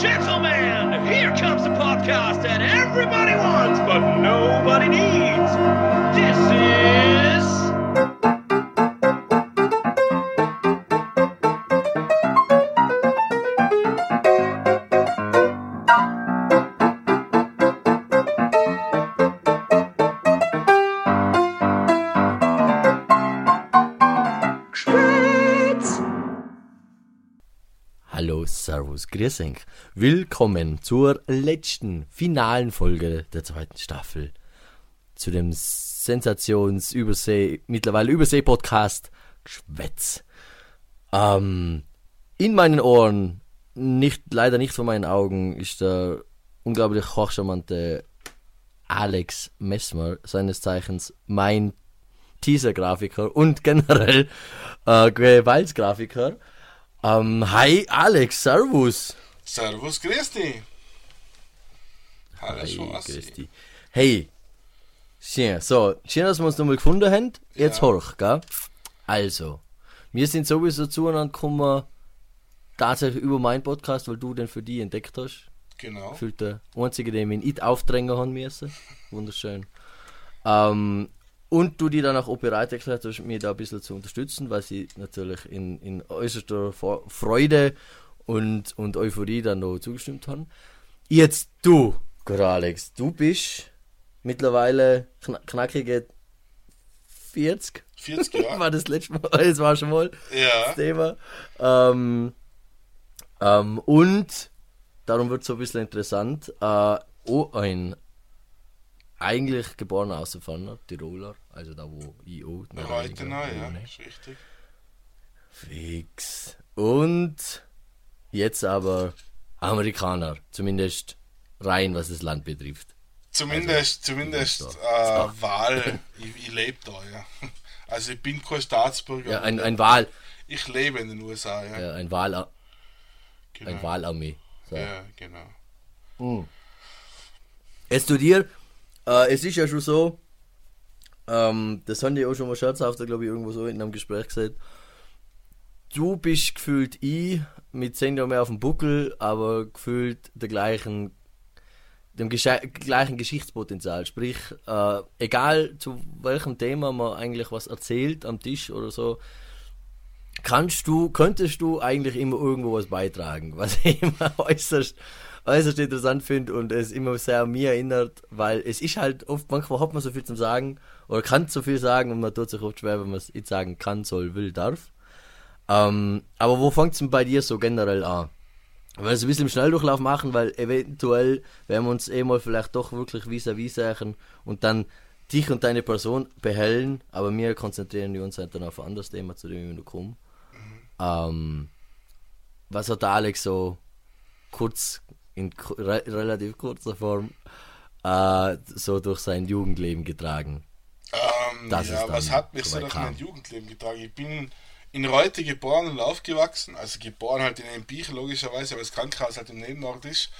gentlemen, here comes the podcast that everybody wants but nobody needs. Servus, Grüß euch. Willkommen zur letzten, finalen Folge der zweiten Staffel. Zu dem Sensations-Übersee, mittlerweile Übersee-Podcast Geschwätz. Ähm, in meinen Ohren, nicht, leider nicht vor meinen Augen, ist der unglaublich hochcharmante Alex Messmer, seines Zeichens mein Teaser-Grafiker und generell äh, Gewaltsgrafiker. Ähm, hi Alex, Servus. Servus, dich. Hallo, grüß dich. Hey, schön. So, schön, dass wir uns nochmal gefunden haben. Jetzt Ja. horch, gell? Also, wir sind sowieso zueinander gekommen, tatsächlich über meinen Podcast, weil du den für die entdeckt hast. Genau. Gefühlt der einzige, den wir in It aufdrängen haben müssen. Wunderschön. Ähm, und du die dann auch bereit erklärt hast, mich da ein bisschen zu unterstützen, weil sie natürlich in, in äußerster Freude und, und Euphorie dann noch zugestimmt haben. Jetzt du, Alex, du bist mittlerweile kn knackige 40. 40 Jahre. war das letzte Mal, das war schon mal ja. das Thema. Ähm, ähm, und darum wird es so ein bisschen interessant. Äh, auch ein eigentlich geborener Außerfanner, Tiroler, also da wo ich auch Heute neu, ja. wohne. Ist richtig. Fix. Und jetzt aber Amerikaner, zumindest rein was das Land betrifft. Zumindest, zumindest so. äh, Wahl. Ich, ich lebe da, ja. Also ich bin kein Staatsbürger. Ja, ein, ein Wahl, Ich lebe in den USA, ja. ja, ein Wahl, genau. ein Wahlarmee. So. Ja, genau. Jetzt zu dir, äh, es ist ja schon so, ähm, das haben die auch schon mal scherzhaft, glaube ich, irgendwo so in einem Gespräch gesagt. Du bist gefühlt ich mit 10 Jahren mehr auf dem Buckel, aber gefühlt der gleichen, dem Gesche gleichen Geschichtspotenzial. Sprich, äh, egal zu welchem Thema man eigentlich was erzählt am Tisch oder so, kannst du, könntest du eigentlich immer irgendwo was beitragen, was immer äußerst, äußerst interessant finde und es immer sehr an mir erinnert, weil es ist halt oft, manchmal hat man so viel zum Sagen oder kann so viel sagen und man tut sich oft schwer, wenn man es nicht sagen kann, soll, will, darf. Ähm, aber wo fängt es denn bei dir so generell an? Weil es ein bisschen im Schnelldurchlauf machen, weil eventuell werden wir uns eh mal vielleicht doch wirklich vis-à-vis sagen und dann dich und deine Person behellen, aber wir konzentrieren uns halt dann auf ein anderes Thema, zu dem wir noch kommen. Ähm, was hat der Alex so kurz, in re relativ kurzer Form, äh, so durch sein Jugendleben getragen? Ähm, Das ja, was hat mich so durch mein Jugendleben getragen? Ich bin in Reute geboren und aufgewachsen, also geboren halt in Empich logischerweise, weil das Krankenhaus halt im Nebenort ist.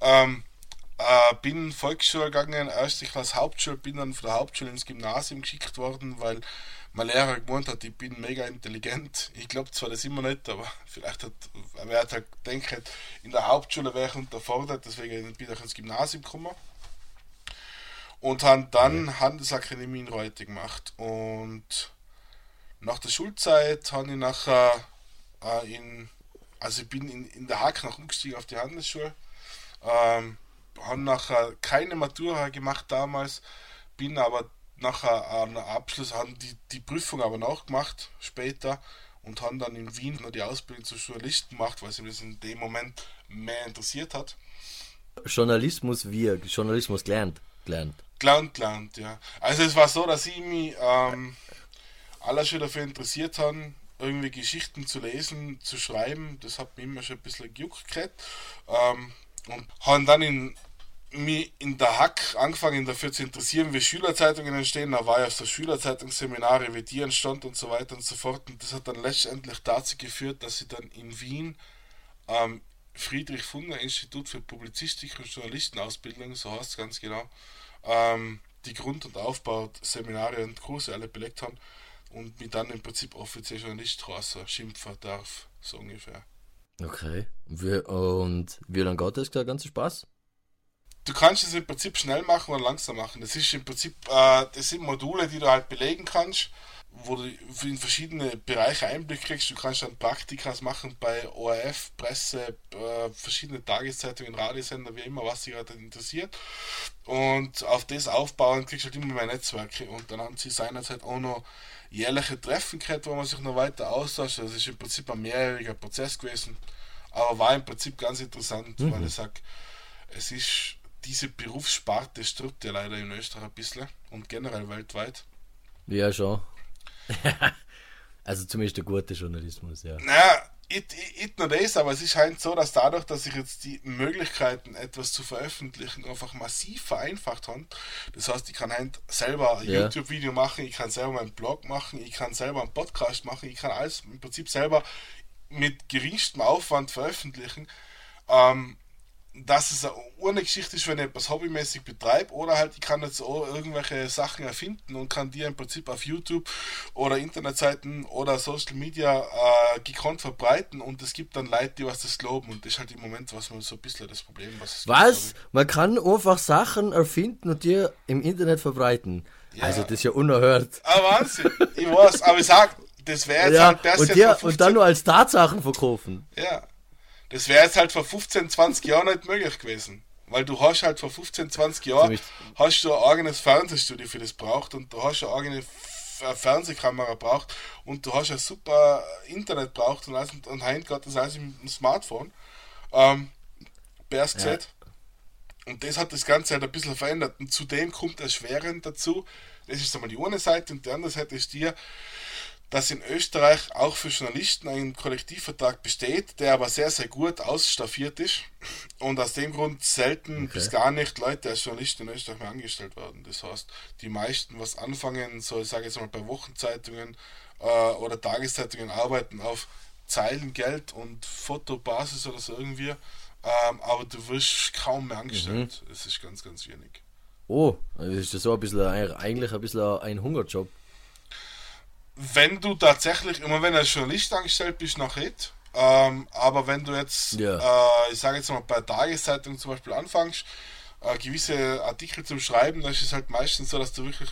Ähm, äh, bin Volksschule gegangen, erste Klasse Hauptschule, bin dann von der Hauptschule ins Gymnasium geschickt worden, weil mein Lehrer gemeint hat, ich bin mega intelligent. Ich glaube zwar das immer nicht, aber vielleicht hat er hat halt gedacht, in der Hauptschule wäre ich unterfordert, deswegen bin ich ins Gymnasium gekommen und haben dann Handelsakademie in Reute gemacht. Und nach der Schulzeit habe ich nachher äh, in, also ich bin in, in der Hack noch umgestiegen auf die Handelsschule, ähm, habe nachher keine Matura gemacht damals, bin aber nachher an Abschluss, haben die, die Prüfung aber noch gemacht später und haben dann in Wien noch die Ausbildung zum Journalisten gemacht, weil sie das in dem Moment mehr interessiert hat. Journalismus, wir, Journalismus gelernt, gelernt. Gelernt, gelernt, ja. Also es war so, dass ich mich ähm, alles schon dafür interessiert habe, irgendwie Geschichten zu lesen, zu schreiben. Das hat mich immer schon ein bisschen gejuckt. Ähm, und haben dann in, mich in der Hack angefangen dafür zu interessieren, wie Schülerzeitungen entstehen. Da war ja so Schülerzeitungsseminare, wie die entstand und so weiter und so fort. Und das hat dann letztendlich dazu geführt, dass ich dann in Wien am Friedrich Funder Institut für Publizistik und Journalistenausbildung, so heißt es ganz genau, ähm, die Grund- und Aufbauseminare und Kurse alle belegt haben und mich dann im Prinzip offiziell Journalist heißen, schimpfen darf, so ungefähr. Okay. Und wie lange geht das, der ganze Spaß? Du kannst es im Prinzip schnell machen oder langsam machen. Das ist im Prinzip, äh, das sind Module, die du halt belegen kannst, wo du in verschiedene Bereiche Einblick kriegst. Du kannst dann Praktika machen bei ORF, Presse, äh, verschiedene Tageszeitungen, Radiosender, wie immer, was dich halt interessiert. Und auf das aufbauen kriegst du halt immer mehr Netzwerke. Und dann haben sie seinerzeit auch noch jährliche Treffen gehabt, wo man sich noch weiter austauscht. Das ist im Prinzip ein mehrjähriger Prozess gewesen. Aber war im Prinzip ganz interessant, mhm. weil ich sage, es ist diese Berufssparte stirbt ja leider in Österreich ein bisschen und generell weltweit. Ja, schon. also zumindest der gute Journalismus, ja. Naja, nicht nur das, aber es ist halt so, dass dadurch, dass sich jetzt die Möglichkeiten, etwas zu veröffentlichen, einfach massiv vereinfacht haben. Das heißt, ich kann halt selber ein ja. YouTube-Video machen, ich kann selber meinen Blog machen, ich kann selber einen Podcast machen, ich kann alles im Prinzip selber mit geringstem Aufwand veröffentlichen. Ähm, dass es eine Geschichte ist, wenn ich etwas hobbymäßig betreibe, oder halt ich kann jetzt auch irgendwelche Sachen erfinden und kann die im Prinzip auf YouTube oder Internetseiten oder Social Media äh, gekonnt verbreiten und es gibt dann Leute, die was das glauben und das ist halt im Moment was man so ein bisschen das Problem, was Was? Gibt, man kann einfach Sachen erfinden und dir im Internet verbreiten. Ja. Also das ist ja unerhört. Ah, Wahnsinn. Ich weiß, aber ich sag, das wäre jetzt ja, halt das und, dir, und dann nur als Tatsachen verkaufen. Ja. Das wäre jetzt halt vor 15, 20 Jahren nicht möglich gewesen. Weil du hast halt vor 15, 20 Jahren hast du ein eigenes Fernsehstudio für das braucht und du hast eine eigene Fernsehkamera braucht und du hast ein super Internet braucht und, alles, und heute geht das alles im Smartphone. Ähm, gesagt. Ja. Und das hat das Ganze halt ein bisschen verändert. Und zudem kommt erschwerend dazu, das ist einmal die eine Seite und die andere Seite ist die, dass in Österreich auch für Journalisten ein Kollektivvertrag besteht, der aber sehr, sehr gut ausstaffiert ist und aus dem Grund selten okay. bis gar nicht Leute als Journalisten in Österreich mehr angestellt werden. Das heißt, die meisten, was anfangen, so ich sage jetzt mal bei Wochenzeitungen äh, oder Tageszeitungen arbeiten auf Zeilengeld und Fotobasis oder so irgendwie, ähm, aber du wirst kaum mehr angestellt. Mhm. Es ist ganz, ganz wenig. Oh, also ist das so ein bisschen eigentlich ein bisschen ein Hungerjob wenn du tatsächlich, immer wenn du als Journalist angestellt bist, noch nicht. Ähm, aber wenn du jetzt, ja. äh, ich sage jetzt mal, bei der Tageszeitung zum Beispiel anfängst, äh, gewisse Artikel zu schreiben, dann ist es halt meistens so, dass du wirklich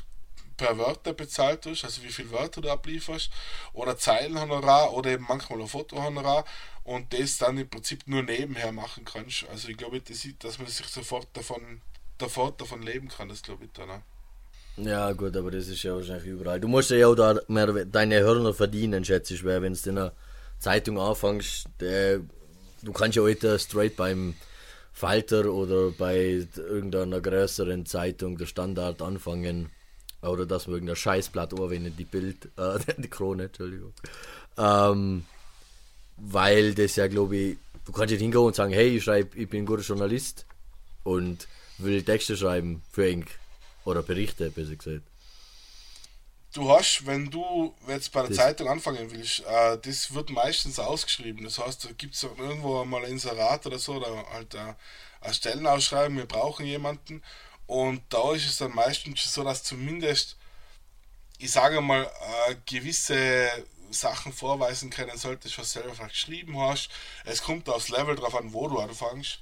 per Wörter bezahlt wirst, also wie viele Wörter du ablieferst, oder Zeilenhonorar oder eben manchmal ein Fotohonorar und das dann im Prinzip nur nebenher machen kannst. Also ich glaube, das sieht, dass man sich sofort davon, sofort davon leben kann, das glaube ich dann. Ne? Ja, gut, aber das ist ja wahrscheinlich überall. Du musst ja auch da mehr deine Hörner verdienen, schätze ich, wenn du in einer Zeitung anfängst, der, du kannst ja heute straight beim Falter oder bei irgendeiner größeren Zeitung, der Standard, anfangen. Oder dass man irgendein Scheißblatt anwenden, die Bild, äh, die Krone, Entschuldigung. Ähm, weil das ja, glaube ich, du kannst nicht hingehen und sagen, hey, ich schreibe, ich bin ein guter Journalist und will Texte schreiben für Ink oder Berichte, besser gesagt. Du hast, wenn du jetzt bei der das Zeitung anfangen willst, äh, das wird meistens ausgeschrieben. Das heißt, da gibt es irgendwo mal ein Inserat oder so, oder halt äh, eine Stellenausschreibung, wir brauchen jemanden. Und da ist es dann meistens so, dass zumindest, ich sage mal, äh, gewisse Sachen vorweisen können solltest, was du selber vielleicht geschrieben hast. Es kommt aufs Level drauf an, wo du anfängst.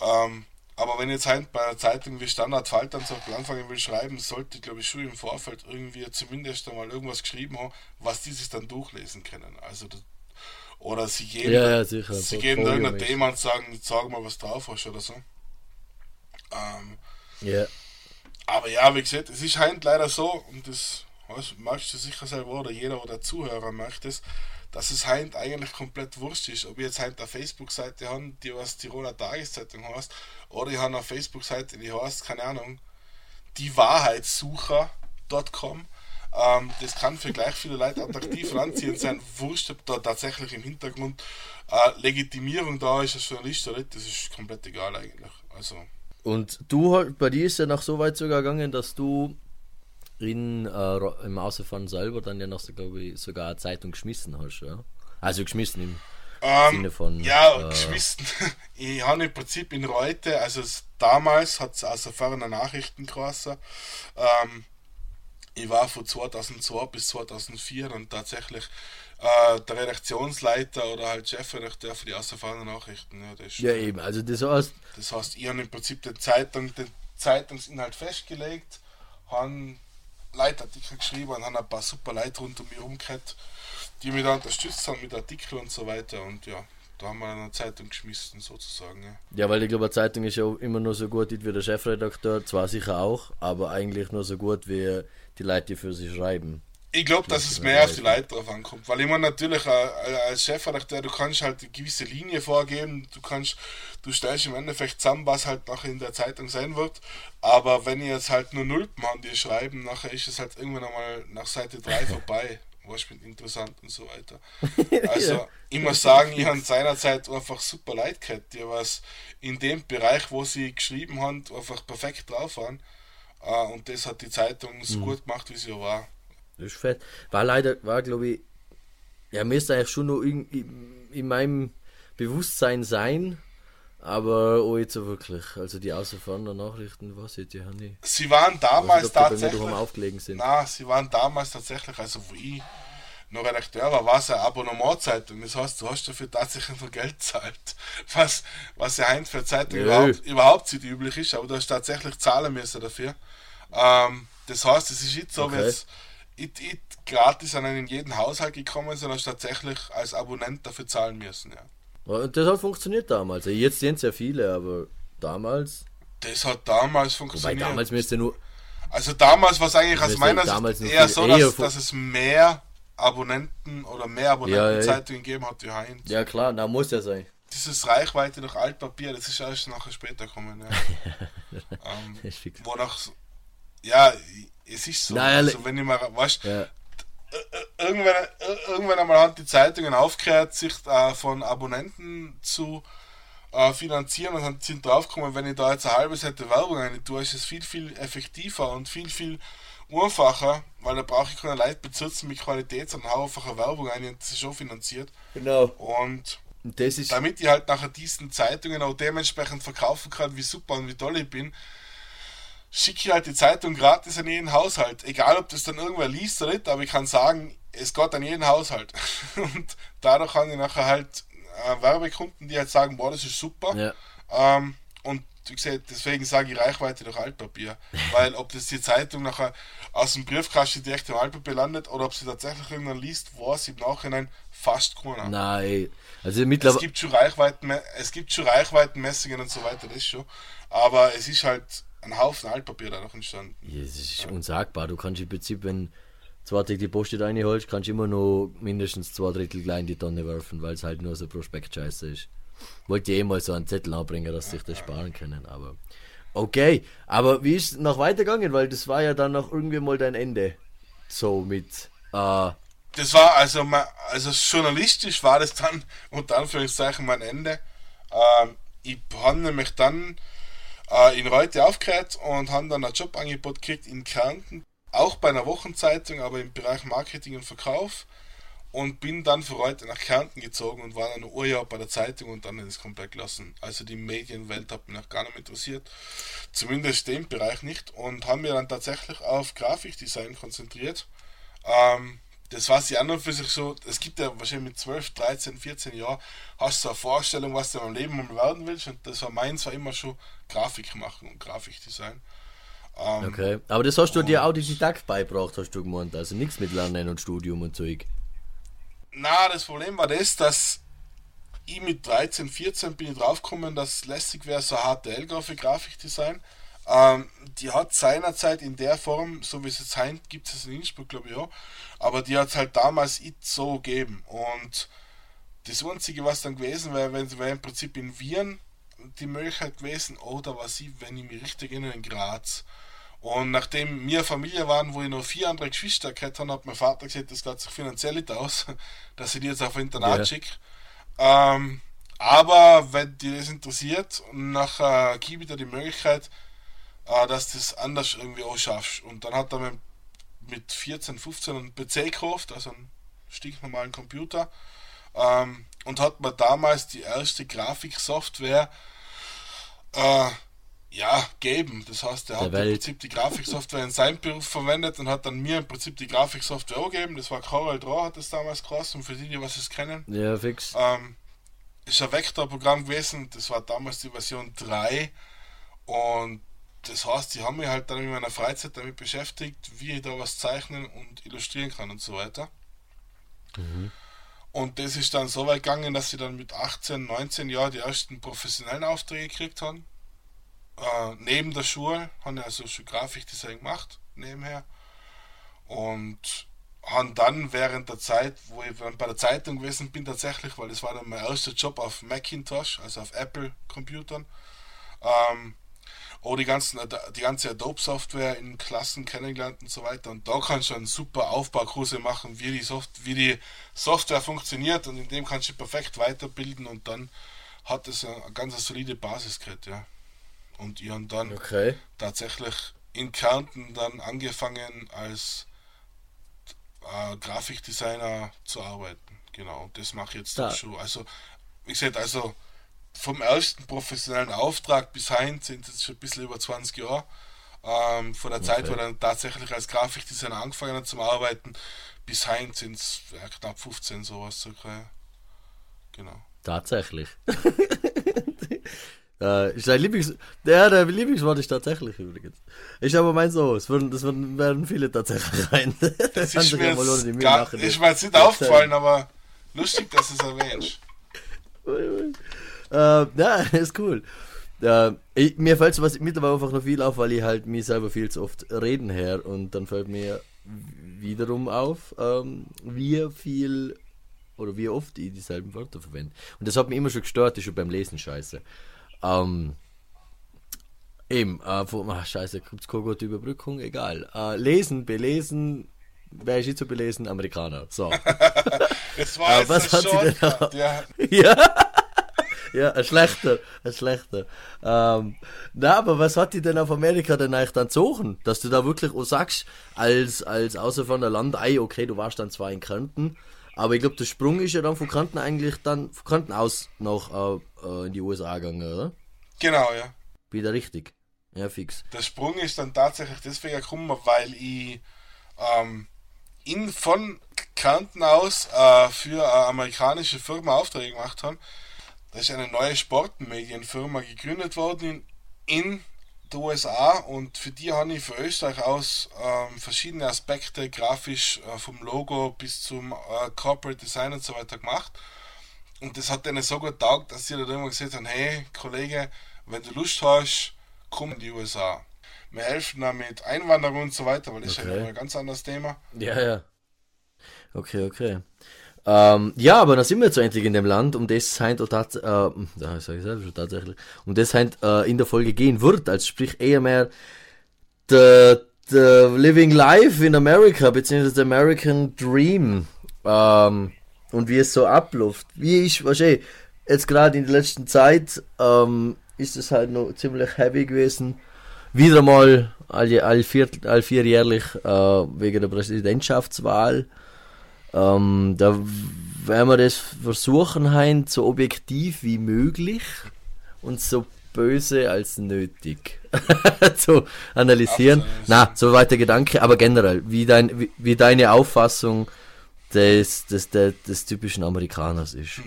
Ähm, aber wenn jetzt halt bei einer Zeitung wie Standard Beispiel anfangen will schreiben, sollte, glaube ich, schon im Vorfeld irgendwie zumindest einmal irgendwas geschrieben haben, was die sich dann durchlesen können. Also das, oder sie gehen, ja, ja, sicher, sie gehen irgendein Thema und sagen, sag mal, was drauf hast oder so. Ähm, ja. Aber ja, wie gesagt, es ist halt leider so, und das weißt, du sicher selber oder jeder oder Zuhörer möchte es, dass es halt eigentlich komplett wurscht ist, ob ich jetzt halt eine Facebook-Seite habe, die was Tiroler Tageszeitung heißt, oder ich habe eine Facebook-Seite, die heißt, keine Ahnung, die Wahrheitssucher.com. Ähm, das kann für gleich viele Leute attraktiv anziehend sein. Wurscht, ob da tatsächlich im Hintergrund äh, Legitimierung da ist als Journalist oder nicht, das ist komplett egal eigentlich. Also. Und du, bei dir ist ja noch so weit sogar gegangen, dass du in, äh, im Außerfahren selber dann ja noch, so, glaube ich, sogar eine Zeitung geschmissen hast, ja? Also geschmissen im ähm, Sinne von. Ja, äh, geschmissen. ich habe im Prinzip in Reute, also damals hat es außer ferner Nachrichten geheißen, ähm, ich war von 2002 bis 2004 dann tatsächlich äh, der Redaktionsleiter oder halt Chefredakteur für die außerfahrenden Nachrichten. Ja, das, Ja, eben, also das heißt, das heißt, ich habe im Prinzip den, Zeitung, den Zeitungsinhalt festgelegt, habe Leitartikel geschrieben und habe ein paar super Leute rund um mich herum gehabt, die mich da unterstützt haben mit Artikeln und so weiter. Und ja, da haben wir eine Zeitung geschmissen, sozusagen. Ja. ja, weil ich glaube, eine Zeitung ist ja immer nur so gut wie der Chefredakteur, zwar sicher auch, aber eigentlich nur so gut wie die Leute, die für sie schreiben. Ich glaube, dass es mehr auf die Leute drauf ankommt, weil ich meine natürlich äh, als Chefredakteur, du kannst halt eine gewisse Linie vorgeben, du kannst, du stellst im Endeffekt zusammen, was halt nachher in der Zeitung sein wird, aber wenn ihr jetzt halt nur Nulpen an dir schreiben, nachher ist es halt irgendwann einmal nach Seite 3 vorbei, was bin interessant und so weiter. Also Ja. ich muss sagen, ich habe seinerzeit einfach super Leute gehabt, die was in dem Bereich, wo sie geschrieben haben, einfach perfekt drauf waren äh, und das hat die Zeitung so gut gemacht, wie sie war. Das ist fett. War leider, war glaube ich, ja, müsste eigentlich schon noch in, in, in meinem Bewusstsein sein, aber auch nicht so wirklich. Also die außerfahrenden Nachrichten, was ich, die haben nicht. Sie waren damals nicht, tatsächlich. aufgelegen sind. Na, sie waren damals tatsächlich, also wo ich noch Redakteur war, war es eine Abonnementzeitung. Das heißt, du hast dafür tatsächlich noch Geld zahlt. Was, was ja heute für Zeitung Nö. überhaupt, überhaupt nicht üblich ist, aber du hast tatsächlich zahlen müssen dafür. Ähm, das heißt, es ist nicht so, Okay. wenn nicht, nicht gratis an einen jeden Haushalt gekommen, sondern tatsächlich als Abonnent dafür zahlen müssen. Ja. Das hat funktioniert damals. Jetzt sind es ja viele, aber damals. Das hat damals Wobei funktioniert. damals müsste nur. Also damals war es eigentlich aus meiner Sicht eher so, dass, dass es mehr Abonnenten oder mehr Abonnentenzeitungen gegeben hat wie heute. Ja klar, na muss ja sein. Dieses Reichweite durch Altpapier, das ist erst nachher später gekommen. Ja. ähm, wonach, ja, es ist so. Naja, also wenn ich mal, weißt, Ja. irgendwann, ir- irgendwann einmal haben die Zeitungen aufgehört, sich äh, von Abonnenten zu äh, finanzieren und dann sind draufgekommen, wenn ich da jetzt eine halbe Seite Werbung rein tue, ist es viel, viel effektiver und viel, viel einfacher, weil da brauche ich keine Leute bezitzen mit Qualität, sondern hau einfach eine Werbung ein und das ist schon finanziert. Genau. Und Und das ist. damit ich halt nachher diesen Zeitungen auch dementsprechend verkaufen kann, wie super und wie toll ich bin, schicke ich halt die Zeitung gratis an jeden Haushalt. Egal, ob das dann irgendwer liest oder nicht, aber ich kann sagen, es geht an jeden Haushalt. Und dadurch haben ich nachher halt äh, Werbekunden, die halt sagen, boah, das ist super. Ja. Ähm, und wie gesagt, deswegen sage ich Reichweite durch Altpapier. Weil ob das die Zeitung nachher aus dem Briefkasten direkt im Altpapier landet oder ob sie tatsächlich irgendwann liest, weiß ich im Nachhinein fast keiner. Nein. Also Es mittlerweile. gibt schon Reichweiten, es gibt schon Reichweitenmessungen und so weiter, das schon. Aber es ist halt ein Haufen Altpapier dadurch entstanden. Ja, es ist unsagbar. Du kannst im Prinzip, wenn zwei die Post reinholst, kannst du immer noch mindestens zwei Drittel klein in die Tonne werfen, weil es halt nur so Prospekt-Scheiße ist. Wollte eh mal so einen Zettel anbringen, dass sich das sparen können, aber. Okay, aber wie ist es noch weitergegangen? Weil das war ja dann noch irgendwie mal dein Ende. So mit. Äh, Das war also, ma- also journalistisch war das dann unter Anführungszeichen mein Ende. Ähm, ich habe nämlich dann äh, in Reute aufgehört und habe dann ein Jobangebot gekriegt in Kärnten, auch bei einer Wochenzeitung, aber im Bereich Marketing und Verkauf. Und bin dann für heute nach Kärnten gezogen und war dann ein Urjahr bei der Zeitung und dann ist es komplett gelassen. Also die Medienwelt hat mich noch gar nicht interessiert. Zumindest den Bereich nicht. Und haben mir dann tatsächlich auf Grafikdesign konzentriert. Ähm, das war sie an und für sich so, es gibt ja wahrscheinlich mit 12, 13, 14 Jahren, hast du eine Vorstellung, was du im Leben mal werden willst. Und das war meins, war immer schon Grafik machen und Grafikdesign. Ähm, okay. Aber das hast du dir Autodidakt beibracht, hast du gemeint. Also nichts mit Lernen und Studium und Zeug. Na, das Problem war das, dass ich mit 13, 14 bin ich draufgekommen, dass es lästig wäre, so HTL-Grafik, Grafikdesign. Ähm, die hat seinerzeit in der Form, so wie es jetzt heute gibt es in Innsbruck, glaube ich auch, aber die hat es halt damals nicht so gegeben. Und das Einzige, was dann gewesen wäre, wenn wäre im Prinzip in Wien die Möglichkeit gewesen, oder was ich, wenn ich mich richtig erinnere, in Graz. Und nachdem wir Familie waren, wo ich noch vier andere Geschwister gehabt habe, hat mein Vater gesagt, das geht sich finanziell nicht aus, dass ich die jetzt auf Internat Ja. schicke. Ähm, aber wenn dir das interessiert, nachher gebe ich dir die Möglichkeit, äh, dass das anders irgendwie auch schaffst. Und dann hat er mit, mit 14, 15 einen PC gekauft, also einen stinknormalen Computer. Ähm, und hat mir damals die erste Grafiksoftware äh, ja, geben. Das heißt, er hat Welt. im Prinzip die Grafiksoftware in seinem Beruf verwendet und hat dann mir im Prinzip die Grafiksoftware auch gegeben. Das war Coral Draw, hat das damals. Und für die, die was es kennen, Ja, fix. ähm, ist ein Vektorprogramm gewesen. Das war damals die Version 3. Und das heißt, die haben mich halt dann in meiner Freizeit damit beschäftigt, wie ich da was zeichnen und illustrieren kann und so weiter. Und das ist dann so weit gegangen, dass sie dann mit 18, 19 Jahren die ersten professionellen Aufträge gekriegt haben. Äh, neben der Schule haben ich also schon Grafikdesign gemacht, nebenher. Und haben dann während der Zeit, wo ich dann bei der Zeitung gewesen bin, tatsächlich, weil das war dann mein erster Job auf Macintosh, also auf Apple-Computern, ähm, auch die, ganzen, die ganze Adobe-Software in Klassen kennengelernt und so weiter. Und da kannst du einen super Aufbaukurse machen, wie die, Soft wie die Software funktioniert und in dem kannst du perfekt weiterbilden und dann hat es eine ganz solide Basis gehabt, ja. Und ich habe dann Okay. tatsächlich in Kärnten dann angefangen als äh, Grafikdesigner zu arbeiten. Genau, und das mache ich jetzt Da- dann schon. Also, wie gesagt, also vom ersten professionellen Auftrag bis hin sind es schon ein bisschen über 20 Jahre. Ähm, von der Zeit, Okay. wo ich dann tatsächlich als Grafikdesigner angefangen habe zum Arbeiten, bis hin sind es ja, knapp 15 sowas ja. Genau. Tatsächlich. äh, ist dein Lieblings... Ja, der Lieblingswort ist tatsächlich übrigens. Ich aber mein so, es würden, das würden, werden viele tatsächlich rein. Das ist mir, jetzt gar, ist mir jetzt nicht aufgefallen, aber lustig, dass es erwähnst. äh, ja, ist cool. Äh, ich, mir fällt was mittlerweile einfach noch viel auf, weil ich halt mir selber viel zu oft reden her und dann fällt mir wiederum auf, ähm, wie viel oder wie oft ich dieselben Wörter verwende. Und das hat mich immer schon gestört, ist schon beim Lesen scheiße. Ähm, eben, äh, wo, ach, scheiße, gibt's keine gute Überbrückung? Egal. Äh, lesen, belesen, wer ist jetzt zu belesen? Amerikaner. So. Es war jetzt was hat sie denn Shortcut, ja. ja. Ja, ein schlechter, ein schlechter. Ähm, na, aber was hat die denn auf Amerika denn eigentlich dann gezogen? Dass du da wirklich auch sagst, als, als außer von der Landei, okay, du warst dann zwar in Kärnten, aber ich glaube, der Sprung ist ja dann von Kärnten eigentlich dann, von Kärnten aus noch äh, äh, in die USA gegangen, oder? Genau, ja. Wieder richtig. Ja, fix. Der Sprung ist dann tatsächlich deswegen gekommen, weil ich ähm, in, von Kärnten aus äh, für eine amerikanische Firma Aufträge gemacht habe. Da ist eine neue Sportmedienfirma gegründet worden in, in den USA und für die habe ich für Österreich aus ähm, verschiedene Aspekte grafisch äh, vom Logo bis zum äh, Corporate Design und so weiter gemacht. Und das hat denen so gut taugt, dass sie dann immer gesagt haben, hey Kollege, wenn du Lust hast, komm in die USA. Wir helfen da mit Einwanderung und so weiter, weil das ist Okay. ja noch ein ganz anderes Thema. Ja, ja. Okay, okay. Ähm, ja, aber dann sind wir jetzt endlich in dem Land, um das tats äh, da tatsächlich, um das heint äh, in der Folge gehen wird, also sprich eher mehr the, the Living Life in America, beziehungsweise the American Dream, ähm, und wie es so abläuft. Wie ich, wahrscheinlich, jetzt gerade in der letzten Zeit, ähm, ist es halt noch ziemlich heavy gewesen. Wieder mal all, all, vier, all vierjährlich äh, wegen der Präsidentschaftswahl. Ähm, da werden wir das versuchen, hein, so objektiv wie möglich und so böse als nötig zu analysieren. Absolut. Na, so weit der Gedanke, aber generell, wie, dein, wie, wie deine Auffassung des, des, des, des typischen Amerikaners ist.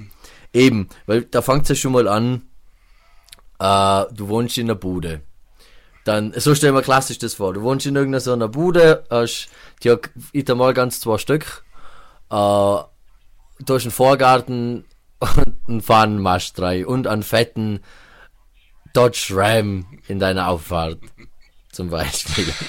Eben, weil da fängt es ja schon mal an, äh, du wohnst in einer Bude. Dann, so stellen wir klassisch das vor. Du wohnst in irgendeiner so einer Bude, hast, die hat, ich mal ganz zwei Stück, äh, du hast einen Vorgarten und einen Fahnenmast drei und einen fetten Dodge Ram in deiner Auffahrt. Zum Beispiel.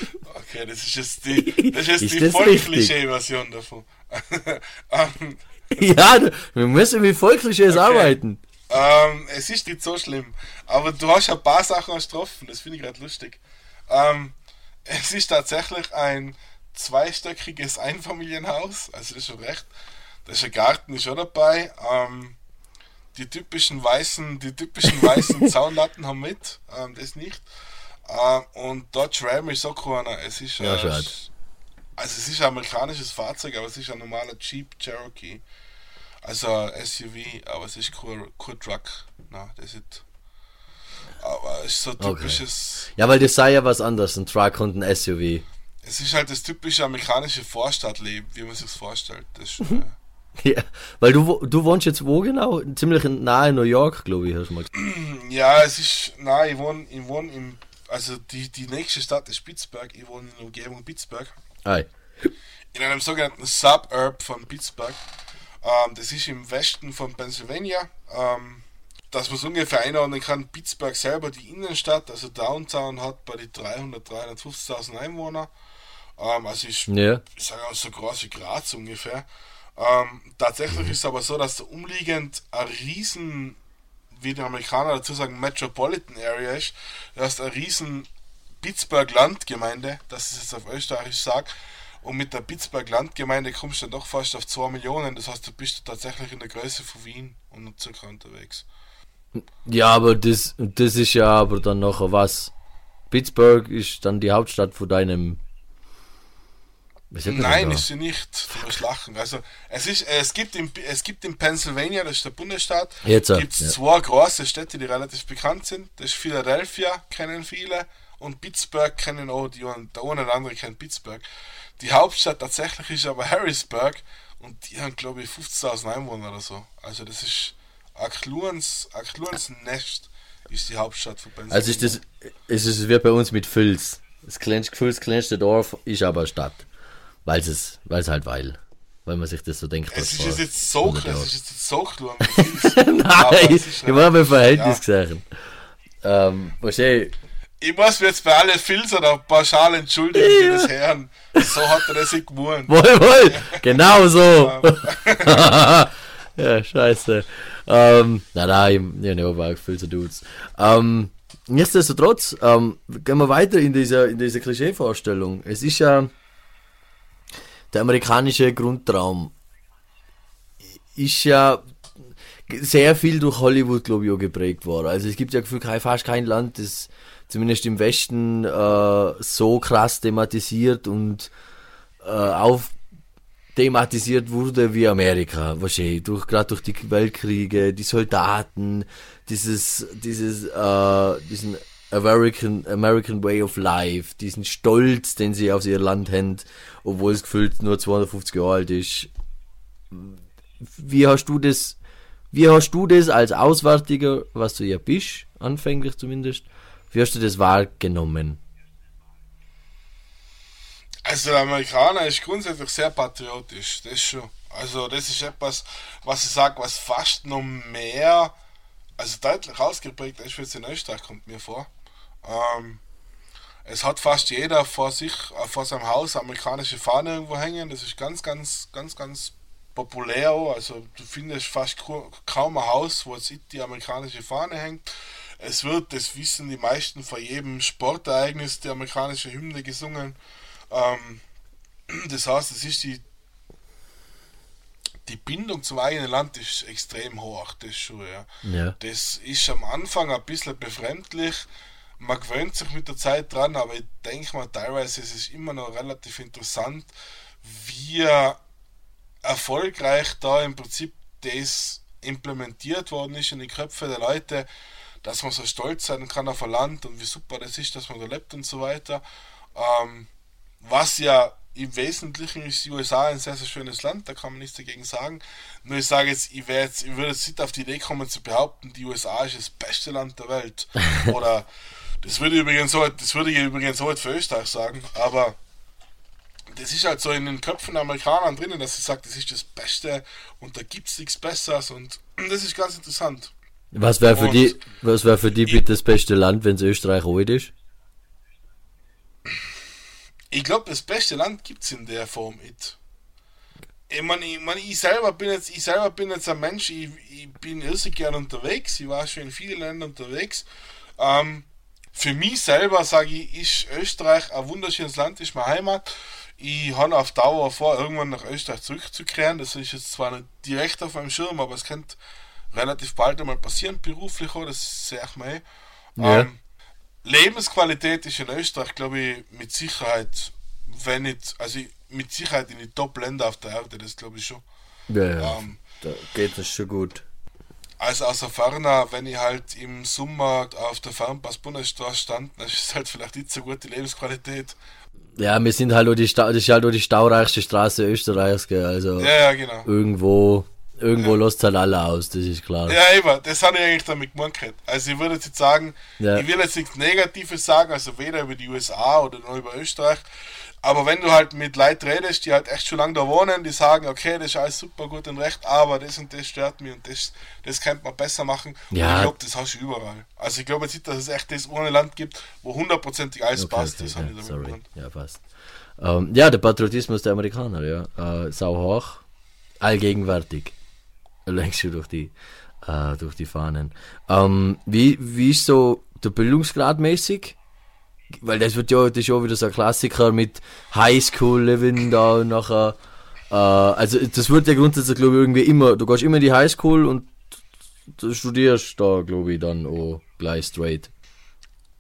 Okay, das ist jetzt die, das ist jetzt Ist die das Vollklischee-Version davon. ähm, ja, wir müssen mit Vollklischees Okay. arbeiten. Ähm, es ist nicht so schlimm, aber du hast ein paar Sachen getroffen, das finde ich gerade lustig. Ähm, es ist tatsächlich ein zweistöckiges Einfamilienhaus, also das ist schon recht. Da ist ein Garten ist schon dabei. Ähm, die typischen weißen, die typischen weißen Zaunlatten haben mit, ähm, das nicht. Ähm, und Dodge Ram ist so keiner. Es ist Ja, schade. also es ist ein amerikanisches Fahrzeug, aber es ist ein normaler Jeep Cherokee. Also ein SUV, aber es ist kein, kein Truck. Nein, das ist. Aber es ist so typisches. Ja, weil das sei ja was anderes, ein Truck und ein SUV. Es ist halt das typische amerikanische Vorstadtleben, wie man sich vorstellt. Das ist, äh, Ja, weil du, du wohnst jetzt wo genau? Ziemlich in- nahe New York, glaube ich, hast du mal gesagt. ja, es ist, nein, ich wohne, ich wohne im, also die, die nächste Stadt ist Pittsburgh, ich wohne in der Umgebung Pittsburgh, Ei. in einem sogenannten Suburb von Pittsburgh. Ähm, das ist im Westen von Pennsylvania. Ähm, dass man es ungefähr einordnen kann, Pittsburgh selber, die Innenstadt, also Downtown, hat bei die 300, 350.000 Einwohner. Ähm, also ich sage auch so groß wie Graz ungefähr. Ähm, tatsächlich ist es aber so, dass da umliegend ein riesen, wie die Amerikaner dazu sagen, Metropolitan Area ist. Du hast ein riesen Pittsburgh Landgemeinde, das ist jetzt auf Österreichisch sagt. Und mit der Pittsburgh Landgemeinde kommst du dann doch fast auf 2 Millionen. Das heißt, du bist tatsächlich in der Größe von Wien und circa unterwegs. Ja, aber das, das ist ja aber dann noch was. Pittsburgh ist dann die Hauptstadt von deinem. Was hat man denn Nein, ist sie nicht. Du musst lachen. Also es ist, es gibt in, es gibt in Pennsylvania, das ist der Bundesstaat, ja. gibt es Ja. zwei große Städte, die relativ bekannt sind. Das ist Philadelphia, kennen viele, und Pittsburgh kennen auch die und der eine oder andere kennt Pittsburgh. Die Hauptstadt tatsächlich ist aber Harrisburg und die haben glaube ich 50.000 Einwohner oder so. Also das ist ein kleines Nest ist die Hauptstadt von Pennsylvania. Also ist das, es ist wie bei uns mit Fils. Das kleinste Dorf ist aber eine Stadt. Weil es, weil es halt weil. Weil man sich das so denkt. es vor ist jetzt so 100 klein, es ist jetzt so ist. Aber Nein, ist ich war beim Verhältnis Ja. gesagt. Ähm, wahrscheinlich, Ich muss mich jetzt bei allen Filzer da pauschal entschuldigen, die das hören. So hat er das nicht gemeint. wohl, wohl, genau so. ja, scheiße. Ähm, nein, nein, ich, ich habe auch zu Dudes. Ähm, nichtsdestotrotz, ähm, gehen wir weiter in dieser, in dieser Klischee-Vorstellung. Es ist ja der amerikanische Grundtraum ist ja sehr viel durch Hollywood, glaube ich, auch geprägt worden. Also es gibt ja gefühlt kein, fast kein Land, das zumindest im Westen äh, so krass thematisiert und äh, auf thematisiert wurde wie Amerika, wahrscheinlich, durch, gerade durch die Weltkriege, die Soldaten, dieses, dieses, äh, diesen American, American Way of Life, diesen Stolz, den sie auf ihr Land haben, obwohl es gefühlt nur 250 Jahre alt ist. Wie hast du das, wie hast du das als Auswärtiger, was du ja bist, anfänglich zumindest, wie hast du das wahrgenommen? Also der Amerikaner ist grundsätzlich sehr patriotisch, das schon. Also das ist etwas, was ich sage, was fast noch mehr, also deutlich ausgeprägt ist, es in Österreich kommt mir vor. Ähm, es hat fast jeder vor sich, äh, vor seinem Haus amerikanische Fahne irgendwo hängen. Das ist ganz, ganz, ganz, ganz populär. Auch. Also du findest fast kaum ein Haus, wo jetzt die amerikanische Fahne hängt. Es wird, das wissen die meisten, vor jedem Sportereignis die amerikanische Hymne gesungen. Ähm, das heißt, es ist die, die Bindung zum eigenen Land ist extrem hoch, das schon, ja. Ja. Das ist am Anfang ein bisschen befremdlich. Man gewöhnt sich mit der Zeit dran, aber ich denke mal, teilweise ist es immer noch relativ interessant, wie erfolgreich da im Prinzip das implementiert worden ist in die Köpfe der Leute, dass man so stolz sein kann auf ein Land und wie super das ist, dass man da lebt und so weiter. Ähm, was ja im Wesentlichen ist die USA ein sehr, sehr schönes Land, da kann man nichts dagegen sagen. Nur ich sage jetzt, ich, jetzt, ich würde jetzt nicht auf die Idee kommen zu behaupten, die USA ist das beste Land der Welt. Oder das würde ich übrigens so, das würde ich übrigens so für Österreich sagen, aber das ist halt so in den Köpfen der Amerikaner drinnen, dass sie sagt, das ist das Beste und da gibt es nichts Besseres und das ist ganz interessant. Was wäre für Und- die, was wäre für die bitte das beste Land, wenn es Österreich alt ist? Ich glaube, das beste Land gibt es in der Form nicht. Ich meine, ich, mein, ich, selber bin jetzt, ich selber bin jetzt ein Mensch, ich, ich bin irrsinnig gern unterwegs, ich war schon in vielen Ländern unterwegs. Ähm, für mich selber sage ich, ist Österreich ein wunderschönes Land, ist meine Heimat. Ich habe auf Dauer vor, irgendwann nach Österreich zurückzukehren. Das ist jetzt zwar nicht direkt auf meinem Schirm, aber es könnte relativ bald einmal passieren, beruflich auch, das sehe ich mir. Ja. Ähm, Lebensqualität ist in Österreich, glaube ich, mit Sicherheit, wenn nicht, also mit Sicherheit in die Top-Länder auf der Erde, das glaube ich schon. Ja, ja. Ähm, da geht es schon gut. Also außer ferner, wenn ich halt im Sommer auf der Fernpass-Bundesstraße stand, dann ist es halt vielleicht nicht so gute Lebensqualität. Ja, wir sind halt auch die, Stau, das ist halt auch die staureichste Straße Österreichs, gell, also Ja, ja, genau. irgendwo, irgendwo lässt halt alle aus, das ist klar. Ja, eben, das habe ich eigentlich damit gemeint. Also ich würde jetzt sagen, Ja. ich will jetzt nichts Negatives sagen, also weder über die USA oder noch über Österreich, aber wenn du halt mit Leuten redest, die halt echt schon lange da wohnen, die sagen, okay, das ist alles super gut und recht, aber das und das stört mich und das, das könnte man besser machen. Ja. Und ich glaube, das hast du überall. Also ich glaube jetzt nicht, dass es echt das ohne Land gibt, wo hundertprozentig alles Okay, passt. okay, das habe okay, ich damit sorry. gemeint. Ja, passt. Ähm, ja, der Patriotismus der Amerikaner, ja. Äh, sau hoch. Allgegenwärtig. Längst schon durch die, äh, durch die Fahnen. Ähm, wie, wie ist so der Bildungsgrad mäßig? Weil das wird ja, das ist ja wieder so ein Klassiker mit Highschool Living da und nachher. Äh, also das wird ja grundsätzlich, glaube ich, irgendwie immer, du gehst immer in die Highschool und du studierst da, glaube ich, dann auch gleich straight.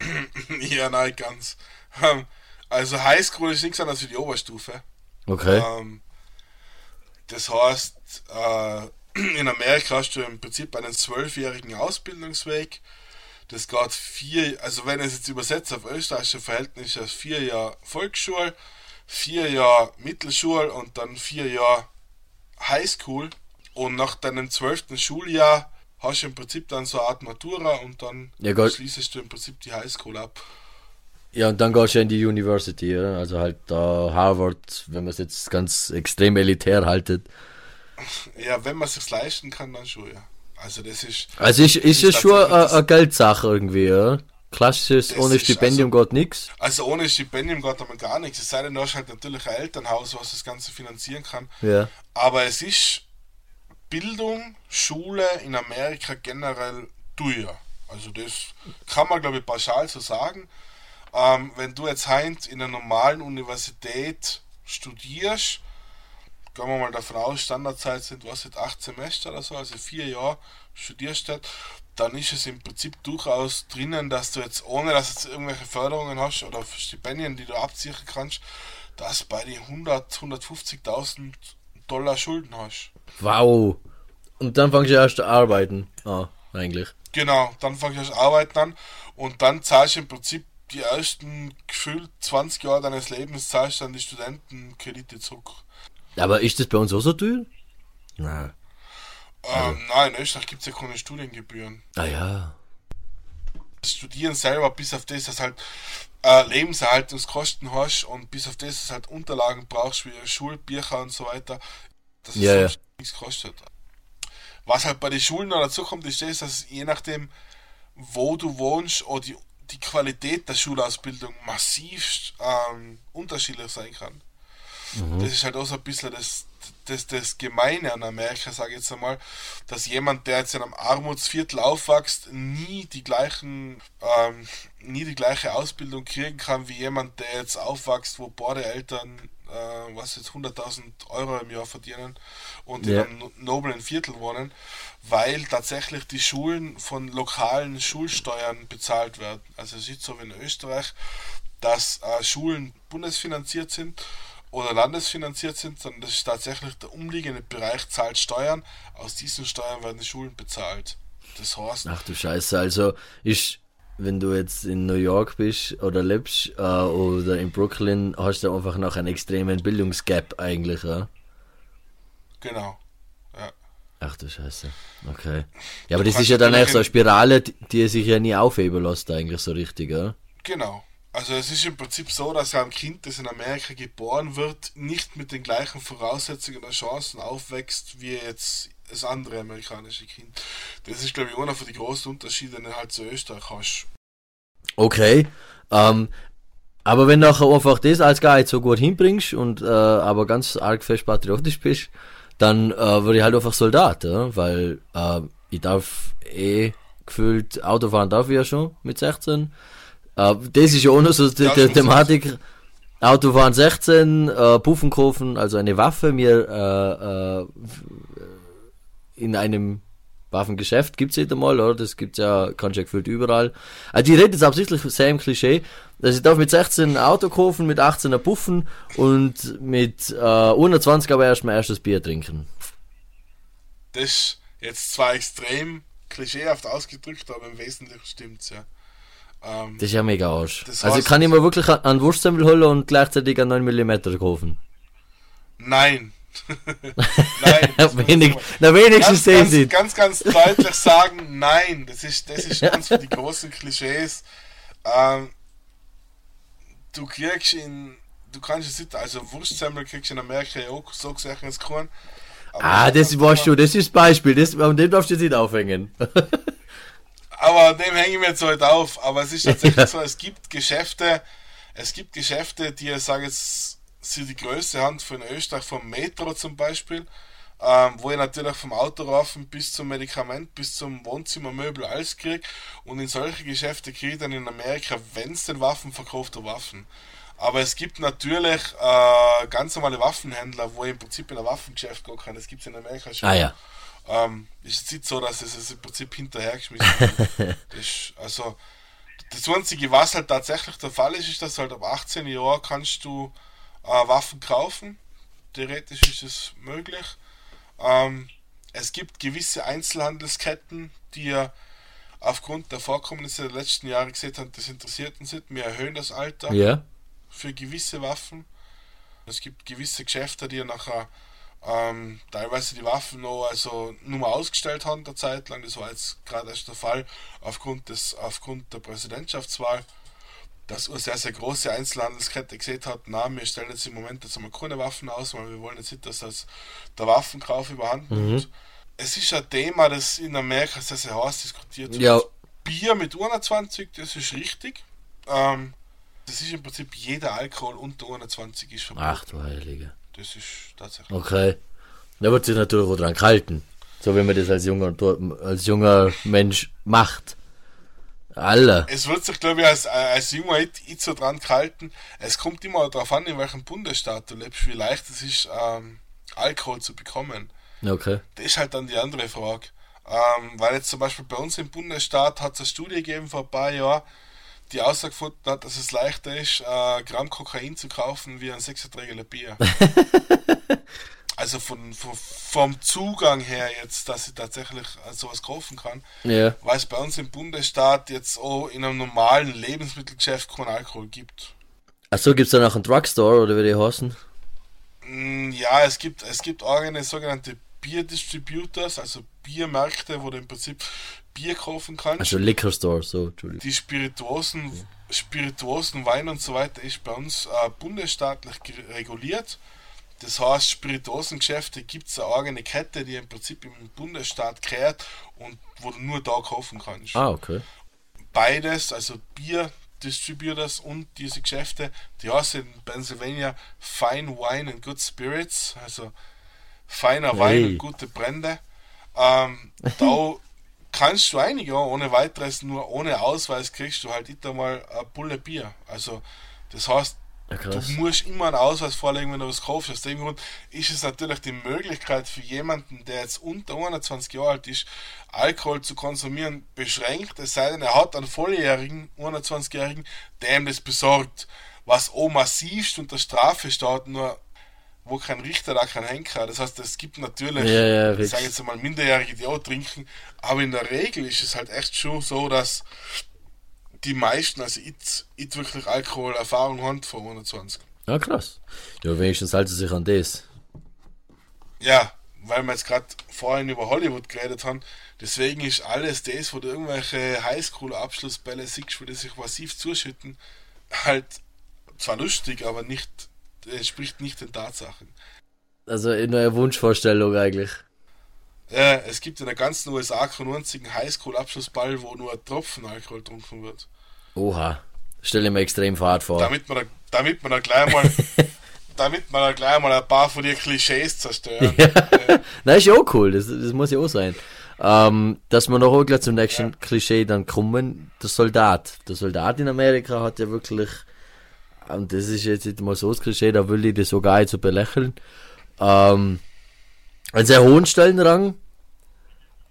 Ja, nein, ganz. Ähm, Also Highschool ist nichts anderes wie die Oberstufe. Okay. Ähm, das heißt, äh, in Amerika hast du im Prinzip einen zwölfjährigen Ausbildungsweg. Das geht vier, also wenn ich es jetzt übersetze auf österreichische Verhältnisse, vier Jahre Volksschule, vier Jahre Mittelschule und dann vier Jahre Highschool. Und nach deinem zwölften Schuljahr hast du im Prinzip dann so eine Art Matura und dann Ja, schließest du im Prinzip die Highschool ab. Ja, und dann gehst du in die University, oder? Also halt da Harvard, wenn man es jetzt ganz extrem elitär haltet. Ja, wenn man es sich leisten kann, dann schon, ja. Also das ist. Also ist, ist es schon eine Geldsache irgendwie, oder? Klassisches, Das ohne Stipendium geht nix. Also ohne Stipendium geht einmal gar nichts. Es sei denn, du hast halt natürlich ein Elternhaus, was das Ganze finanzieren kann. Ja. Aber es ist Bildung, Schule in Amerika generell teuer. Also das kann man, glaube ich, pauschal so sagen. Ähm, wenn du jetzt heint in einer normalen Universität studierst, gehen wir mal davon aus, Standardzeit sind was jetzt acht Semester oder so, also vier Jahre studierst du, dann ist es im Prinzip durchaus drinnen, dass du jetzt, ohne dass du jetzt irgendwelche Förderungen hast oder Stipendien, die du abziehen kannst, dass bei die 100, 150.000 Dollar Schulden hast. Wow. Und dann fangst du erst an arbeiten. Ah, eigentlich. Genau, dann fangst du das Arbeiten an und dann zahlst du im Prinzip die ersten gefühlt 20 Jahre deines Lebens zahlst du dann die Studentenkredite zurück. Aber ist das bei uns auch so teuer? Na. Ähm, nein, in Österreich gibt es ja keine Studiengebühren. Ah ja. Das Studieren selber, bis auf das, dass halt äh, Lebenserhaltungskosten hast und bis auf das, dass halt Unterlagen brauchst, wie Schulbücher und so weiter, dass es Ja, sonst nichts kostet. Was halt bei den Schulen noch dazu kommt, ist das, dass je nachdem, wo du wohnst oder die, die Qualität der Schulausbildung massiv ähm, unterschiedlich sein kann. Das ist halt auch so ein bisschen das, das, das Gemeine an Amerika, sage ich jetzt einmal, dass jemand, der jetzt in einem Armutsviertel aufwächst, nie die gleichen, ähm, nie die gleiche Ausbildung kriegen kann wie jemand, der jetzt aufwächst, wo beide Eltern, äh, was jetzt 100.000 Euro im Jahr verdienen und Ja. in einem no- noblen Viertel wohnen, weil tatsächlich die Schulen von lokalen Schulsteuern bezahlt werden. Also es ist so wie in Österreich, dass äh, Schulen bundesfinanziert sind oder landesfinanziert sind, sondern das ist tatsächlich der umliegende Bereich zahlt Steuern. Aus diesen Steuern werden die Schulen bezahlt. Das heißt, Ach du Scheiße, also ist, wenn du jetzt in New York bist oder lebst äh, oder in Brooklyn, hast du einfach noch einen extremen Bildungsgap eigentlich, ja? genau. Ja. Ach du Scheiße. Okay. Ja, aber das kannst ist ja dann echt so eine in- Spirale, die, die sich ja nie aufheben lässt, eigentlich so richtig, ja? Genau. Also es ist im Prinzip so, dass ein Kind, das in Amerika geboren wird, nicht mit den gleichen Voraussetzungen und Chancen aufwächst, wie jetzt das andere amerikanische Kind. Das ist, glaube ich, einer von den großen Unterschieden, den halt zu Österreich hast. Okay. Ähm, aber wenn du einfach das als Guide so gut hinbringst und äh, aber ganz arg fest patriotisch bist, dann äh, würde ich halt einfach Soldat, ja? weil äh, ich darf eh gefühlt Autofahren darf ich ja schon mit 16. Äh, das ist ja auch noch so die, die Thematik. Autofahren 16, äh, Puffen kaufen, also eine Waffe mir äh, äh, in einem Waffengeschäft gibt's nicht einmal, oder? Das gibt's ja, kannst ja gefühlt überall. Also die redet jetzt absichtlich sehr im Klischee. Also ich darf mit 16 ein Auto kaufen, mit 18 ein Puffen und mit äh, 21 aber erst mein erstes Bier trinken. Das ist jetzt zwar extrem klischeehaft ausgedrückt, aber im Wesentlichen stimmt's ja. Ähm, Das ist ja mega Arsch. Das also kann ich mir wirklich an- einen Wurstsemmel holen und gleichzeitig einen 9mm kaufen. nein. nein. Wenig, na wenigstens ganz, sehen ganz, sie. ganz, ganz deutlich sagen, nein, das ist, das ist ganz für die großen Klischees. Ähm, du kriegst in, du kannst es also Wurstsemmel kriegst du in Amerika ja auch so gesagt ins Korn. Ah, das warst du, das ist das Beispiel, das, an dem darfst du jetzt nicht aufhängen. Aber dem hänge ich mir jetzt halt auf. Aber es ist tatsächlich so, es gibt Geschäfte, es gibt Geschäfte, die, ich sage jetzt, sie die größte Hand von Österreich, vom Metro zum Beispiel, ähm, wo ich natürlich vom Autorafen bis zum Medikament, bis zum Wohnzimmermöbel alles kriege. Und in solche Geschäfte kriege ich dann in Amerika, wenn es den Waffen verkauft, Waffen. Aber es gibt natürlich äh, ganz normale Waffenhändler, wo ich im Prinzip in ein Waffengeschäft gehen kann. Das gibt es in Amerika schon. ah ja. Ähm, ist nicht so, dass es es im Prinzip hinterhergeschmissen wird. das, ist- also, das Einzige, was halt tatsächlich der Fall ist, ist, dass halt ab 18 Jahren kannst du äh, Waffen kaufen. Theoretisch ist es möglich. Ähm, es gibt gewisse Einzelhandelsketten, die ja aufgrund der Vorkommnisse der letzten Jahre gesehen haben, das interessiert uns nicht. Wir erhöhen das Alter Ja. für gewisse Waffen. Es gibt gewisse Geschäfte, die ja nachher ähm, teilweise die Waffen noch also nur mal ausgestellt haben der Zeit lang. Das war jetzt gerade erst der Fall aufgrund des aufgrund der Präsidentschaftswahl, dass eine sehr, sehr große Einzelhandelskette gesehen hat, na, wir stellen jetzt im Moment jetzt einmal keine Waffen aus, weil wir wollen jetzt nicht, dass das der Waffenkauf überhand nimmt. Es ist ein Thema, das in Amerika sehr, sehr heiß diskutiert wird. Ja, Bier mit 21, das ist richtig. Ähm, das ist im Prinzip jeder Alkohol unter 21 ist verboten. ach du Heilige. Das ist tatsächlich. Okay. Da wird sich natürlich auch dran gehalten. So wie man das als junger, als junger Mensch macht. Alle. Es wird sich, glaube ich, als, als Junger nicht, nicht so dran gehalten. Es kommt immer darauf an, in welchem Bundesstaat du lebst, wie leicht es ist, ähm, Alkohol zu bekommen. Okay. Das ist halt dann die andere Frage. Ähm, weil jetzt zum Beispiel bei uns im Bundesstaat hat es eine Studie gegeben vor ein paar Jahren, die herausgefunden hat, dass es leichter ist, äh, Gramm Kokain zu kaufen wie ein Sechserträger Bier. also von, von, vom Zugang her jetzt, dass ich tatsächlich äh, sowas kaufen kann, Ja. weil es bei uns im Bundesstaat jetzt auch in einem normalen Lebensmittelgeschäft keinen Alkohol gibt. Achso, gibt's da noch einen Drugstore oder wie die heißen? Mm, Ja, es gibt, es gibt eigene sogenannte Beer Distributors, also Biermärkte, wo du im Prinzip Bier kaufen kannst. Also Liquor Store, so, Entschuldigung. die Spirituosen, Spirituosen, Wein und so weiter ist bei uns äh, bundesstaatlich reguliert. Das heißt, Spirituosengeschäfte gibt es eine eigene Kette, die im Prinzip im Bundesstaat kehrt und wo du nur da kaufen kannst. Ah, okay. Beides, also Bier Distributors und diese Geschäfte, die heißen in Pennsylvania Fine Wine and Good Spirits, also feiner Wein Hey. und gute Brände. Ähm, da kannst du einige, ohne weiteres, nur ohne Ausweis kriegst du halt nicht einmal eine Bulle Bier. Also das heißt, Ja. Du musst immer einen Ausweis vorlegen, wenn du was kaufst. Aus dem Grund ist es natürlich die Möglichkeit für jemanden, der jetzt unter 21 Jahre alt ist, Alkohol zu konsumieren, beschränkt. Es sei denn, er hat einen volljährigen, 21-Jährigen, der ihm das besorgt. Was auch massivst unter Strafe steht, nur wo kein Richter da kein Henker. Das heißt, es gibt natürlich, Ja, ja, ich sage jetzt mal, Minderjährige, die auch trinken, aber in der Regel ist es halt echt schon so, dass die meisten, also ich, ich wirklich Alkoholerfahrung haben von 21. Ja, krass. Ja, wenigstens halten sie sich an das. Ja, weil wir jetzt gerade vorhin über Hollywood geredet haben, deswegen ist alles das, wo du irgendwelche Highschool-Abschlussbälle siehst, wo die sich massiv zuschütten, halt zwar lustig, aber nicht, entspricht nicht den Tatsachen. Also in einer Wunschvorstellung eigentlich. Ja, es gibt in der ganzen USA keinen einzigen Highschool-Abschlussball, wo nur ein Tropfen Alkohol getrunken wird. Oha. Stelle mir extrem fad vor. Damit man da, damit man da gleich mal, damit man da gleich mal ein paar von den Klischees zerstören. Äh, Na, ist ja auch cool, das, das muss ja auch sein. Ähm, dass wir noch auch gleich zum nächsten Klischee dann kommen, der Soldat. Der Soldat in Amerika hat ja wirklich, und das ist jetzt nicht mal so das Klischee, da will ich das so gar nicht so belächeln, ähm, einen sehr hohen Stellenrang,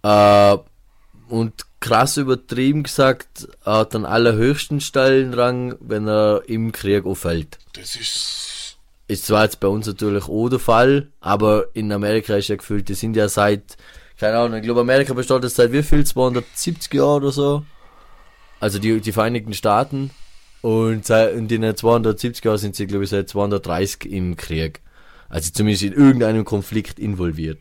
äh, und krass übertrieben gesagt, er hat den allerhöchsten Stellenrang, wenn er im Krieg auffällt. das ist, Ist zwar jetzt bei uns natürlich auch der Fall, aber in Amerika ist ja gefühlt, die sind ja seit keine Ahnung, ich glaube Amerika besteht jetzt seit wie viel? 270 Jahren oder so. Also die, die Vereinigten Staaten. Und in den 270 Jahren sind sie, glaube ich, seit 230 im Krieg. Also zumindest in irgendeinem Konflikt involviert.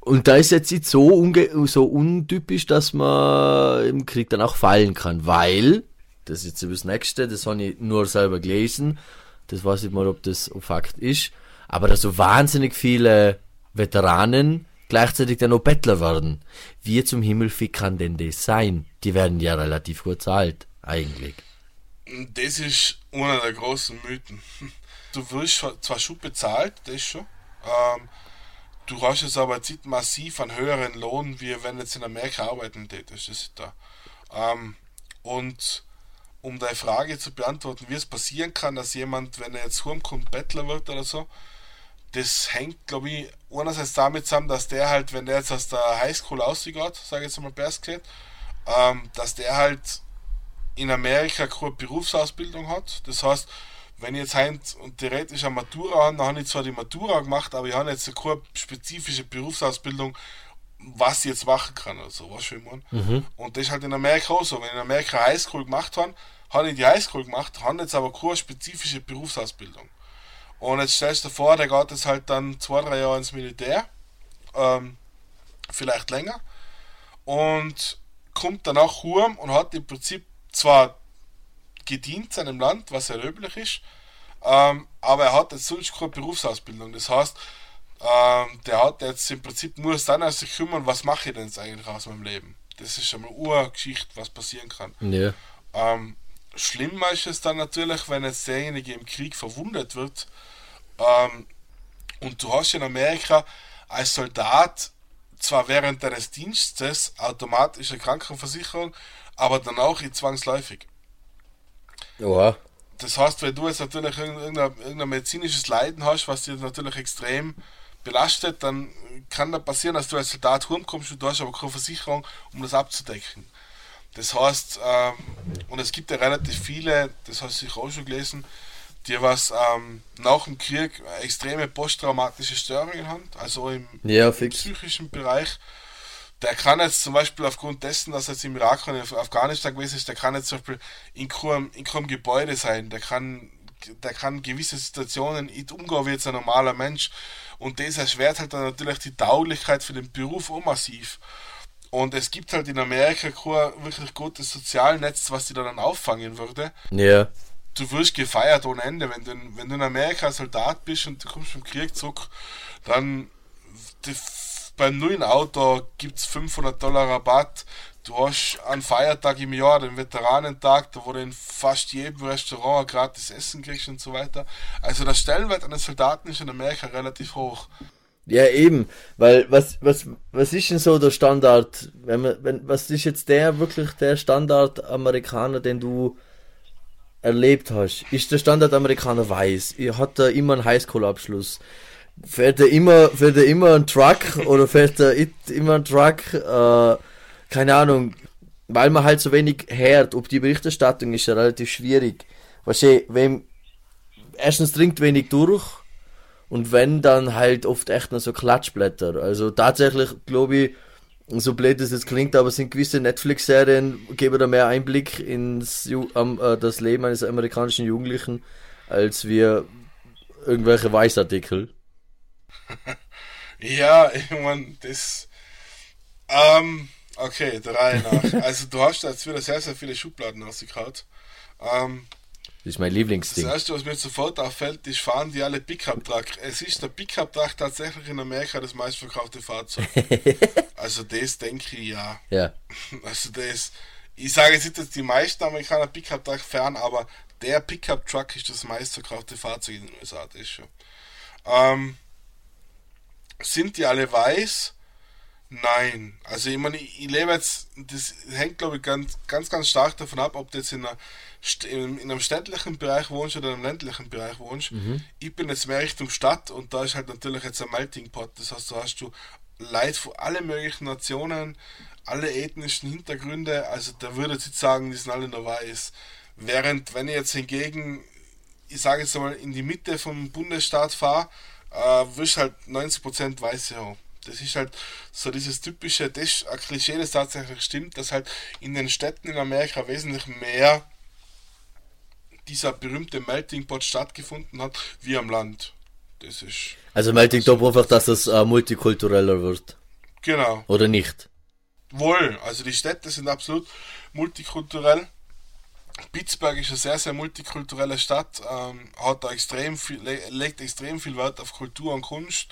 Und da ist jetzt nicht so, unge so untypisch, dass man im Krieg dann auch fallen kann, weil, das ist jetzt das Nächste, das habe ich nur selber gelesen, das weiß ich mal, ob das ein Fakt ist, aber dass so wahnsinnig viele Veteranen gleichzeitig dann auch Bettler werden. Wie zum Himmel wie kann denn das sein? Die werden ja relativ gut zahlt, eigentlich. Das ist einer der großen Mythen. Du wirst zwar schon bezahlt, das schon, ähm, du hast jetzt aber jetzt massiv einen höheren Lohn, wie wenn jetzt in Amerika arbeiten tätest. Das ist da. Ähm, und um deine Frage zu beantworten, wie es passieren kann, dass jemand, wenn er jetzt rumkommt, Bettler wird oder so, das hängt, glaube ich, einerseits damit zusammen, dass der halt, wenn der jetzt aus der Highschool ausgeht, sage ich jetzt mal Bersklet, ähm, dass der halt in Amerika keine Berufsausbildung hat. Das heißt, wenn ich jetzt heint und theoretisch eine Matura habe, dann habe ich zwar die Matura gemacht, aber ich habe jetzt keine spezifische Berufsausbildung, was ich jetzt machen kann oder so, was ich meine. Mhm. Und das ist halt in Amerika auch so. Wenn ich in Amerika Highschool gemacht habe, habe ich die Highschool gemacht, habe jetzt aber keine spezifische Berufsausbildung. Und jetzt stellst du dir vor, der geht jetzt halt dann zwei, drei Jahre ins Militär, ähm, vielleicht länger, und kommt danach heim und hat im Prinzip zwar gedient seinem Land, was ja löblich ist, ähm, aber er hat jetzt sonst keine Berufsausbildung. Das heißt, ähm, der hat jetzt im Prinzip nur dann aus sich kümmern, was mache ich denn jetzt eigentlich aus meinem Leben. Das ist schon mal Urgeschichte, was passieren kann. Ja. Ähm, schlimmer ist es dann natürlich, wenn jetzt derjenige im Krieg verwundet wird. Ähm, und du hast in Amerika als Soldat zwar während deines Dienstes automatische Krankenversicherung, aber dann auch zwangsläufig. Ja. Das heißt, wenn du jetzt natürlich irgendein, irgendein medizinisches Leiden hast, was dir natürlich extrem belastet, dann kann da passieren, dass du als Soldat rumkommst und du hast aber keine Versicherung, um das abzudecken. Das heißt, ähm, und es gibt ja relativ viele, das hast du sicher auch schon gelesen, die was ähm, nach dem Krieg extreme posttraumatische Störungen haben, also im, ja, im psychischen Bereich. Der kann jetzt zum Beispiel aufgrund dessen, dass er jetzt im Irak und in Afghanistan gewesen ist, der kann jetzt zum Beispiel in keinem, in keinem Gebäude sein, der kann, der kann gewisse Situationen nicht umgehen wie jetzt ein normaler Mensch. Und das erschwert halt dann natürlich die Tauglichkeit für den Beruf auch massiv. Und es gibt halt in Amerika kein wirklich gutes Sozialnetz, was die dann auffangen würde. Ja du wirst gefeiert ohne Ende. Wenn du, wenn du in Amerika Soldat bist und du kommst vom Krieg zurück, dann die, beim neuen Auto gibt es 500 Dollar Rabatt. Du hast einen Feiertag im Jahr, den Veteranentag, da wo du in fast jedem Restaurant gratis Essen kriegst und so weiter. Also der Stellenwert eines Soldaten ist in Amerika relativ hoch. Ja, eben, weil was, was, was ist denn so der Standard, wenn man, wenn, was ist jetzt der wirklich der Standard Amerikaner, den du erlebt hast, ist der Standardamerikaner weiß, hat er immer einen Highschool-Abschluss, fährt er immer, fährt er immer einen Truck oder fährt er immer einen Truck, äh, keine Ahnung, weil man halt so wenig hört, ob die Berichterstattung ist ja relativ schwierig. Weißt du, wenn, erstens dringt wenig durch und wenn, dann halt oft echt nur so Klatschblätter. Also tatsächlich, glaube ich, so blöd es jetzt klingt, aber sind gewisse Netflix-Serien, geben da mehr Einblick ins um, äh, das Leben eines amerikanischen Jugendlichen, als wir irgendwelche Weißartikel. ja, ich meine, das. Ähm, okay, der Reihe nach. also, du hast jetzt wieder sehr, sehr viele Schubladen rausgehauen. Ähm, das ist mein Lieblingsding. Das erste, was mir sofort auffällt, ist, fahren die alle Pickup-Truck. Es ist der Pickup-Truck tatsächlich in Amerika das meistverkaufte Fahrzeug. also das denke ich ja. Ja. Also das, ich sage jetzt nicht, dass die meisten Amerikaner Pickup-Truck fahren, aber der Pickup-Truck ist das meistverkaufte Fahrzeug in den USA, das ist schon. Ähm, sind die alle weiß? Nein. Also ich meine, ich, lebe jetzt, das hängt glaube ich ganz, ganz, ganz stark davon ab, ob du jetzt in einer in, einem städtlichen Bereich wohnst oder in einem ländlichen Bereich wohnst. Mhm. Ich bin jetzt mehr Richtung Stadt und da ist halt natürlich jetzt ein Melting Pot. Das heißt, da hast du Leute von allen möglichen Nationen, alle ethnischen Hintergründe. Also da würde ich sagen, die sind alle nur weiß. Während, wenn ich jetzt hingegen, ich sage jetzt mal, in die Mitte vom Bundesstaat fahre, äh, wirst halt 90% Weiße haben. Das ist halt so dieses typische, das ist ein Klischee, das tatsächlich stimmt, dass halt in den Städten in Amerika wesentlich mehr dieser berühmte Melting Pot stattgefunden hat, wie am Land. Das ist. Also Melting Top einfach, dass es äh, multikultureller wird. Genau. Oder nicht? Wohl, also die Städte sind absolut multikulturell. Pittsburgh ist eine sehr, sehr multikulturelle Stadt, ähm, hat extrem viel, le legt extrem viel Wert auf Kultur und Kunst,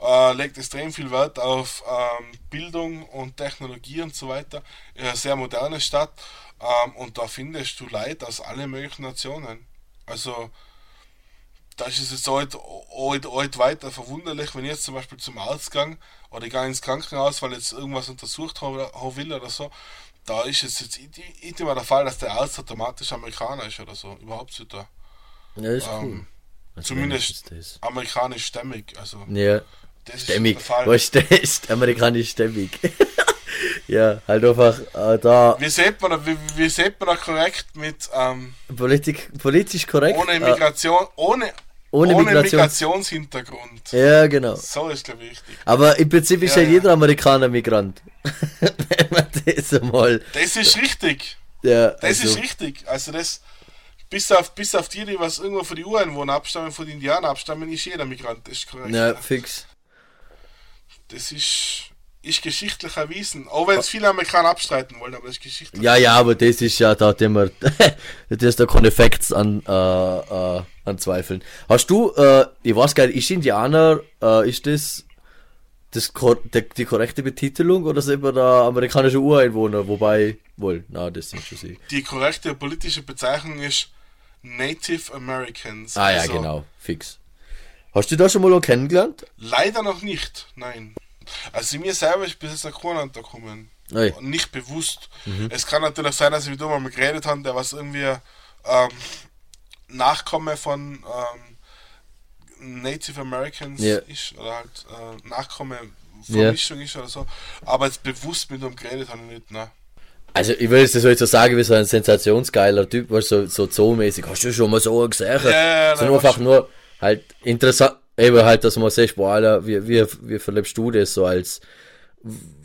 äh, legt extrem viel Wert auf ähm, Bildung und Technologie und so weiter. Ist eine sehr moderne Stadt ähm, und da findest du Leute aus allen möglichen Nationen. Also da ist jetzt halt, halt, halt weiter verwunderlich, wenn ich jetzt zum Beispiel zum Arzt gehe oder ich gehe ins Krankenhaus, weil ich jetzt irgendwas untersucht haben will oder so, da ist es jetzt nicht immer der Fall, dass der Arzt automatisch Amerikaner ist oder so. Überhaupt nicht da. Ja, ist cool. Ähm, Also zumindest amerikanisch stämmig. Also. Ja, stämmig. Was ist amerikanisch stämmig? ja, halt einfach äh, da Wie sieht man, da- wie, wie sieht man da korrekt mit ähm, Politik, politisch korrekt. ohne äh, Migration, ohne, ohne ohne Migrations- Migrationshintergrund? ja, genau. So ist glaube ich wichtig. Aber im Prinzip ist Ja, ja, ja. jeder Amerikaner Migrant. Wenn man das einmal. Das ist richtig. Ja, Das also, ist richtig. Also das bis auf, bis auf die, die was irgendwo von den Ureinwohnern abstammen, von den Indianern abstammen, ist jeder Migrant. Das ist korrekt. Ja, fix. Das ist, ist geschichtlich erwiesen. Auch wenn es viele Amerikaner abstreiten wollen, aber das ist geschichtlich. Ja, ja, aber das ist ja da immer. das ist da keine Facts an, äh, äh, an Zweifeln. Hast du, äh, ich weiß gar nicht, ist Indianer, äh, ist das, das die, die korrekte Betitelung oder sind wir da amerikanische Ureinwohner? Wobei, wohl, na, das sind schon sie. Die korrekte politische Bezeichnung ist Native Americans. Ah ja, Also, genau, fix. Hast du da schon mal kennengelernt? Leider noch nicht, nein. Also mir selber ist bis jetzt keiner untergekommen. Oi. Nicht bewusst. Mhm. Es kann natürlich sein, dass ich mit jemandem geredet habe, der was irgendwie ähm, Nachkomme von ähm, Native Americans Ja. ist oder halt äh, Nachkomme. Vermischung ist oder so. Aber jetzt bewusst mit ihm geredet habe ich nicht, ne? Also, ich will es so jetzt so sagen, wie so ein sensationsgeiler Typ, weil so, so zoomäßig, hast du schon mal so gesehen? Ja, ja, ja, nein, einfach was- nur halt interessant, eben halt, dass man sagt, boah, Alter, wie, wie, wie verlebst du das so als,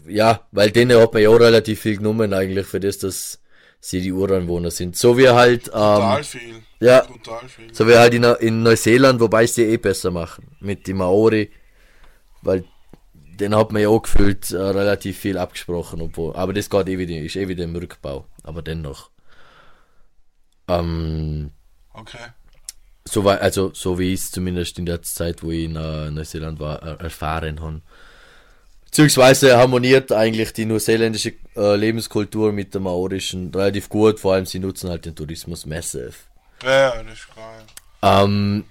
ja, weil denen hat man ja auch relativ viel genommen eigentlich für das, dass sie die Ureinwohner sind. So wie halt, Total ähm, viel. ja. Total viel. so wie halt in, in Neuseeland, wobei es die eh besser machen, mit den Maori, weil den hat man ja auch gefühlt äh, relativ viel abgesprochen, obwohl, aber das geht eh wieder, ist eh wieder im Rückbau, aber dennoch. Ähm, Okay. So war, also so wie ich es zumindest in der Zeit, wo ich in äh, Neuseeland war, äh, erfahren habe. Beziehungsweise harmoniert eigentlich die neuseeländische äh, Lebenskultur mit der maorischen relativ gut, vor allem sie nutzen halt den Tourismus massive. Ja, das ist klar. Ähm,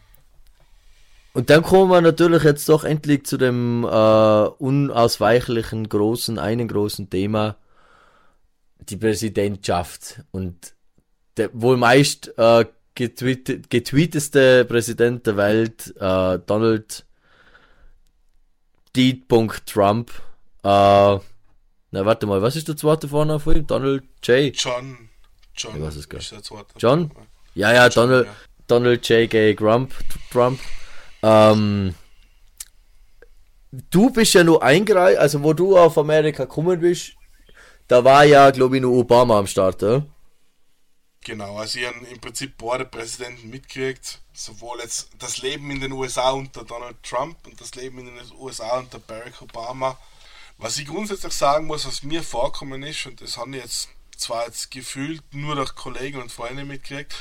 und dann kommen wir natürlich jetzt doch endlich zu dem äh, unausweichlichen großen, einen großen Thema, die Präsidentschaft. Und der wohl meist äh, getweet, getweeteste Präsident der Welt, äh, Donald D. Trump. Äh, na, warte mal, was ist der zweite Vorname von ihm? Donald J. John. John. Ich weiß es gar zweite. John? Ja, ja, Donald, ja. Donald J. Gay Trump. Trump. Ähm, du bist ja nur eingereiht, also wo du auf Amerika gekommen bist, da war ja, glaube ich, nur Obama am Start, oder? Genau, also ich habe im Prinzip beide Präsidenten mitgekriegt. Sowohl jetzt das Leben in den USA unter Donald Trump und das Leben in den USA unter Barack Obama. Was ich grundsätzlich sagen muss, was mir vorkommen ist, und das habe ich jetzt zwar jetzt gefühlt nur durch Kollegen und Freunde mitgekriegt,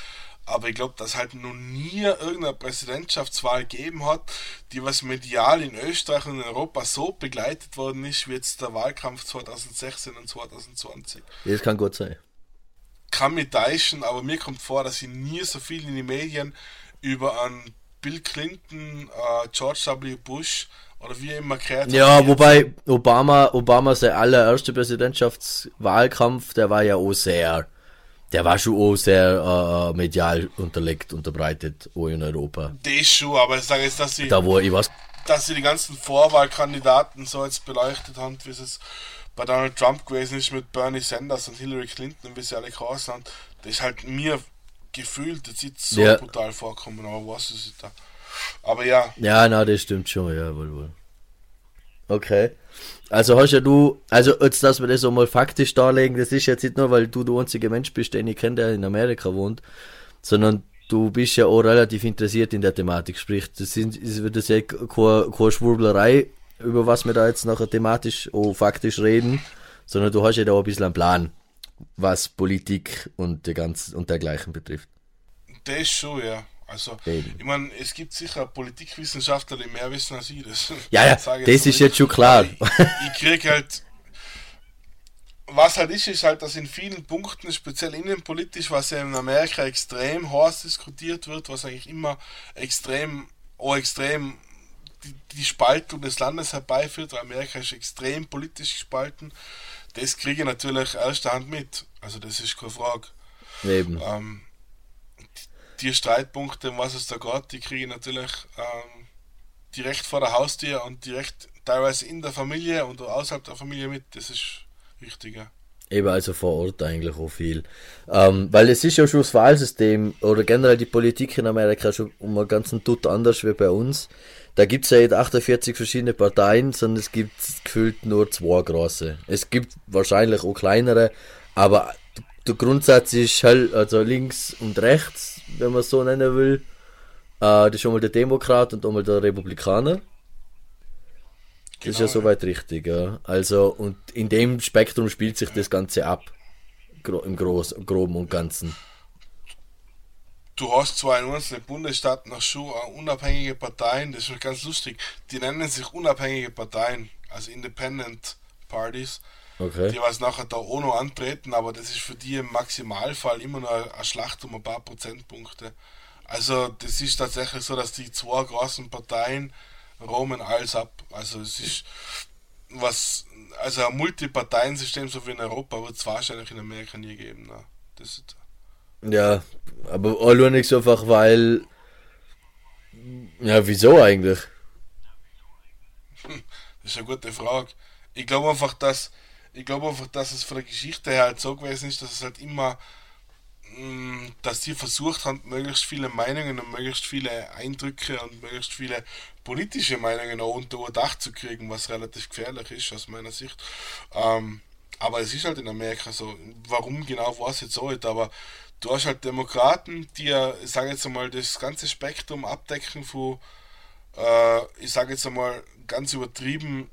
aber ich glaube, dass halt noch nie irgendeine Präsidentschaftswahl gegeben hat, die was medial in Österreich und in Europa so begleitet worden ist, wie jetzt der Wahlkampf 2016 und 2020 Das kann gut sein. Kann mich täuschen, aber mir kommt vor, dass ich nie so viel in den Medien über einen Bill Clinton, äh, George W. Bush oder wie immer gehört Ja, wobei Obama, Obama sein allererster Präsidentschaftswahlkampf, der war ja auch sehr, der war schon auch sehr äh, medial unterlegt, unterbreitet, auch in Europa. Das schon, aber ich sage jetzt, dass sie, Da wo ich was, dass sie die ganzen Vorwahlkandidaten so jetzt beleuchtet haben, wie es bei Donald Trump gewesen ist mit Bernie Sanders und Hillary Clinton und wie sie alle geheißen haben, das ist halt mir gefühlt jetzt nicht so Ja. brutal vorkommen, aber was ist da? Aber ja, ja, na, das stimmt schon, ja, wohl, wohl. Okay. Also hast ja du, also jetzt, dass wir das so mal faktisch darlegen, das ist jetzt nicht nur, weil du der einzige Mensch bist, den ich kenne, der in Amerika wohnt, sondern du bist ja auch relativ interessiert in der Thematik. Sprich, das, sind, das wird das ja keine, keine Schwurblerei, über was wir da jetzt nachher thematisch auch faktisch reden, sondern du hast ja da auch ein bisschen einen Plan, was Politik und, der ganz, und dergleichen betrifft. Das schon, ja. Also, Eben. ich meine, es gibt sicher Politikwissenschaftler, die mehr wissen als ich. Das Ja, ja, das ist nicht. jetzt schon klar. Ich, ich krieg halt. Was halt ist, ist halt, dass in vielen Punkten, speziell innenpolitisch, was ja in Amerika extrem heiß diskutiert wird, was eigentlich immer extrem, auch extrem die, die Spaltung des Landes herbeiführt, Amerika ist extrem politisch gespalten. Das kriege ich natürlich erster Hand mit. Also das ist keine Frage. Eben. Ähm, die Streitpunkte, um was es da geht, die kriege ich natürlich ähm, direkt vor der Haustür und direkt teilweise in der Familie und außerhalb der Familie mit. Das ist wichtig. Eben also vor Ort eigentlich auch viel. Ähm, weil es ist ja schon das Wahlsystem oder generell die Politik in Amerika schon um einen ganzen Tut anders wie bei uns. Da gibt es ja nicht 48 verschiedene Parteien, sondern es gibt gefühlt nur zwei große. Es gibt wahrscheinlich auch kleinere, aber der Grundsatz ist halt, also links und rechts, wenn man es so nennen will. Äh, das ist schon mal der Demokrat und einmal der Republikaner. Das ist ja Genau, soweit richtig, ja. Also, und in dem Spektrum spielt sich das Ganze ab. Gro Im Groß Groben und Ganzen. Du hast zwar in unseren Bundesstaaten noch schon äh, unabhängige Parteien, das ist ganz lustig. Die nennen sich unabhängige Parteien, also Independent Parties. Okay. die was nachher da auch noch antreten, aber das ist für die im Maximalfall immer noch eine Schlacht um ein paar Prozentpunkte. Also das ist tatsächlich so, dass die zwei großen Parteien romen alles ab. Also es ist was, also ein Multiparteiensystem so wie in Europa wird es wahrscheinlich in Amerika nie geben. Ne? Das Ja, aber auch nur nicht so einfach, weil. Ja, wieso eigentlich? Das ist eine gute Frage. Ich glaube einfach, dass ich glaube einfach, dass es von der Geschichte her halt so gewesen ist, dass es halt immer, dass die versucht haben, möglichst viele Meinungen und möglichst viele Eindrücke und möglichst viele politische Meinungen auch unter Dach zu kriegen, was relativ gefährlich ist aus meiner Sicht. Ähm, aber es ist halt in Amerika so. Warum genau weiß ich jetzt nicht, aber du hast halt Demokraten, die ja, ich sage jetzt einmal, das ganze Spektrum abdecken von äh, ich sage jetzt einmal ganz übertrieben,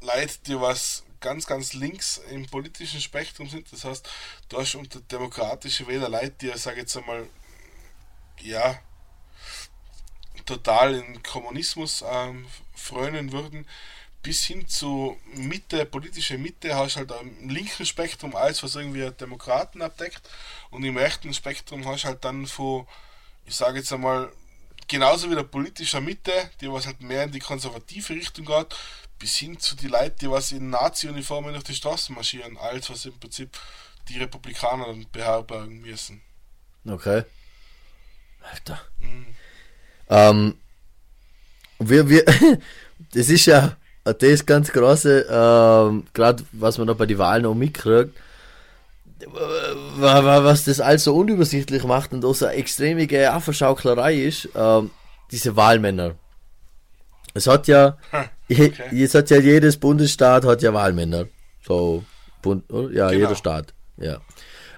Leute, die was ganz, ganz links im politischen Spektrum sind. Das heißt, du hast unter demokratische Wähler Leute, die, ich sage jetzt einmal, ja, total in Kommunismus ähm, frönen würden, bis hin zu Mitte, politische Mitte, hast halt im linken Spektrum alles, was irgendwie Demokraten abdeckt, und im rechten Spektrum hast halt dann von, ich sage jetzt einmal, genauso wie der politischer Mitte, die was halt mehr in die konservative Richtung geht, bis hin zu die Leute, die was in Nazi-Uniformen durch die Straßen marschieren, als was im Prinzip die Republikaner dann beherbergen müssen. Okay. Alter. Ähm, wir, wir, das ist ja das ganz große, ähm, gerade was man da bei den Wahlen auch mitkriegt, wa- was das alles so unübersichtlich macht und auch so eine extreme Affenschauklerei ist, ähm, diese Wahlmänner. Es hat ja, okay. es hat ja jedes Bundesstaat hat ja Wahlmänner. So, Bund, oder? ja, Genau. jeder Staat, ja.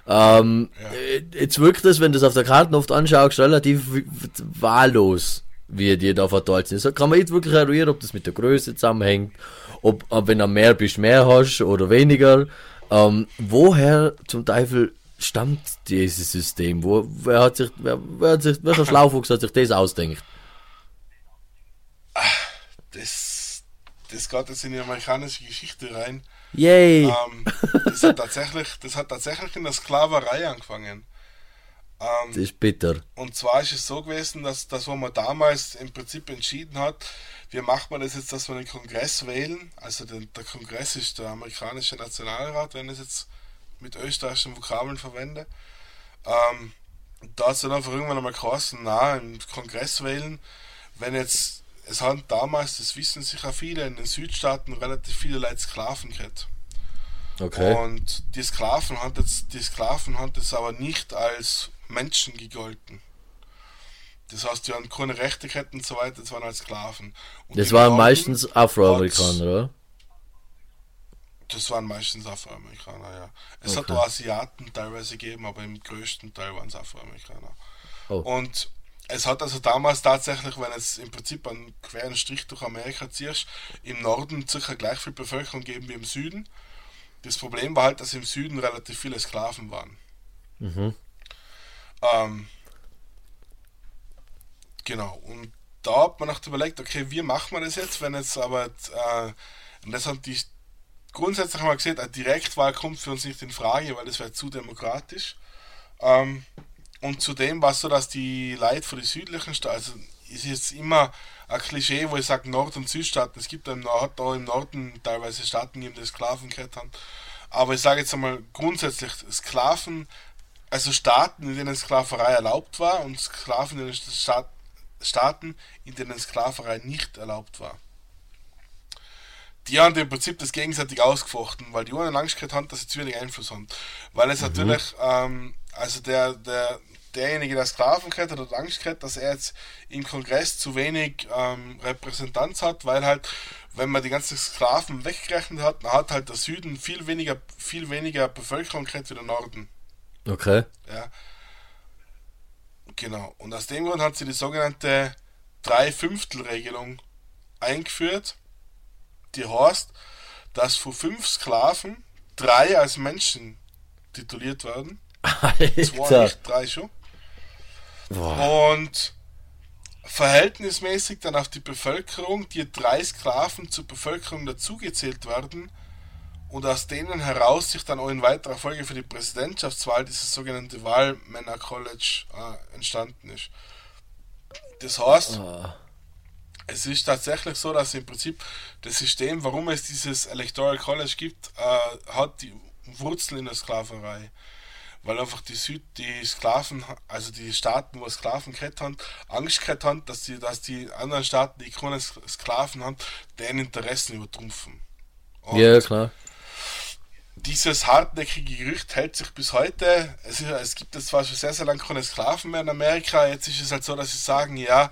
Ähm, äh, Jetzt wirkt es, wenn du es auf der Karte oft anschaust, relativ wahllos, wie die da verteilt sind. So kann man nicht wirklich eruieren, ob das mit der Größe zusammenhängt, ob, ob wenn du mehr bist, mehr hast oder weniger. Ähm, woher zum Teufel stammt dieses System? Wo, wer hat sich, wer, wer hat sich, welcher Schlaufuchs hat sich das ausdenkt? Das, das geht jetzt in die amerikanische Geschichte rein. Yay! Ähm, das, hat tatsächlich, das hat tatsächlich in der Sklaverei angefangen. Ähm, Das ist bitter. Und zwar ist es so gewesen, dass das, was man damals im Prinzip entschieden hat, wie macht man das jetzt, dass wir den Kongress wählen? Also der, der Kongress ist der amerikanische Nationalrat, wenn ich es jetzt mit österreichischen Vokabeln verwende. Ähm, da hat es dann einfach irgendwann einmal geheißen, na, im Kongress wählen, wenn jetzt, es haben damals, das wissen sicher viele, in den Südstaaten relativ viele Leute Sklaven gehabt. Okay. Und die Sklaven hat jetzt, die Sklaven hat es aber nicht als Menschen gegolten. Das heißt, die haben keine Rechte gehabt und so weiter, das waren als Sklaven. Und Das waren Norden meistens hat- Afroamerikaner, oder? Das waren meistens Afroamerikaner, ja. Es hat Okay. auch Asiaten teilweise gegeben, aber im größten Teil waren es Afroamerikaner. Oh. Und es hat also damals tatsächlich, wenn es im Prinzip einen queren Strich durch Amerika ziehst, im Norden circa gleich viel Bevölkerung geben wie im Süden. Das Problem war halt, dass im Süden relativ viele Sklaven waren. Mhm. Ähm, genau, und da hat man noch überlegt, okay, wie machen wir das jetzt, wenn jetzt aber, äh, und das haben die grundsätzlich haben wir gesehen, eine Direktwahl kommt für uns nicht in Frage, weil das wäre zu demokratisch. Ähm, und zudem war es so, dass die Leute von den südlichen Staaten, also ist jetzt immer ein Klischee, wo ich sage Nord- und Südstaaten, es gibt im Nord, da im Norden teilweise Staaten, die die Sklaven gehabt haben, aber ich sage jetzt einmal grundsätzlich, Sklaven, also Staaten, in denen Sklaverei erlaubt war und Sklaven in den Staat, Staaten, in denen Sklaverei nicht erlaubt war. Die haben im Prinzip das gegenseitig ausgefochten, weil die einen Angst gehabt haben, dass sie zu wenig Einfluss haben. Weil es natürlich, ähm, also der, der, derjenige, der Sklaven hat, hat Angst gehabt, dass er jetzt im Kongress zu wenig ähm, Repräsentanz hat, weil halt, wenn man die ganzen Sklaven weggerechnet hat, dann hat halt der Süden viel weniger, viel weniger Bevölkerung gehabt wie der Norden. Okay. Ja. Genau. Und aus dem Grund hat sie die sogenannte Drei-Fünftel-Regelung eingeführt. Die heißt, dass von fünf Sklaven drei als Menschen tituliert werden. Zwei Alter. nicht, drei schon. Boah. Und verhältnismäßig dann auf die Bevölkerung, die drei Sklaven zur Bevölkerung dazugezählt werden und aus denen heraus sich dann auch in weiterer Folge für die Präsidentschaftswahl dieses sogenannte Wahlmänner College äh, entstanden ist. Das heißt, Ah. es ist tatsächlich so, dass im Prinzip das System, warum es dieses Electoral College gibt, äh, hat die Wurzeln in der Sklaverei. Weil einfach die Süd, die Sklaven, also die Staaten, wo Sklaven gehabt haben, Angst gehabt haben, dass die, dass die anderen Staaten, die keine Sk- Sklaven haben, deren Interessen übertrumpfen. Und Ja, klar. dieses hartnäckige Gerücht hält sich bis heute. Es, ist, es gibt jetzt zwar schon sehr, sehr lange keine Sklaven mehr in Amerika. Jetzt ist es halt so, dass sie sagen, ja,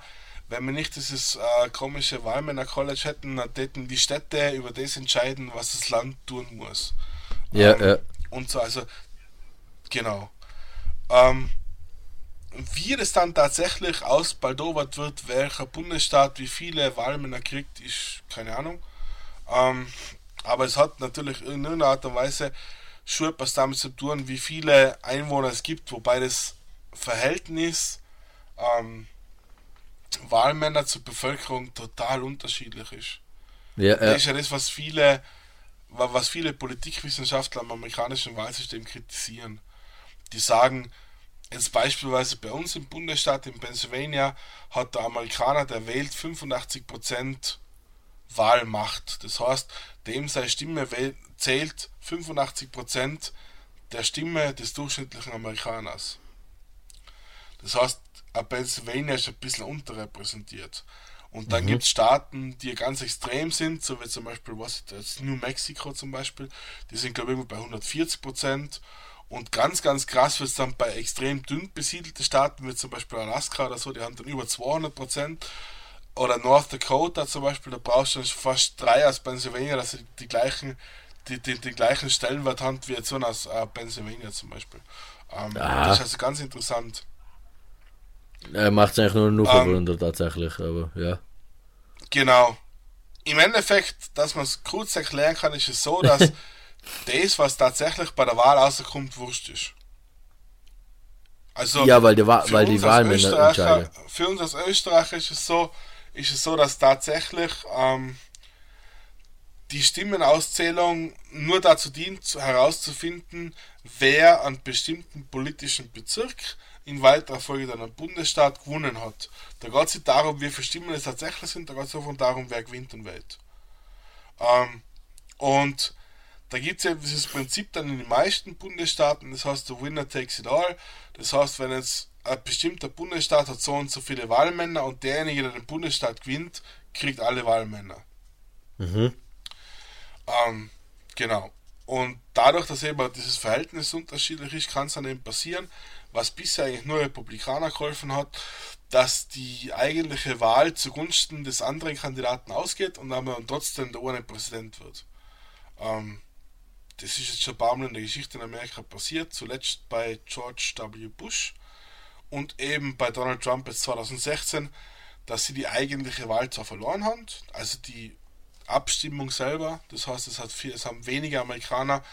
wenn wir nicht dieses äh, komische Wahlmänner College hätten, dann täten die Städte über das entscheiden, was das Land tun muss. Ja, Ähm, ja. Und so, also, genau. Ähm, wie das dann tatsächlich ausbaldowert wird, welcher Bundesstaat wie viele Wahlmänner kriegt, ist keine Ahnung. Ähm, aber es hat natürlich in irgendeiner Art und Weise schon etwas damit zu tun, wie viele Einwohner es gibt, wobei das Verhältnis ähm, Wahlmänner zur Bevölkerung total unterschiedlich ist. Ja, Das ja. ist ja das, was viele, wa- was viele Politikwissenschaftler am amerikanischen Wahlsystem kritisieren. Die sagen, jetzt beispielsweise bei uns im Bundesstaat in Pennsylvania hat der Amerikaner, der wählt 85% Wahlmacht. Das heißt, dem seine Stimme zählt 85% der Stimme des durchschnittlichen Amerikaners. Das heißt, ein Pennsylvania ist ein bisschen unterrepräsentiert. Und dann gibt es Staaten, die ganz extrem sind, so wie zum Beispiel was New Mexico zum Beispiel, die sind glaube ich bei 140 Prozent. Und ganz, ganz krass wird es dann bei extrem dünn besiedelten Staaten, wie zum Beispiel Alaska oder so, die haben dann über 200 Prozent. Oder North Dakota zum Beispiel, da brauchst du dann fast drei aus Pennsylvania, dass sie die gleichen, die, die, die gleichen Stellenwert haben wie jetzt so aus äh, Pennsylvania zum Beispiel. Ähm, Ah. Das ist also ganz interessant. Er macht es eigentlich nur, nur Ähm. verwundert tatsächlich, aber ja. Genau. Im Endeffekt, dass man es kurz erklären kann, ist es so, dass das, was tatsächlich bei der Wahl rauskommt, wurscht ist. Also, Ja, weil die, Wa weil die Wahlmänner entscheiden. Für uns als Österreicher ist es so, ist es so, dass tatsächlich ähm, die Stimmenauszählung nur dazu dient, zu- herauszufinden, wer einen bestimmten politischen Bezirk in weiterer Folge dann einen Bundesstaat gewonnen hat. Da geht es nicht darum, wie viele Stimmen es tatsächlich sind, da geht es einfach darum, wer gewinnt und wählt. Ähm, und da gibt es ja dieses Prinzip dann in den meisten Bundesstaaten, das heißt, der Winner takes it all. Das heißt, wenn jetzt ein bestimmter Bundesstaat hat so und so viele Wahlmänner und derjenige, der den Bundesstaat gewinnt, kriegt alle Wahlmänner. Mhm. Ähm, genau. Und dadurch, dass eben dieses Verhältnis unterschiedlich ist, kann es dann eben passieren, was bisher eigentlich nur Republikaner geholfen hat, dass die eigentliche Wahl zugunsten des anderen Kandidaten ausgeht und aber dann trotzdem der eine Präsident wird. Ähm, das ist jetzt schon ein paar Mal in der Geschichte in Amerika passiert, zuletzt bei George W. Bush und eben bei Donald Trump jetzt 2016, dass sie die eigentliche Wahl zwar verloren haben, also die Abstimmung selber, das heißt, es, hat viel, es haben weniger Amerikaner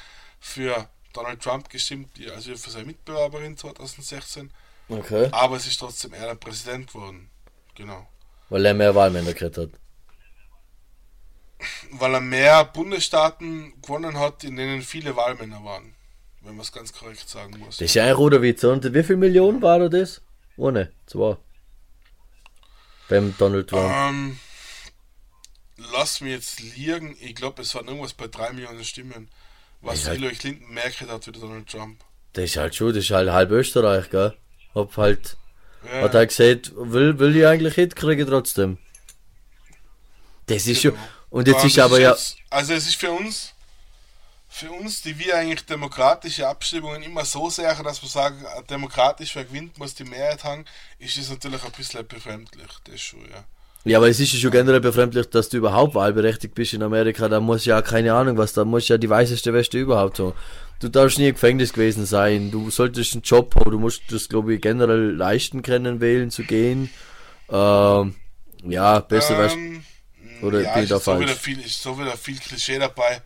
für Donald Trump gestimmt, als für seine Mitbewerberin 2016, Okay. aber es ist trotzdem er der Präsident geworden. Genau. Weil er mehr Wahlmänner gekriegt hat. Weil er mehr Bundesstaaten gewonnen hat, in denen viele Wahlmänner waren. Wenn man es ganz korrekt sagen muss. Das ist ja ein roter Witz. Und wie viel Millionen war da das? Ohne. Zwei. Beim Donald Trump. Ähm, lass mich jetzt liegen. Ich glaube, es waren irgendwas bei 3 Millionen Stimmen. Was halt- Hillary Clinton mehr gekriegt hat wie Donald Trump. Das ist halt schon, das ist halt halb Österreich, gell? Hab halt, Ja, hat er gesagt, will, will die eigentlich hitkriegen trotzdem. Das ist schon, und jetzt ist aber ja, jetzt- also es ist für uns, für uns, die wir eigentlich demokratische Abstimmungen immer so sehr, dass wir sagen, demokratisch wer gewinnt, muss die Mehrheit haben, ist das natürlich ein bisschen befremdlich. Das schon, ja. ja, aber es ist ja schon generell befremdlich, dass du überhaupt wahlberechtigt bist in Amerika. Da muss ja keine Ahnung was, da muss ja die weißeste Weste überhaupt haben. Du darfst nie im Gefängnis gewesen sein, du solltest einen Job haben, du musst das, glaube ich, generell leisten können, wählen zu gehen. Ähm, ja, besser. Ähm, Oder ja, ich da so wieder viel, ist so wieder viel Klischee dabei.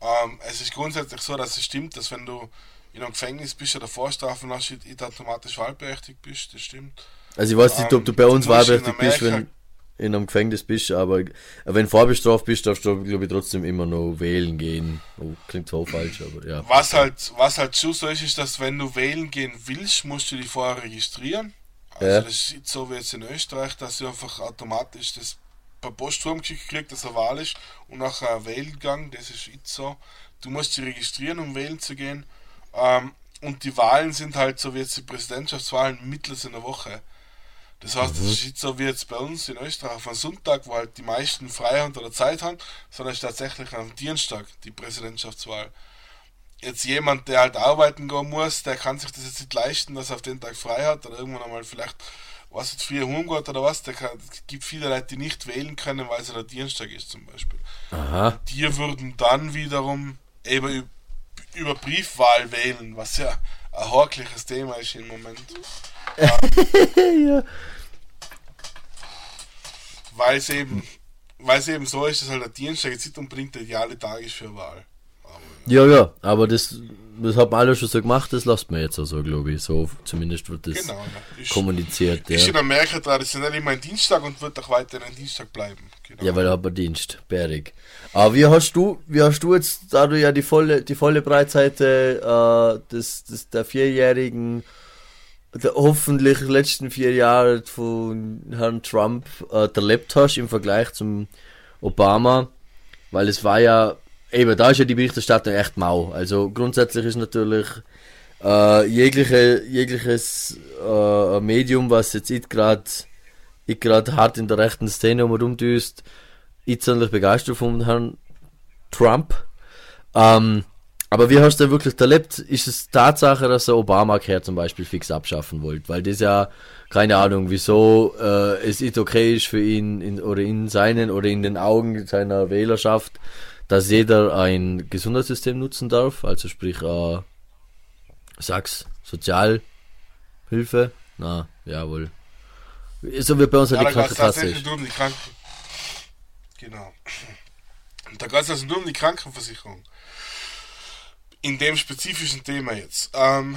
Ähm, es ist grundsätzlich so, dass es stimmt, dass wenn du in einem Gefängnis bist oder Vorstrafen hast, nicht automatisch wahlberechtigt bist. Das stimmt. Also ich weiß nicht, ob du bei Ähm, uns du wahlberechtigt bist, wenn in einem Gefängnis bist, aber wenn vorbestraft bist, darfst du, glaube ich, trotzdem immer noch wählen gehen. Oh, klingt zwar falsch, aber ja. Was halt, was halt schon so ist, ist, dass wenn du wählen gehen willst, musst du dich vorher registrieren. Also Ja. das ist nicht so wie jetzt in Österreich, dass du einfach automatisch das per Postturm geschickt kriegst, dass er Wahl ist und nachher ein Wählgang, das ist nicht so. Du musst dich registrieren, um wählen zu gehen. Ähm, und die Wahlen sind halt so wie jetzt die Präsidentschaftswahlen mittels in der Woche. Das heißt, es ist nicht so wie jetzt bei uns in Österreich auf einem Sonntag, wo halt die meisten frei haben oder Zeit haben, sondern ist tatsächlich am Dienstag die Präsidentschaftswahl jetzt jemand, der halt arbeiten gehen muss, der kann sich das jetzt nicht leisten, dass er auf den Tag frei hat oder irgendwann einmal vielleicht, was jetzt früher heimgeht oder was, der kann, es gibt viele Leute, die nicht wählen können, weil es ja der Dienstag ist zum Beispiel. Aha. Die würden dann wiederum eben üb- über Briefwahl wählen, was ja ein hakliches Thema ist im Moment. ja. Weil es eben, weil es eben so ist, dass halt der Dienstag jetzt nicht unbedingt der ideale Tag ist für Wahl. Aber, Ja, ja, aber das, das hat man alle schon so gemacht, das lasst man jetzt auch so, glaube ich. So zumindest wird das genau, ja. Ist, kommuniziert. ist in Ja. Amerika traditionell immer ein Dienstag und wird auch weiterhin ein Dienstag bleiben. Genau. ja, weil da hat man Dienst, bärig. Aber wie hast du, wie hast du jetzt, da du ja die volle, die volle Breitseite äh, des, des, der vierjährigen, der hoffentlich letzten vier Jahre von Herrn Trump äh, erlebt hast im Vergleich zum Obama, weil es war ja, eben, da ist ja die Berichterstattung echt mau. Also grundsätzlich ist natürlich äh, jegliche, jegliches äh, Medium, was jetzt gerade ich hart in der rechten Szene um rumdüst, ich ziemlich begeistert vom Herrn Trump. Ähm, aber wie hast du denn wirklich erlebt? Ist es Tatsache, dass er Obamacare zum Beispiel fix abschaffen wollte? Weil das ja, keine Ahnung, wieso äh, es nicht okay ist für ihn in, oder in seinen oder in den Augen seiner Wählerschaft, dass jeder ein Gesundheitssystem nutzen darf, also sprich, äh, sag's, Sozialhilfe? Na, jawohl. So wie bei uns halt Ja, die Krankenkasse tatsächlich nur um die Kranken. Genau. Und da geht es also nur um die Krankenversicherung. In dem spezifischen Thema jetzt. Ähm,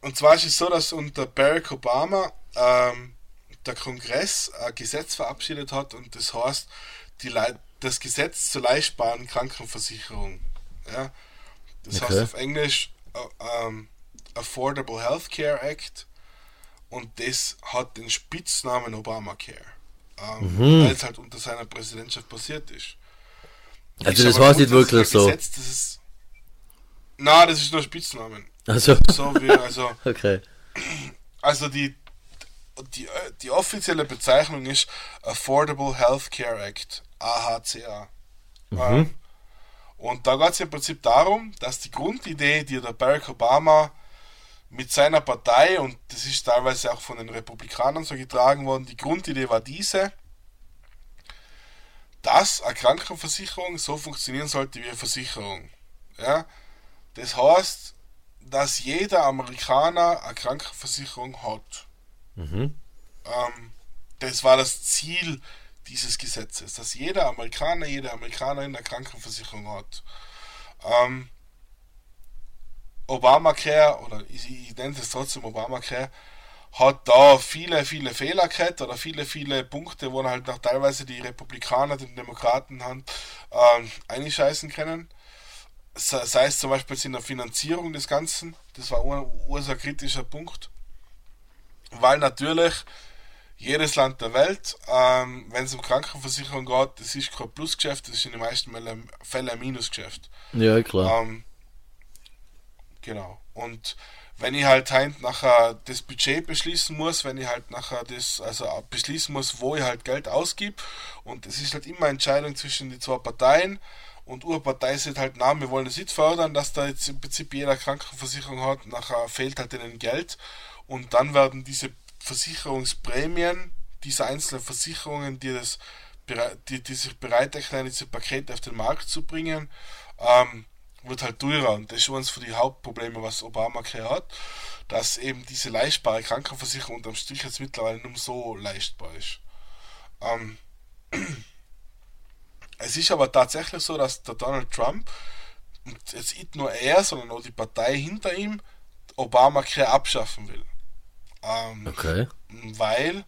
und zwar ist es so, dass unter Barack Obama ähm, der Kongress ein Gesetz verabschiedet hat und das heißt die Lei- das Gesetz zur leistbaren Krankenversicherung. Ja? Das Okay. heißt auf Englisch äh, ähm, Affordable Healthcare Act und das hat den Spitznamen Obamacare. Ähm, Mhm. Weil es halt unter seiner Präsidentschaft passiert ist. Also Ist das war nicht wirklich so. Gesetz, das ist, na, das ist nur Spitznamen. Also, So wie, also, okay. also die, die, die offizielle Bezeichnung ist Affordable Healthcare Act, AHCA. Ähm, und da geht es im Prinzip darum, dass die Grundidee, die der Barack Obama mit seiner Partei, und das ist teilweise auch von den Republikanern so getragen worden, die Grundidee war diese, dass eine Krankenversicherung so funktionieren sollte wie eine Versicherung. Ja? Das heißt, dass jeder Amerikaner eine Krankenversicherung hat. Mhm. Ähm, das war das Ziel dieses Gesetzes, dass jeder Amerikaner, jede Amerikanerin eine Krankenversicherung hat. Ähm, Obamacare, oder ich, ich nenne es trotzdem Obamacare, hat da viele, viele Fehler gehabt oder viele, viele Punkte, wo halt noch teilweise die Republikaner den Demokraten Hand ähm, einscheißen können. Sei es zum Beispiel in der Finanzierung des Ganzen, das war ein ursache kritischer Punkt. Weil natürlich jedes Land der Welt, ähm, wenn es um Krankenversicherung geht, das ist kein Plusgeschäft, das ist in den meisten Fällen ein Minusgeschäft. Ja, klar. Ähm, genau. Und wenn ich halt halt nachher das Budget beschließen muss, wenn ich halt nachher das, also beschließen muss, wo ich halt Geld ausgib, und es ist halt immer eine Entscheidung zwischen die zwei Parteien, und eine Partei sagt halt, na, wir wollen das nicht fördern, dass da jetzt im Prinzip jeder Krankenversicherung hat, nachher fehlt halt ihnen Geld, und dann werden diese Versicherungsprämien dieser einzelnen Versicherungen, die, das, die, die sich bereit erklären, diese Pakete auf den Markt zu bringen, ähm, wird halt teurer. Und das ist eines von den Hauptprobleme, was Obamacare hat, dass eben diese leistbare Krankenversicherung unterm Strich jetzt mittlerweile nur so leistbar ist. Ähm, es ist aber tatsächlich so, dass der Donald Trump, und jetzt nicht nur er, sondern auch die Partei hinter ihm, Obamacare abschaffen will. Ähm, okay. Weil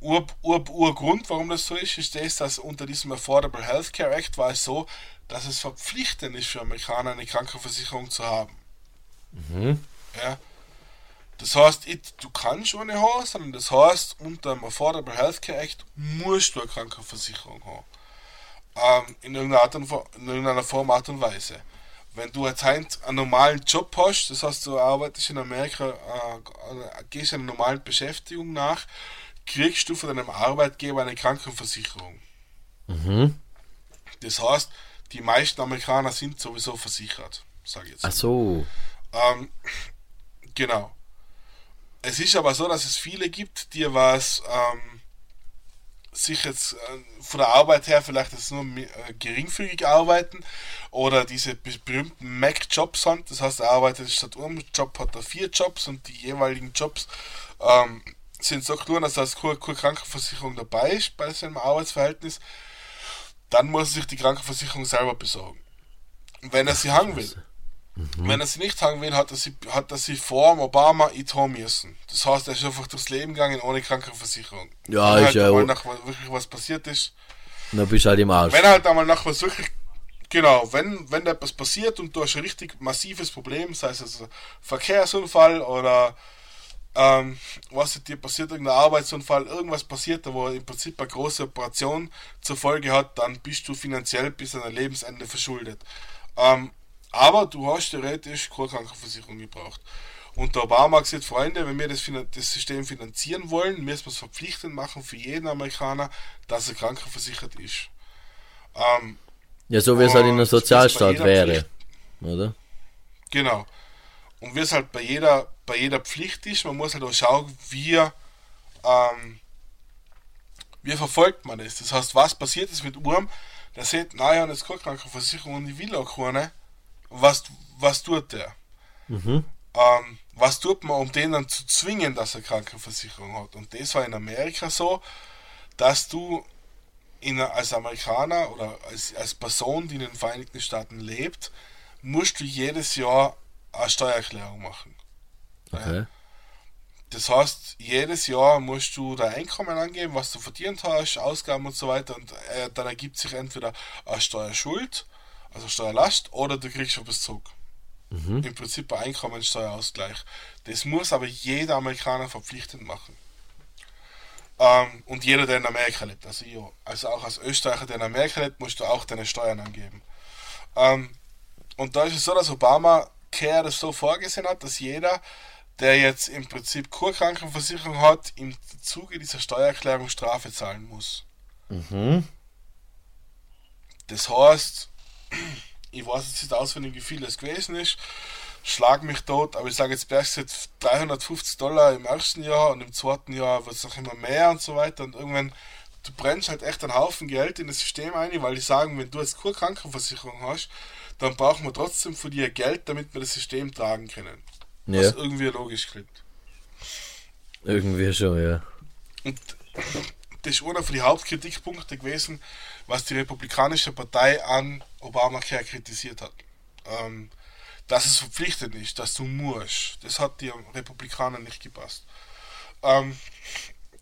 Ur, Ur, Urgrund, warum das so ist, ist das, dass unter diesem Affordable Healthcare Act war es so, dass es verpflichtend ist für Amerikaner eine Krankenversicherung zu haben. Mhm. Ja. Das heißt, du kannst eine haben, sondern das heißt, unter dem Affordable Healthcare Act musst du eine Krankenversicherung haben. Ähm, in, irgendeiner Art und, in irgendeiner Form, Art und Weise. Wenn du jetzt einen normalen Job hast, das heißt, du arbeitest in Amerika, äh, gehst einer normalen Beschäftigung nach, kriegst du von deinem Arbeitgeber eine Krankenversicherung. Mhm. Das heißt, die meisten Amerikaner sind sowieso versichert, sage ich jetzt. Ach so. Ähm, genau. Es ist aber so, dass es viele gibt, die was ähm, sich jetzt äh, von der Arbeit her vielleicht jetzt nur äh, geringfügig arbeiten oder diese berühmten Mac-Jobs haben. Das heißt, er arbeitet statt einem Job hat er vier Jobs und die jeweiligen Jobs ähm, sind so klein, dass da keine, keine Krankenversicherung dabei ist bei seinem Arbeitsverhältnis dann muss er sich die Krankenversicherung selber besorgen. Wenn er sie haben will, mhm. wenn er sie nicht haben will, hat er sie, hat er sie vor dem Obama haben müssen. Das heißt, er ist einfach durchs Leben gegangen ohne Krankenversicherung. Ja, wenn ist halt ja. Mal nach wirklich was passiert ist. Dann bist du halt im Arsch. Wenn halt einmal nach was wirklich Genau, wenn, wenn etwas passiert und du hast ein richtig massives Problem, sei es also Verkehrsunfall oder ähm, was dir passiert, irgendein Arbeitsunfall, irgendwas passiert, wo im Prinzip eine große Operation zur Folge hat, dann bist du finanziell bis an dein Lebensende verschuldet. Ähm, aber du hast theoretisch keine Krankenversicherung gebraucht. Und der Obama hat gesagt, Freunde, wenn wir das, das System finanzieren wollen, müssen wir es verpflichtend machen für jeden Amerikaner, dass er krankenversichert ist. Ähm, ja, so wie es halt in einem Sozialstaat wäre. Oder? Genau. Und wie es halt bei jeder, bei jeder Pflicht ist, man muss halt auch schauen, wie, ähm, wie verfolgt man das. Das heißt, was passiert ist mit Urm, der sieht, naja, jetzt keine Krankenversicherung und ich will auch keine. Was, was tut der? Mhm. Ähm, was tut man, um den dann zu zwingen, dass er Krankenversicherung hat? Und das war in Amerika so, dass du in, als Amerikaner oder als, als Person, die in den Vereinigten Staaten lebt, musst du jedes Jahr eine Steuererklärung machen. Okay. Das heißt, jedes Jahr musst du dein Einkommen angeben, was du verdient hast, Ausgaben und so weiter, und äh, dann ergibt sich entweder eine Steuerschuld, also Steuerlast, oder du kriegst etwas zurück. Mhm. Im Prinzip ein Einkommensteuerausgleich. Das muss aber jeder Amerikaner verpflichtend machen. Ähm, und jeder, der in Amerika lebt, also, ich, also auch als Österreicher, der in Amerika lebt, musst du auch deine Steuern angeben. Ähm, und da ist es so, dass Obama Care das so vorgesehen hat, dass jeder, der jetzt im Prinzip Kurkrankenversicherung hat, im Zuge dieser Steuererklärung Strafe zahlen muss. Mhm. Das heißt, ich weiß jetzt nicht auswendig, wie viel das gewesen ist, schlag mich tot, aber ich sage jetzt jetzt 350 Dollar im ersten Jahr und im zweiten Jahr wird es noch immer mehr und so weiter und irgendwann du brennst halt echt einen Haufen Geld in das System ein, weil die sagen, wenn du jetzt keine Krankenversicherung hast, dann brauchen wir trotzdem von dir Geld, damit wir das System tragen können. Ja, Was irgendwie logisch klingt. irgendwie schon, ja. Und das ist einer von den Hauptkritikpunkte gewesen, was die Republikanische Partei an Obamacare kritisiert hat. Ähm, dass es verpflichtend ist, dass du musst. Das hat die Republikanern nicht gepasst. Ähm,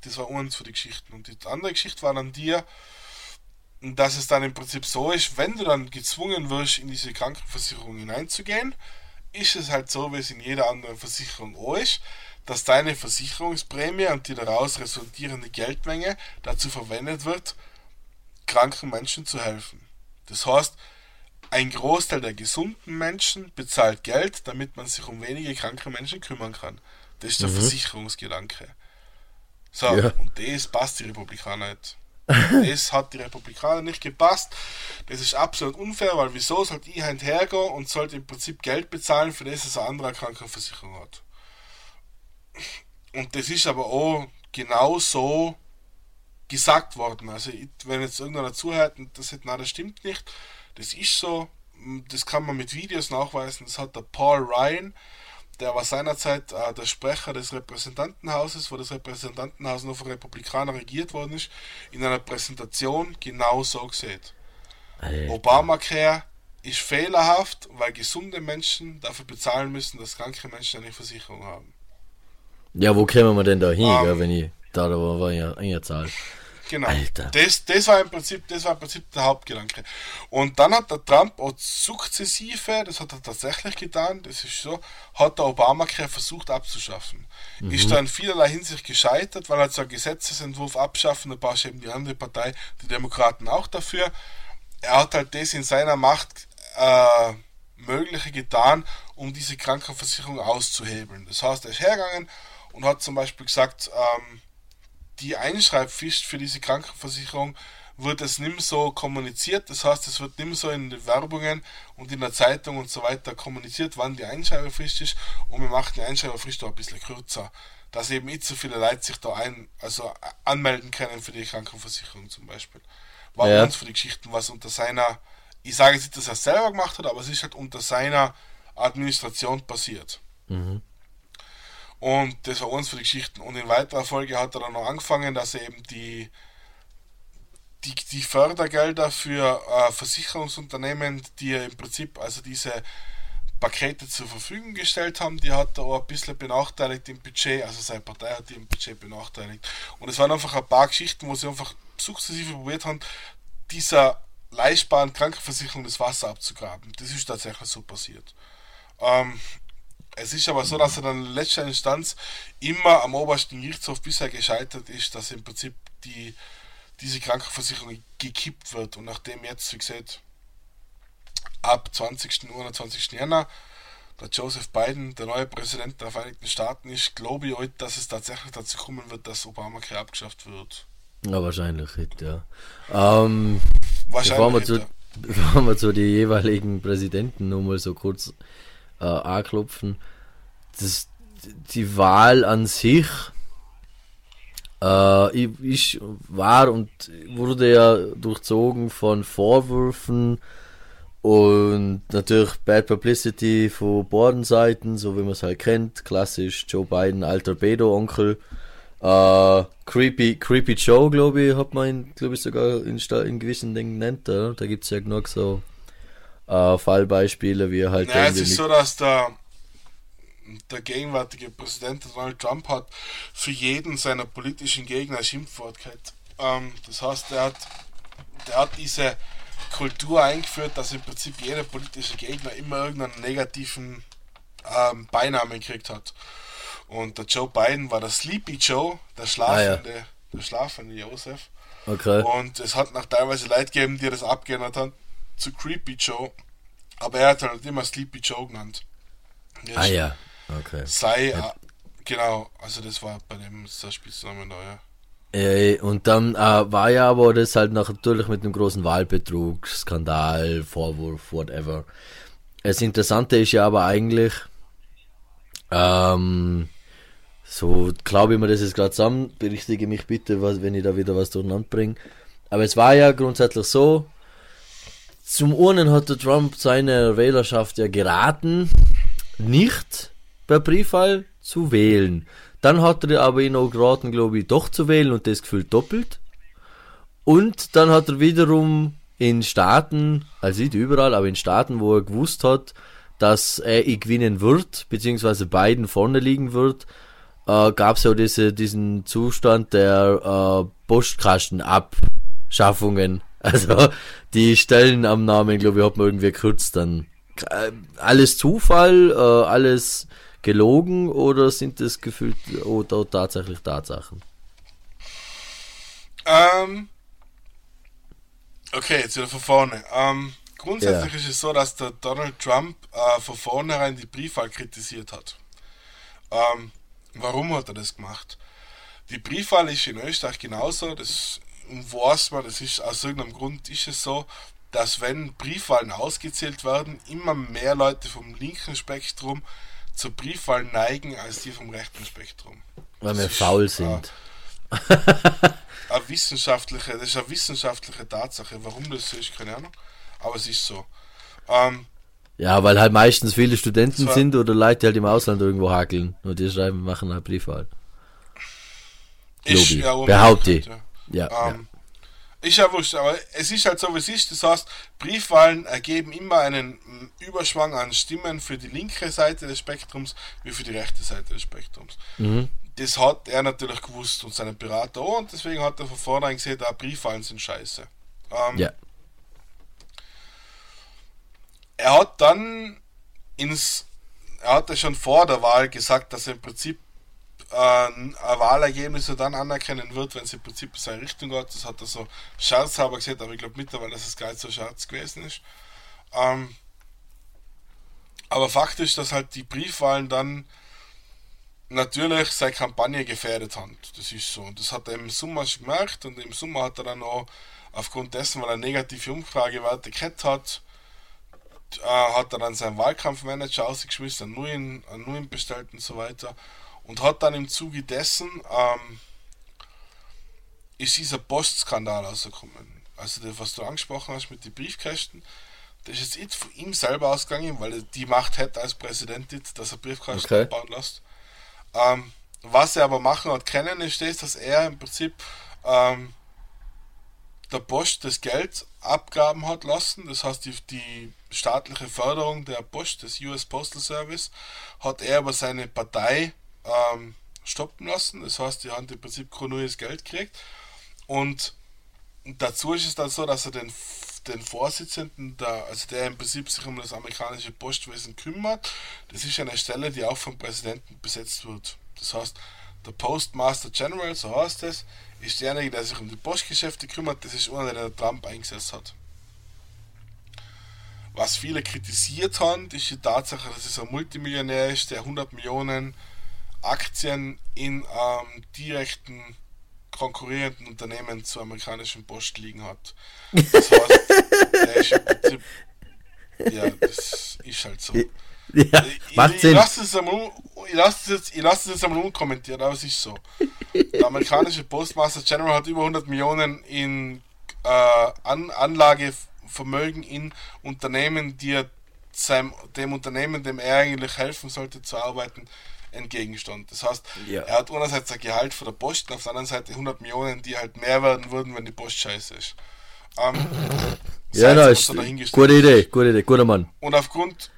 das war uns für die Geschichten. Und die andere Geschichte war dann dir, dass es dann im Prinzip so ist, wenn du dann gezwungen wirst, in diese Krankenversicherung hineinzugehen, ist es halt so, wie es in jeder anderen Versicherung auch ist, dass deine Versicherungsprämie und die daraus resultierende Geldmenge dazu verwendet wird, kranken Menschen zu helfen. Das heißt, ein Großteil der gesunden Menschen bezahlt Geld, damit man sich um wenige kranke Menschen kümmern kann. Das ist der Versicherungsgedanke. So, Ja. und das passt die Republikaner nicht. Das hat die Republikaner nicht gepasst. Das ist absolut unfair, weil wieso sollte ich halt hergehen und sollte im Prinzip Geld bezahlen, für das es eine andere Krankenversicherung hat. Und das ist aber auch genau so gesagt worden. Also, wenn jetzt irgendeiner zuhört und das sagt, na, das stimmt nicht, das ist so, das kann man mit Videos nachweisen. Das hat der Paul Ryan, der war seinerzeit äh, der Sprecher des Repräsentantenhauses, wo das Repräsentantenhaus noch von Republikanern regiert worden ist, in einer Präsentation genau so gesehen. Obamacare ist fehlerhaft, weil gesunde Menschen dafür bezahlen müssen, dass kranke Menschen eine Versicherung haben. Ja, wo kämen wir denn da hin, Ähm. gell, wenn ich da, war, war ja eine Zahl. Genau. Alter. Das, das war im Prinzip, das war im Prinzip der Hauptgedanke. Und dann hat der Trump auch sukzessive, das hat er tatsächlich getan, das ist so, hat der Obamacare versucht abzuschaffen. Ist dann in vielerlei Hinsicht gescheitert, weil er so einen Gesetzesentwurf abschaffen, da brauchst du eben die andere Partei, die Demokraten auch dafür. Er hat halt das in seiner Macht äh, Mögliche getan, um diese Krankenversicherung auszuhebeln. Das heißt, er ist hergegangen und hat zum Beispiel gesagt, ähm, die Einschreibpflicht für diese Krankenversicherung wird es nicht mehr so kommuniziert. Das heißt, es wird nicht mehr so in den Werbungen und in der Zeitung und so weiter kommuniziert, wann die Einschreibefrist ist. Und wir machen die Einschreibefrist auch ein bisschen kürzer. Dass eben nicht so viele Leute sich da ein, also anmelden können für die Krankenversicherung zum Beispiel. War Ja. uns für die Geschichten, was unter seiner, ich sage jetzt nicht, dass er es selber gemacht hat, aber es ist halt unter seiner Administration passiert. Und das war uns für die Geschichten. Und in weiterer Folge hat er dann noch angefangen, dass er eben die, die, die Fördergelder für äh, Versicherungsunternehmen, die er im Prinzip, also diese Pakete zur Verfügung gestellt haben, die hat er auch ein bisschen benachteiligt im Budget, also seine Partei hat die im Budget benachteiligt. Und es waren einfach ein paar Geschichten, wo sie einfach sukzessive probiert haben, dieser leistbaren Krankenversicherung das Wasser abzugraben. Das ist tatsächlich so passiert. Ähm, es ist aber so, dass er dann in letzter Instanz immer am obersten Gerichtshof bisher gescheitert ist, dass im Prinzip die, diese Krankenversicherung gekippt wird. Und nachdem jetzt, wie gesagt, ab 20. und 21. Jänner der Joseph Biden der neue Präsident der Vereinigten Staaten ist, glaube ich heute, dass es tatsächlich dazu kommen wird, dass Obamacare abgeschafft wird. Ja, wahrscheinlich, ja. Ähm, bevor wir, Wahrscheinlich. zu, bevor wir zu den jeweiligen Präsidenten nochmal so kurz äh, anklopfen, das, die Wahl an sich äh, ich, war und wurde ja durchzogen von Vorwürfen und natürlich Bad Publicity von beiden Seiten, so wie man es halt kennt. Klassisch Joe Biden, alter Bedo-Onkel. Äh, creepy, creepy Joe, glaube ich, hat man ihn, glaube ich, sogar in, in gewissen Dingen genannt. Oder? Da gibt es ja genug so äh, Fallbeispiele, wie er halt Naja, es ist so, dass der, der gegenwärtige Präsident Donald Trump hat für jeden seiner politischen Gegner Schimpfwort gehabt. Ähm, das heißt, er hat, der hat diese Kultur eingeführt, dass im Prinzip jeder politische Gegner immer irgendeinen negativen ähm, Beinamen gekriegt hat. Und der Joe Biden war der Sleepy Joe, der schlafende, der schlafende Joseph. Okay. Und es hat noch teilweise Leute gegeben, die das abgeändert haben zu Creepy Joe. Aber er hat halt immer Sleepy Joe genannt. Das Ah ja, okay. Sei, äh, genau, also das war bei dem der Spitzname da, ja. Äh, und dann äh, war ja aber das halt natürlich mit einem großen Wahlbetrug, Skandal, Vorwurf, whatever. Das Interessante ist ja aber eigentlich, ähm, so glaube ich mir das jetzt gerade zusammen, berichtige mich bitte, was, wenn ich da wieder was durcheinander bringe. Aber es war ja grundsätzlich so, zum einen hat der Trump seiner Wählerschaft ja geraten, nicht per Briefwahl zu wählen. Dann hat er aber ihn auch geraten, glaube ich, doch zu wählen und das gefühlt doppelt. Und dann hat er wiederum in Staaten, also nicht überall, aber in Staaten, wo er gewusst hat, dass er gewinnen wird, beziehungsweise beiden vorne liegen wird, äh, gab es ja diese, diesen Zustand der äh, Postkastenabschaffungen. Also die Stellenannahmen, glaube ich, hat man irgendwie gekürzt dann. Äh, alles Zufall, äh, alles gelogen oder sind das gefühlt oder tatsächlich Tatsachen? Ähm, okay, jetzt wieder von vorne. Ähm, grundsätzlich ja. ist es so, dass der Donald Trump äh, von vornherein die Briefwahl kritisiert hat. Ähm, warum hat er das gemacht? Die Briefwahl ist in Österreich genauso, das weiß man, das ist aus irgendeinem Grund ist es so, dass wenn Briefwahlen ausgezählt werden, immer mehr Leute vom linken Spektrum zur Briefwahl neigen als die vom rechten Spektrum. Weil wir faul sind. Äh, eine wissenschaftliche, das ist eine wissenschaftliche Tatsache. Warum das so ist, keine Ahnung. Aber es ist so. Ähm, ja, weil halt meistens viele Studenten sind oder Leute, die halt im Ausland irgendwo hakeln und die schreiben, machen eine Briefwahl. Ist, ja, Behaupte ich. Ja. Ja, ähm, ja. Ist ja wurscht, aber es ist halt so, wie es ist. Das heißt, Briefwahlen ergeben immer einen Überschwang an Stimmen für die linke Seite des Spektrums wie für die rechte Seite des Spektrums. Mhm. Das hat er natürlich gewusst und seine Berater auch und deswegen hat er von vornherein gesehen, da Briefwahlen sind scheiße. Ähm, ja. Er hat dann ins, er hatte schon vor der Wahl gesagt, dass er im Prinzip äh, Wahlergebnisse dann anerkennen wird, wenn es im Prinzip in seine Richtung geht. Das hat er so scherzhalber gesagt, aber ich glaube mittlerweile, dass es gar nicht so scherz gewesen ist. Ähm, aber faktisch, dass halt die Briefwahlen dann natürlich seine Kampagne gefährdet haben. Das ist so. Und das hat er im Sommer schon gemerkt und im Sommer hat er dann auch aufgrund dessen, weil er negative Umfragewerte gehabt hat, äh, hat er dann seinen Wahlkampfmanager ausgeschmissen, einen neuen, einen neuen bestellt und so weiter und hat dann im Zuge dessen ähm, ist dieser Postskandal rausgekommen. Also das, was du angesprochen hast mit den Briefkästen, das ist jetzt von ihm selber ausgegangen, weil er die Macht hätte als Präsident, dass er Briefkästen okay. bauen lässt. Ähm, was er aber machen hat können, ist das, dass er im Prinzip ähm, der Post das Geld abgaben hat lassen. Das heißt, die, die staatliche Förderung der Post, des US Postal Service, hat er über seine Partei ähm, stoppen lassen. Das heißt, die haben im Prinzip kein neues Geld gekriegt. Und dazu ist es dann so, dass er den, den Vorsitzenden, der, also der im Prinzip sich um das amerikanische Postwesen kümmert, das ist eine Stelle, die auch vom Präsidenten besetzt wird. Das heißt, der Postmaster General, so heißt es, ist derjenige, der sich um die Postgeschäfte kümmert, das ist einer, der Trump eingesetzt hat. Was viele kritisiert haben, ist die Tatsache, dass es ein Multimillionär ist, der 100 Millionen Aktien in ähm, direkten konkurrierenden Unternehmen zur amerikanischen Post liegen hat. Das heißt, der ist im Prinzip, ja, das ist halt so. Ja, ich, macht ich. Ich lasse es einmal, ich lasse es jetzt, es jetzt einmal unkommentiert, aber es ist so. Der amerikanische Postmaster General hat über 100 Millionen in äh, An Anlagevermögen in Unternehmen, die er seinem, dem Unternehmen, dem er eigentlich helfen sollte zu arbeiten, entgegenstand. Das heißt, ja. er hat einerseits ein Gehalt von der Post und auf der anderen Seite 100 Millionen, die halt mehr werden würden, wenn die Post scheiße ist. Ähm, ja, na, ist gute Idee, gute Idee, guter Mann. Und aufgrund,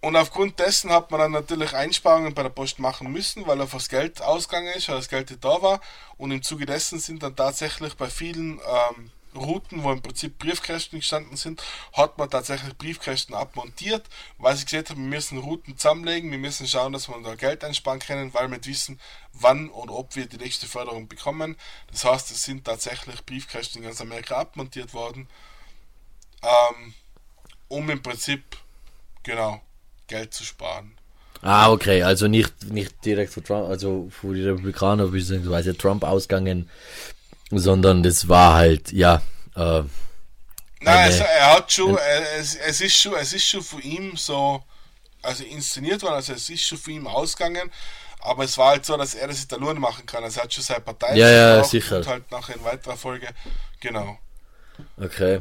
und aufgrund dessen hat man dann natürlich Einsparungen bei der Post machen müssen, weil einfach das Geld ausgegangen ist, weil das Geld nicht da war. Und im Zuge dessen sind dann tatsächlich bei vielen ähm, Routen, wo im Prinzip Briefkästen gestanden sind, hat man tatsächlich Briefkästen abmontiert, weil sie gesagt haben, wir müssen Routen zusammenlegen, wir müssen schauen, dass wir da Geld einsparen können, weil wir nicht wissen, wann und ob wir die nächste Förderung bekommen. Das heißt, es sind tatsächlich Briefkästen in ganz Amerika abmontiert worden, ähm, um im Prinzip, genau, Geld zu sparen. Ah, okay, also nicht, nicht direkt von Trump, also von den Republikanern bzw. Trump ausgegangen, sondern das war halt, ja. Äh, Nein, also er hat schon, es, es, ist schon, es ist schon für ihn so, also inszeniert worden, also es ist schon für ihn ausgegangen, aber es war halt so, dass er das Italien machen kann. Also er hat schon seine Partei ja, ja, sicher. und halt nachher in weiterer Folge, genau. Okay.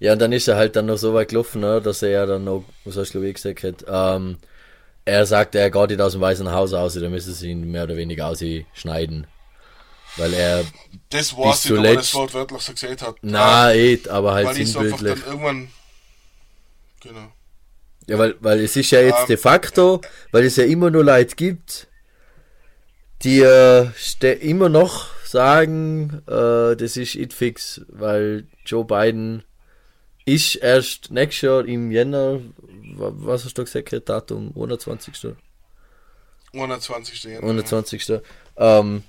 Ja, und dann ist er halt dann noch so weit gelaufen, ne, dass er ja dann noch, was hast du gesagt, hat, ähm, er sagt, er geht nicht aus dem Weißen Haus aus, dann müssen sie ihn mehr oder weniger ausschneiden. Weil er, Das ich, ob er das zuletzt- wortwörtlich so gesagt hat. na, eh, aber halt weil sinnbildlich. dann irgendwann. Genau. Ja, weil, weil es ist ja jetzt Ähm. de facto, weil es ja immer nur Leute gibt, die äh, immer noch sagen, äh, das ist it fix, weil Joe Biden ist erst nächstes Jahr im Jänner, wa- was hast du gesagt, Datum, 21. 21. Januar. 21. Ähm,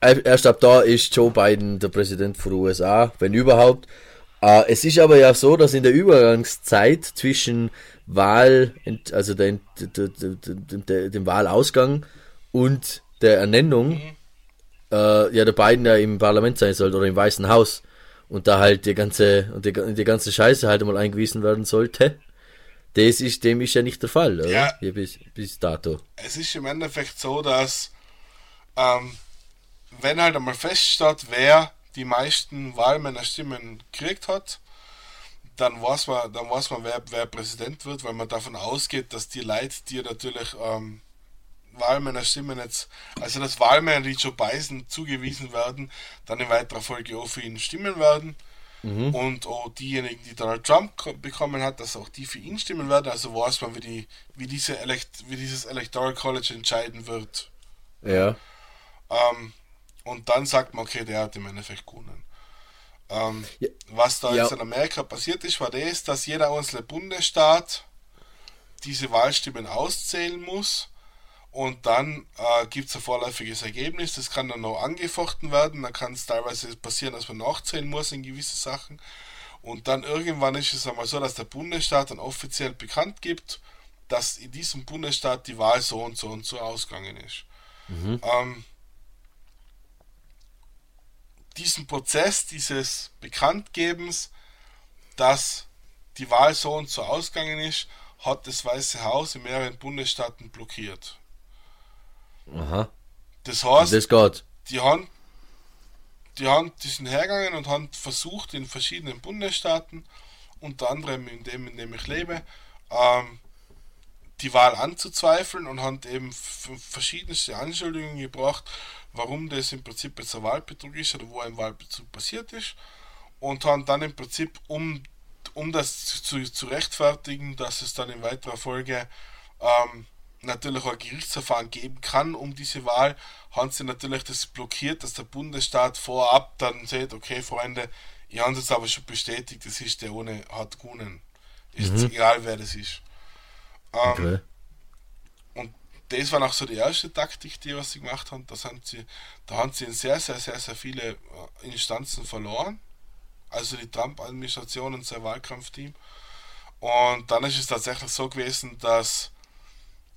erst ab da ist Joe Biden der Präsident von den USA, wenn überhaupt. Äh, es ist aber ja so, dass in der Übergangszeit zwischen Wahl, also der, der, der, dem Wahlausgang und der Ernennung, äh, ja der Biden ja im Parlament sein sollte oder im Weißen Haus und da halt die ganze und die, die ganze Scheiße halt mal eingewiesen werden sollte. Das ist, dem ist ja nicht der Fall, oder? Ja. Hier bis, bis dato. es ist im Endeffekt so, dass ähm, wenn halt einmal feststeht, wer die meisten Wahlmännerstimmen gekriegt hat, dann weiß man, dann weiß man, wer, wer Präsident wird, weil man davon ausgeht, dass die Leute, die natürlich ähm, Wahlmännerstimmen jetzt, also dass Wahlmänner, die Joe Biden zugewiesen werden, dann in weiterer Folge auch für ihn stimmen werden. Und auch diejenigen, die Donald Trump ko- bekommen hat, dass auch die für ihn stimmen werden. Also weiß man, wie, die, wie, diese Elekt, wie dieses Electoral College entscheiden wird. Ja. Ähm, und dann sagt man, okay, der hat im Endeffekt gewonnen. Ähm, Ja. Was da Ja. jetzt in Amerika passiert ist, war das, dass jeder einzelne Bundesstaat diese Wahlstimmen auszählen muss. Und dann äh, gibt es ein vorläufiges Ergebnis, das kann dann noch angefochten werden. Dann kann es teilweise passieren, dass man nachzählen muss in gewisse Sachen. Und dann irgendwann ist es einmal so, dass der Bundesstaat dann offiziell bekannt gibt, dass in diesem Bundesstaat die Wahl so und so und so ausgegangen ist. Ähm, diesen Prozess dieses Bekanntgebens, dass die Wahl so und so ausgegangen ist, hat das Weiße Haus in mehreren Bundesstaaten blockiert. Aha. Das heißt, Das geht. die haben, die haben, die sind hergegangen und haben versucht in verschiedenen Bundesstaaten, unter anderem in dem, in dem ich lebe, ähm, die Wahl anzuzweifeln und haben eben verschiedenste Anschuldigungen gebracht, warum das im Prinzip jetzt ein Wahlbetrug ist oder wo ein Wahlbetrug passiert ist und haben dann im Prinzip, um, um das zu, zu rechtfertigen, dass es dann in weiterer Folge ähm, natürlich auch ein Gerichtsverfahren geben kann um diese Wahl, haben sie natürlich das blockiert, dass der Bundesstaat vorab dann sagt, okay Freunde, ihr habt es aber schon bestätigt, das ist der ohne hat gewonnen. Ist jetzt egal wer das ist. Ähm, Okay. Das war auch so die erste Taktik, die was sie gemacht haben. Das haben sie, da haben sie in sehr, sehr, sehr, sehr viele äh, Instanzen verloren. Also die Trump-Administration und sein Wahlkampfteam. Und dann ist es tatsächlich so gewesen, dass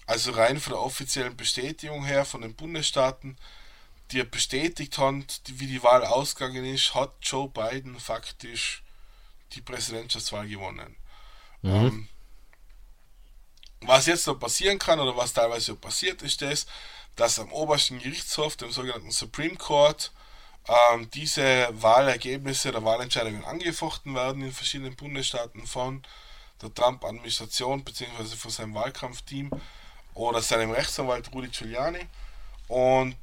also rein von der offiziellen Bestätigung her von den Bundesstaaten, die bestätigt haben, wie die Wahl ausgegangen ist, hat Joe Biden faktisch die Präsidentschaftswahl gewonnen. Ähm, was jetzt noch passieren kann oder was teilweise passiert ist, das, dass am obersten Gerichtshof, dem sogenannten Supreme Court, ähm, diese Wahlergebnisse oder Wahlentscheidungen angefochten werden in verschiedenen Bundesstaaten von der Trump-Administration bzw. von seinem Wahlkampfteam oder seinem Rechtsanwalt Rudy Giuliani. Und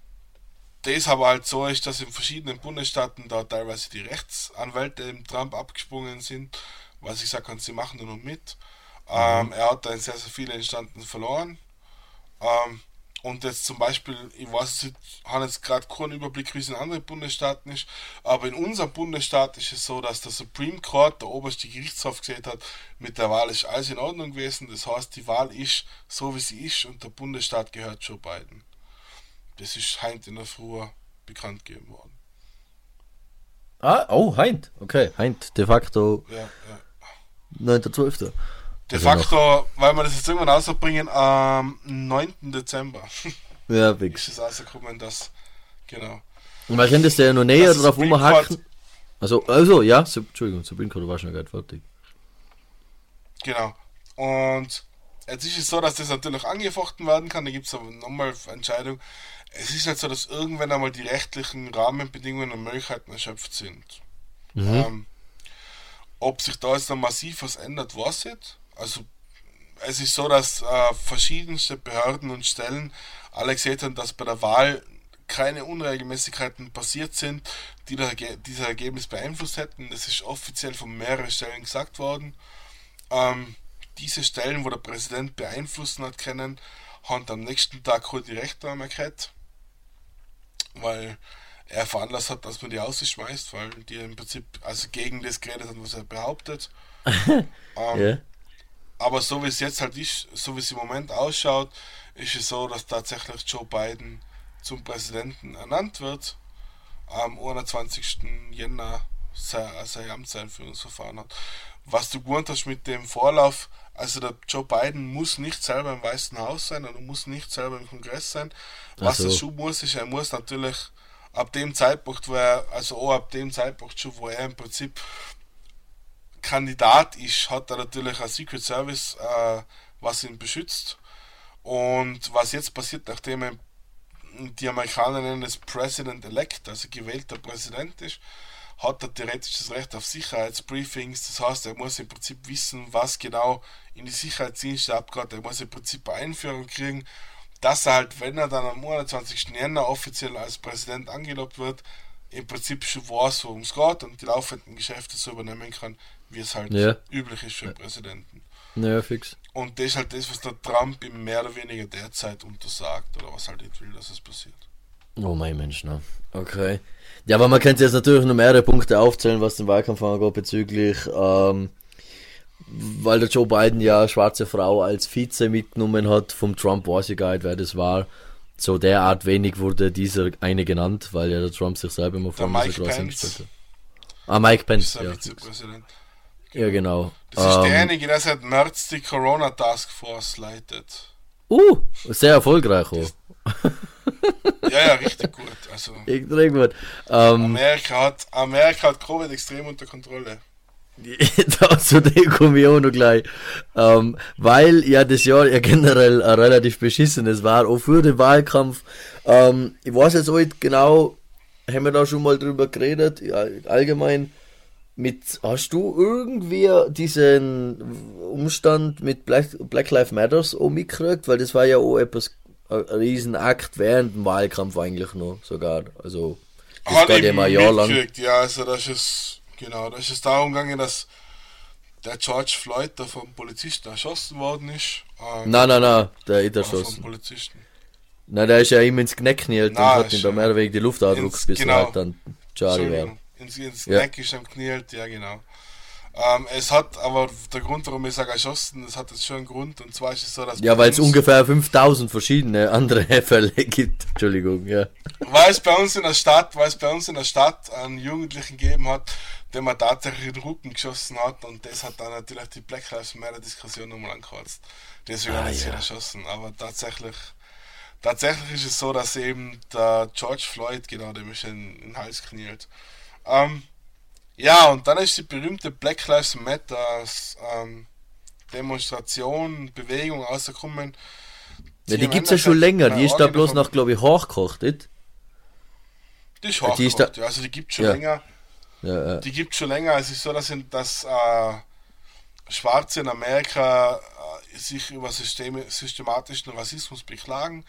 das aber halt so ist, dass in verschiedenen Bundesstaaten da teilweise die Rechtsanwälte dem Trump abgesprungen sind, weil sie gesagt haben, sie machen da noch mit. Ähm, er hat da sehr, sehr viele Instanten verloren. Ähm, und jetzt zum Beispiel, ich weiß nicht, ich habe jetzt gerade keinen Überblick, wie es in anderen Bundesstaaten ist, aber in unserem Bundesstaat ist es so, dass der Supreme Court, der oberste Gerichtshof, gesagt hat, mit der Wahl ist alles in Ordnung gewesen. Das heißt, die Wahl ist so, wie sie ist und der Bundesstaat gehört Joe Biden. Das ist heute in der Früh bekannt gegeben worden. Ah, oh, Heint. Okay, Heint. De facto Ja, ja. 9.12. De Also facto, weil wir das jetzt irgendwann rausbringen, am 9. Dezember Ja, ist Wix. es rausgekommen, dass, genau. Und wir können das ja noch näher Das drauf Supreme umhacken. Also, also, ja, Sub- Entschuldigung, Supreme Court war schon gerade fertig. Genau. Und jetzt ist es so, dass das natürlich angefochten werden kann. Da gibt es aber nochmal Entscheidung. Es ist nicht so, dass irgendwann einmal die rechtlichen Rahmenbedingungen und Möglichkeiten erschöpft sind. Ähm, Ob sich da jetzt noch massiv was ändert, weiß ich. Also es ist so, dass äh, verschiedenste Behörden und Stellen alle gesehen haben, dass bei der Wahl keine Unregelmäßigkeiten passiert sind, die das, dieses Ergebnis beeinflusst hätten. Das ist offiziell von mehreren Stellen gesagt worden. Ähm, diese Stellen, wo der Präsident beeinflussen hat können, haben am nächsten Tag die Rechte erkannt, weil er veranlasst hat, dass man die ausschmeißt, weil die im Prinzip also gegen das geredet haben, was er behauptet. ähm, yeah. Aber so wie es jetzt halt ist, so wie es im Moment ausschaut, ist es so, dass tatsächlich Joe Biden zum Präsidenten ernannt wird. Am 21. Jänner sein, sein Amtseinführungsverfahren hat. Was du gewohnt hast mit dem Vorlauf, also der Joe Biden muss nicht selber im Weißen Haus sein oder muss nicht selber im Kongress sein. Was so. er schon muss, ist, er muss natürlich ab dem Zeitpunkt, wo er, also auch ab dem Zeitpunkt schon, wo er im Prinzip Kandidat ist, hat er natürlich ein Secret Service, äh, was ihn beschützt. Und was jetzt passiert, nachdem die Amerikaner nennen es President-elect, also gewählter Präsident ist, hat er theoretisch das Recht auf Sicherheitsbriefings. Das heißt, er muss im Prinzip wissen, was genau in die Sicherheitsdienste abgeht. Er muss im Prinzip eine Einführung kriegen, dass er halt, wenn er dann am 21. Jänner offiziell als Präsident angelobt wird, im Prinzip schon weiß, worum es geht und die laufenden Geschäfte so übernehmen kann, wie es halt ja. üblich ist für einen Präsidenten. Ja, fix. Und das ist halt das, was der Trump ihm mehr oder weniger derzeit untersagt oder was halt nicht will, dass es passiert. Oh mein Mensch, ne? Okay. Ja, aber man könnte jetzt natürlich noch mehrere Punkte aufzählen, was den Wahlkampf angeht bezüglich, ähm, weil der Joe Biden ja schwarze Frau als Vize mitgenommen hat, vom Trump weiß ich gar nicht, wer das war. So derart wenig wurde dieser eine genannt, weil ja der Trump sich selber immer vor gestellt hat. Ah, Mike Pence, ja. Ja, genau. Das ist ähm, derjenige, der seit März die Corona Task Force leitet. Uh, sehr erfolgreich auch. ja, ja, richtig gut. Also, richtig gut. Ähm, Amerika, hat, Amerika hat Covid extrem unter Kontrolle. Dazu komme ich auch noch gleich. Ähm, weil ja das Jahr ja generell ein relativ beschissenes war, auch für den Wahlkampf. Ähm, ich weiß jetzt nicht genau, haben wir da schon mal drüber geredet, allgemein. Mit, hast du irgendwie diesen Umstand mit Black, Black Lives Matters auch mitgekriegt? Weil das war ja auch etwas, ein Riesenakt während dem Wahlkampf eigentlich noch sogar. Also, das Hat geht mal ein Jahr lang. Ja, also das ist, genau, das ist darum gegangen, dass der George Floyd da vom Polizisten erschossen worden ist. Ähm, nein, nein, nein, der ist erschossen. Vom Polizisten. Nein, der ist ja ihm ins Kneck geknielt und hat ihm da mehr weniger die Luft ausgedrückt, bis genau. er halt dann Charlie war ins, ins ja. Neck ist am knielt, ja genau. Ähm, es hat aber der Grund, warum ich sage erschossen, es hat jetzt schon einen Grund und zwar ist es so, dass. Ja, weil es ungefähr 5000 verschiedene andere Fälle gibt. Entschuldigung, ja. Weil es bei uns in der Stadt, weil es bei uns in der Stadt einen Jugendlichen gegeben hat, der man tatsächlich in den Rücken geschossen hat und das hat dann natürlich die Black Lives Matter Diskussion nochmal angekratzt. Deswegen ah, hat er ja. erschossen. Aber tatsächlich, tatsächlich ist es so, dass eben der George Floyd genau dem ist in, in den Hals knielt. Ähm, ja, und dann ist die berühmte Black Lives Matter ähm, Demonstration, Bewegung rausgekommen. Ja, die gibt es ja schon länger, die ist da bloß noch, glaube ich, hochgekocht, nicht? Die ist hochgekocht, die ist da, ja, also die gibt es schon ja. länger. Ja. Die gibt es schon länger. Es ist so, dass, in, dass äh, Schwarze in Amerika äh, sich über Systeme, systematischen Rassismus beklagen.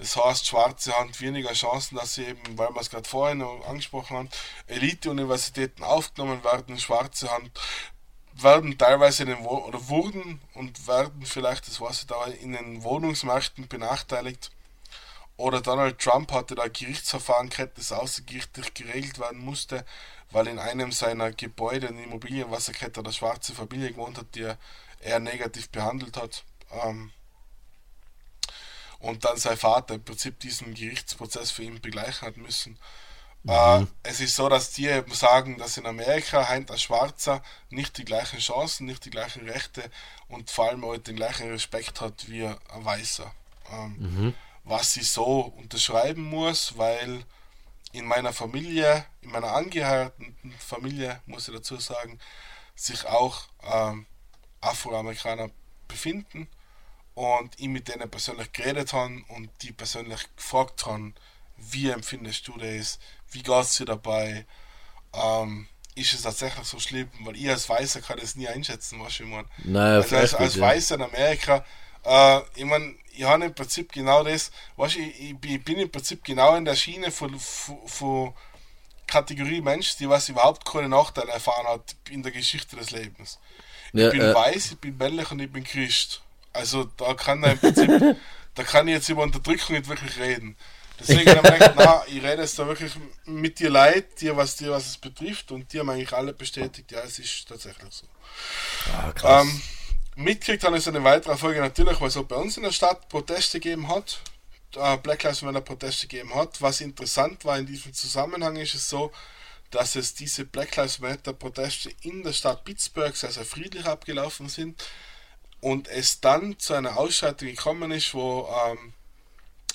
Das heißt, Schwarze haben weniger Chancen, dass sie eben, weil wir es gerade vorhin angesprochen haben, Elite-Universitäten aufgenommen werden. Schwarze haben, werden teilweise in den Wo oder wurden und werden vielleicht, das weiß ich da, in den Wohnungsmärkten benachteiligt. Oder Donald Trump hatte da Gerichtsverfahren gehabt, das außergerichtlich geregelt werden musste, weil in einem seiner Gebäude, in Immobilien, was er gehabt hat, eine schwarze Familie gewohnt hat, die er eher negativ behandelt hat. Ähm, und dann sein Vater im Prinzip diesen Gerichtsprozess für ihn begleichen hat müssen. Mhm. Äh, es ist so, dass die eben sagen, dass in Amerika ein Schwarzer nicht die gleichen Chancen, nicht die gleichen Rechte und vor allem auch den gleichen Respekt hat wie ein Weißer. Ähm, mhm. Was sie so unterschreiben muss, weil in meiner Familie, in meiner angeheirateten Familie, muss ich dazu sagen, sich auch ähm, Afroamerikaner befinden und ich mit denen persönlich geredet habe und die persönlich gefragt habe, wie empfindest du das, wie geht es dir dabei, ähm, ist es tatsächlich so schlimm, weil ich als Weißer kann das nie einschätzen, was ich meine. Naja, Also als, als gut, ja. Weißer in Amerika, äh, ich meine, ich habe im Prinzip genau das, weißt, ich, ich bin- ich bin im Prinzip genau in der Schiene von, von, von Kategorie Mensch, die was überhaupt keine Nachteile erfahren hat in der Geschichte des Lebens. Ja, ich bin äh, weiß, ich bin männlich und ich bin Christ. Also da kann er im Prinzip, da kann ich jetzt über Unterdrückung nicht wirklich reden. Deswegen habe ich gedacht, na, ich rede jetzt da wirklich mit dir leid, dir was dir was es betrifft und dir haben eigentlich alle bestätigt, ja, es ist tatsächlich so. Ah. Ähm, mitgekriegt habe ich so eine weitere Folge natürlich, weil es auch bei uns in der Stadt Proteste gegeben hat. Äh, Black Lives Matter Proteste gegeben hat. Was interessant war in diesem Zusammenhang ist es so, dass es diese Black Lives Matter Proteste in der Stadt Pittsburgh sehr, sehr friedlich abgelaufen sind und es dann zu einer Ausschreitung gekommen ist, wo ähm,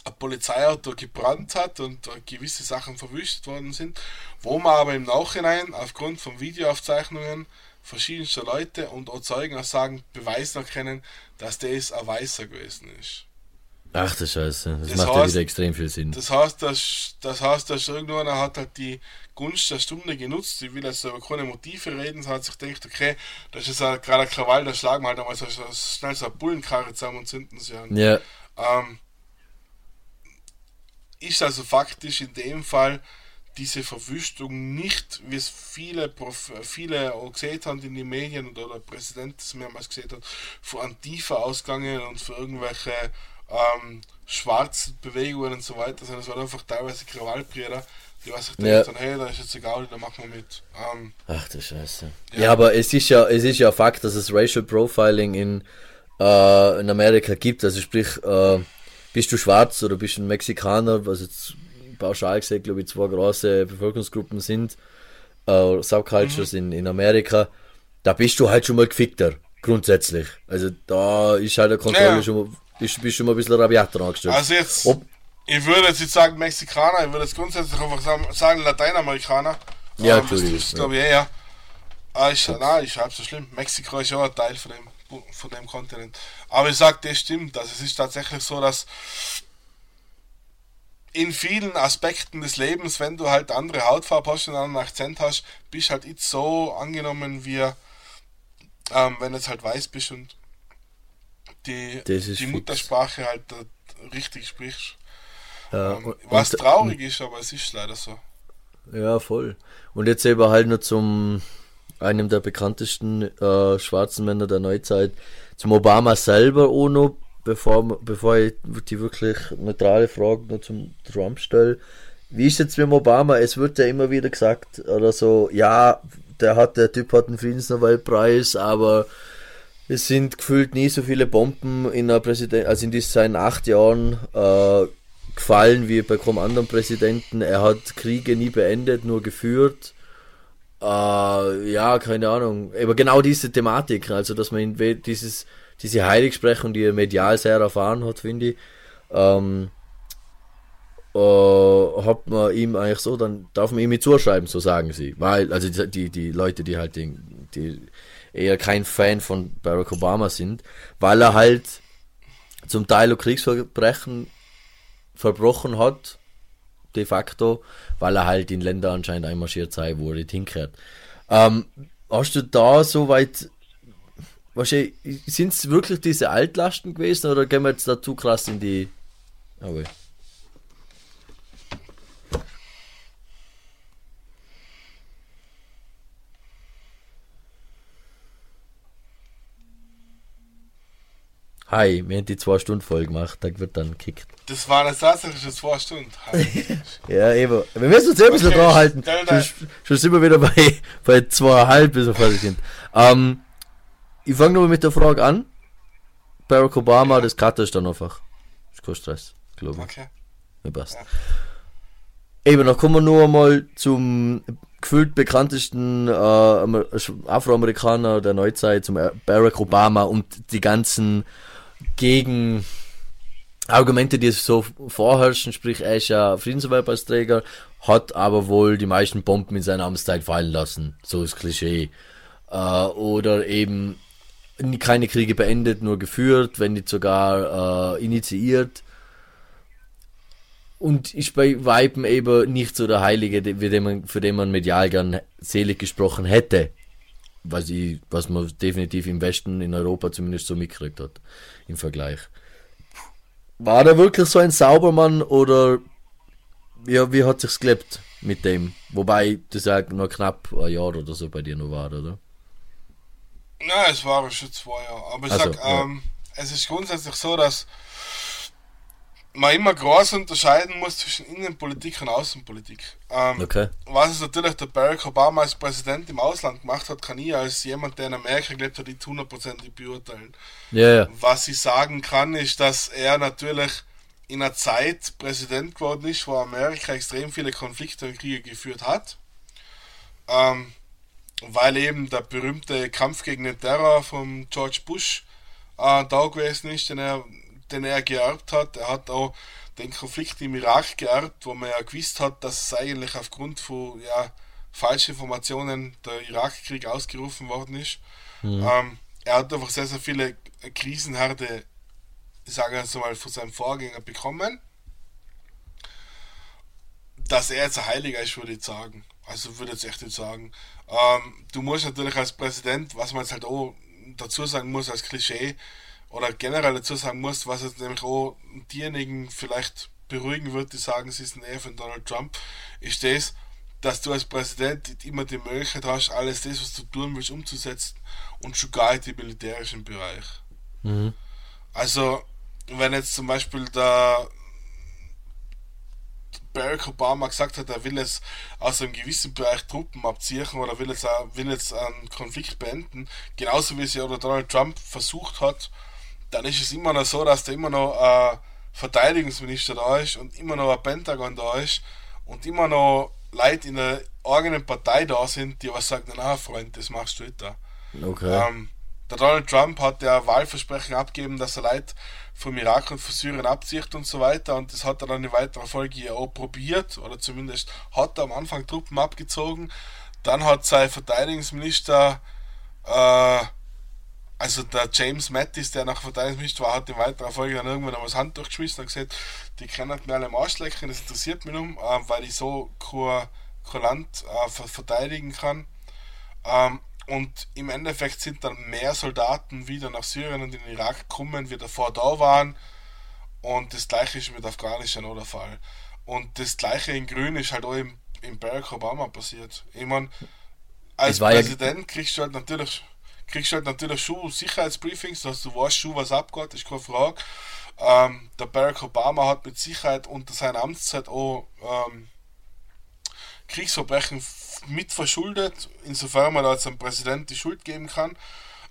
ein Polizeiauto gebrannt hat und gewisse Sachen verwüstet worden sind, wo man aber im Nachhinein aufgrund von Videoaufzeichnungen verschiedenster Leute und auch Zeugenaussagen beweisen können, dass das ein Weißer gewesen ist. Ach du Scheiße, das, Das macht ja heißt- wieder extrem viel Sinn. Das heißt, dass, das heißt, dass irgendeiner hat halt die Gunst der Stunde genutzt. Ich will jetzt über keine Motive reden, sondern hat sich gedacht, okay, das ist halt gerade ein Krawall, da schlagen wir halt einmal so, so schnell so eine Bullenkarre zusammen und zünden sie an. Ja, Ähm, ist also faktisch in dem Fall diese Verwüstung nicht, wie es viele, Prof viele auch gesehen haben in den Medien oder der Präsident das mehrmals gesehen hat, von Antifa ausgegangen und für irgendwelche ähm, schwarzen Bewegungen und so weiter, sondern es waren einfach teilweise Krawallbrüder, die was sich Ja. hey, da ist jetzt egal, da machen wir mit. Ähm, ach du Scheiße. Ja. Ja, aber es ist ja, es ist ja Fakt, dass es Racial Profiling in, äh, in Amerika gibt. Also sprich, äh, bist du schwarz oder bist du ein Mexikaner, was jetzt pauschal gesagt, glaube ich, zwei große Bevölkerungsgruppen sind, äh, Subcultures in, in Amerika, da bist du halt schon mal gefickter, grundsätzlich. Also da ist halt der Kontrolle Ja. schon mal, bist, bist schon mal ein bisschen rabiater angestellt. also jetzt, Ob- ich würde jetzt nicht sagen Mexikaner, ich würde jetzt grundsätzlich einfach sagen, Lateinamerikaner. Ja, ist, ja. glaube ich, eh, ja. Ah, ist, nein, ist halb so schlimm. Mexiko ist ja auch ein Teil von dem, von dem Kontinent. Aber ich sage, das stimmt. Also es ist tatsächlich so, dass in vielen Aspekten des Lebens, wenn du halt andere Hautfarbe hast und einen anderen Akzent hast, bist halt nicht so angenommen wie ähm, wenn du jetzt halt weiß bist und die, die fix. Muttersprache halt richtig sprichst. ja, Ähm, was und- traurig ist, aber es ist leider so. Ja, voll. Und jetzt eben halt nur zum einem der bekanntesten äh, schwarzen Männer der Neuzeit, zum Obama selber auch noch, bevor, bevor ich die wirklich neutrale Frage noch zum Trump stelle. Wie ist jetzt mit dem Obama? Es wird ja immer wieder gesagt, oder so, ja, der hat, der Typ hat einen Friedensnobelpreis, aber es sind gefühlt nie so viele Bomben in einer Präsident, also in diesen acht Jahren äh, gefallen wie bei keinem anderen Präsidenten. Er hat Kriege nie beendet, nur geführt. Äh, ja, keine Ahnung. Aber genau diese Thematik, also dass man dieses, diese Heiligsprechung, die er medial sehr erfahren hat, finde ich, ähm, äh, hat man ihm eigentlich so, dann darf man ihm mit zuschreiben, so sagen sie. Weil, also die, die, die Leute, die halt den, die eher kein Fan von Barack Obama sind, weil er halt zum Teil Kriegsverbrechen verbrochen hat, de facto, weil er halt in Länder anscheinend einmarschiert sei, wo er nicht hinkehrt. Ähm, hast du da soweit, sind es wirklich diese Altlasten gewesen oder gehen wir jetzt da zu krass in die, okay. Hi, wir haben die zwei Stunden voll gemacht, da wird dann gekickt. Das war eine tatsächliche zwei Stunden. Ja, eben. Wir müssen uns eh ein bisschen Okay, dran halten. Schon, schon sind wir wieder bei, bei zweieinhalb, bis wir fertig sind. Ähm, ich fange nur mit der Frage an. Barack Obama, das Cutter ist dann einfach. Ist kein Stress, glaube ich. Okay. Mir passt. Ja. Eben, dann kommen wir nur mal zum gefühlt bekanntesten äh, Amer- Afroamerikaner der Neuzeit, zum Barack Obama und die ganzen Gegen Argumente, die so vorherrschen, sprich, er ist ja Friedensnobelpreisträger, hat aber wohl die meisten Bomben in seiner Amtszeit fallen lassen. So ist Klischee. Äh, oder eben keine Kriege beendet, nur geführt, wenn nicht sogar äh, initiiert. und ist bei Weiben eben nicht so der Heilige, für den man, für den man medial gern selig gesprochen hätte. Was, ich, was man definitiv im Westen, in Europa zumindest so mitgekriegt hat, im Vergleich. War der wirklich so ein Saubermann oder ja, wie hat sich's gelebt mit dem? Wobei das ja noch knapp ein Jahr oder so bei dir noch war, oder? Na, es waren schon zwei Jahre. Aber ich Also, sag, ja. ähm, es ist grundsätzlich so, dass man immer groß unterscheiden muss zwischen Innenpolitik und Außenpolitik. Ähm, Okay. Was es natürlich der Barack Obama als Präsident im Ausland gemacht hat, kann ich als jemand, der in Amerika gelebt hat, nicht hundertprozentig beurteilen. Ja. Was ich sagen kann, ist, dass er natürlich in einer Zeit Präsident geworden ist, wo Amerika extrem viele Konflikte und Kriege geführt hat. Ähm, weil eben der berühmte Kampf gegen den Terror von George Bush äh, da gewesen ist, den er, den er geerbt hat. Er hat auch den Konflikt im Irak geerbt, wo man ja gewusst hat, dass es eigentlich aufgrund von ja, falschen Informationen der Irakkrieg ausgerufen worden ist. Ähm, er hat einfach sehr, sehr viele Krisenherde, ich sage jetzt mal, von seinem Vorgänger bekommen. Dass er jetzt ein Heiliger ist, würde ich sagen. Also würde ich jetzt echt nicht sagen. Ähm, du musst natürlich als Präsident, was man jetzt halt auch dazu sagen muss, als Klischee, oder generell dazu sagen muss, was jetzt nämlich auch diejenigen vielleicht beruhigen wird, die sagen, sie sind eher von Donald Trump, ist das, dass du als Präsident immer die Möglichkeit hast, alles das, was du tun willst, umzusetzen und schon gar nicht im militärischen Bereich. Mhm. Also, wenn jetzt zum Beispiel der Barack Obama gesagt hat, er will jetzt aus einem gewissen Bereich Truppen abziehen oder will jetzt, auch- will jetzt einen Konflikt beenden, genauso wie es ja oder Donald Trump versucht hat, dann ist es immer noch so, dass da immer noch ein Verteidigungsminister da ist und immer noch ein Pentagon da ist und immer noch Leute in der eigenen Partei da sind, die was sagen, na Freund, das machst du nicht. Okay. Ähm, der Donald Trump hat ja Wahlversprechen abgegeben, dass er Leute vom Irak und von Syrien abzieht und so weiter. Und das hat er dann in weiterer Folge ja auch probiert, oder zumindest hat er am Anfang Truppen abgezogen. Dann hat sein Verteidigungsminister, äh, also der James Mattis, der nach Verteidigungsminister war, hat in weiterer Folge dann irgendwann einmal das Hand durchgeschmissen und gesagt, die können mir alle am Arsch lecken, das interessiert mich nicht, äh, weil ich so kein, kein Land äh, ver- verteidigen kann. Ähm, und im Endeffekt sind dann mehr Soldaten wieder nach Syrien und in den Irak gekommen, wie davor da waren. Und das gleiche ist mit Afghanistan auch der Fall. Und das gleiche in Grün ist halt auch im, im Barack Obama passiert. Ich meine, als war ja- Präsident kriegst du halt natürlich kriegst du halt natürlich schon Sicherheitsbriefings, dass du weißt schon, was abgeht, ist keine Frage. Ähm, der Barack Obama hat mit Sicherheit unter seiner Amtszeit auch ähm, Kriegsverbrechen f- mit verschuldet, insofern man da jetzt einem Präsident die Schuld geben kann.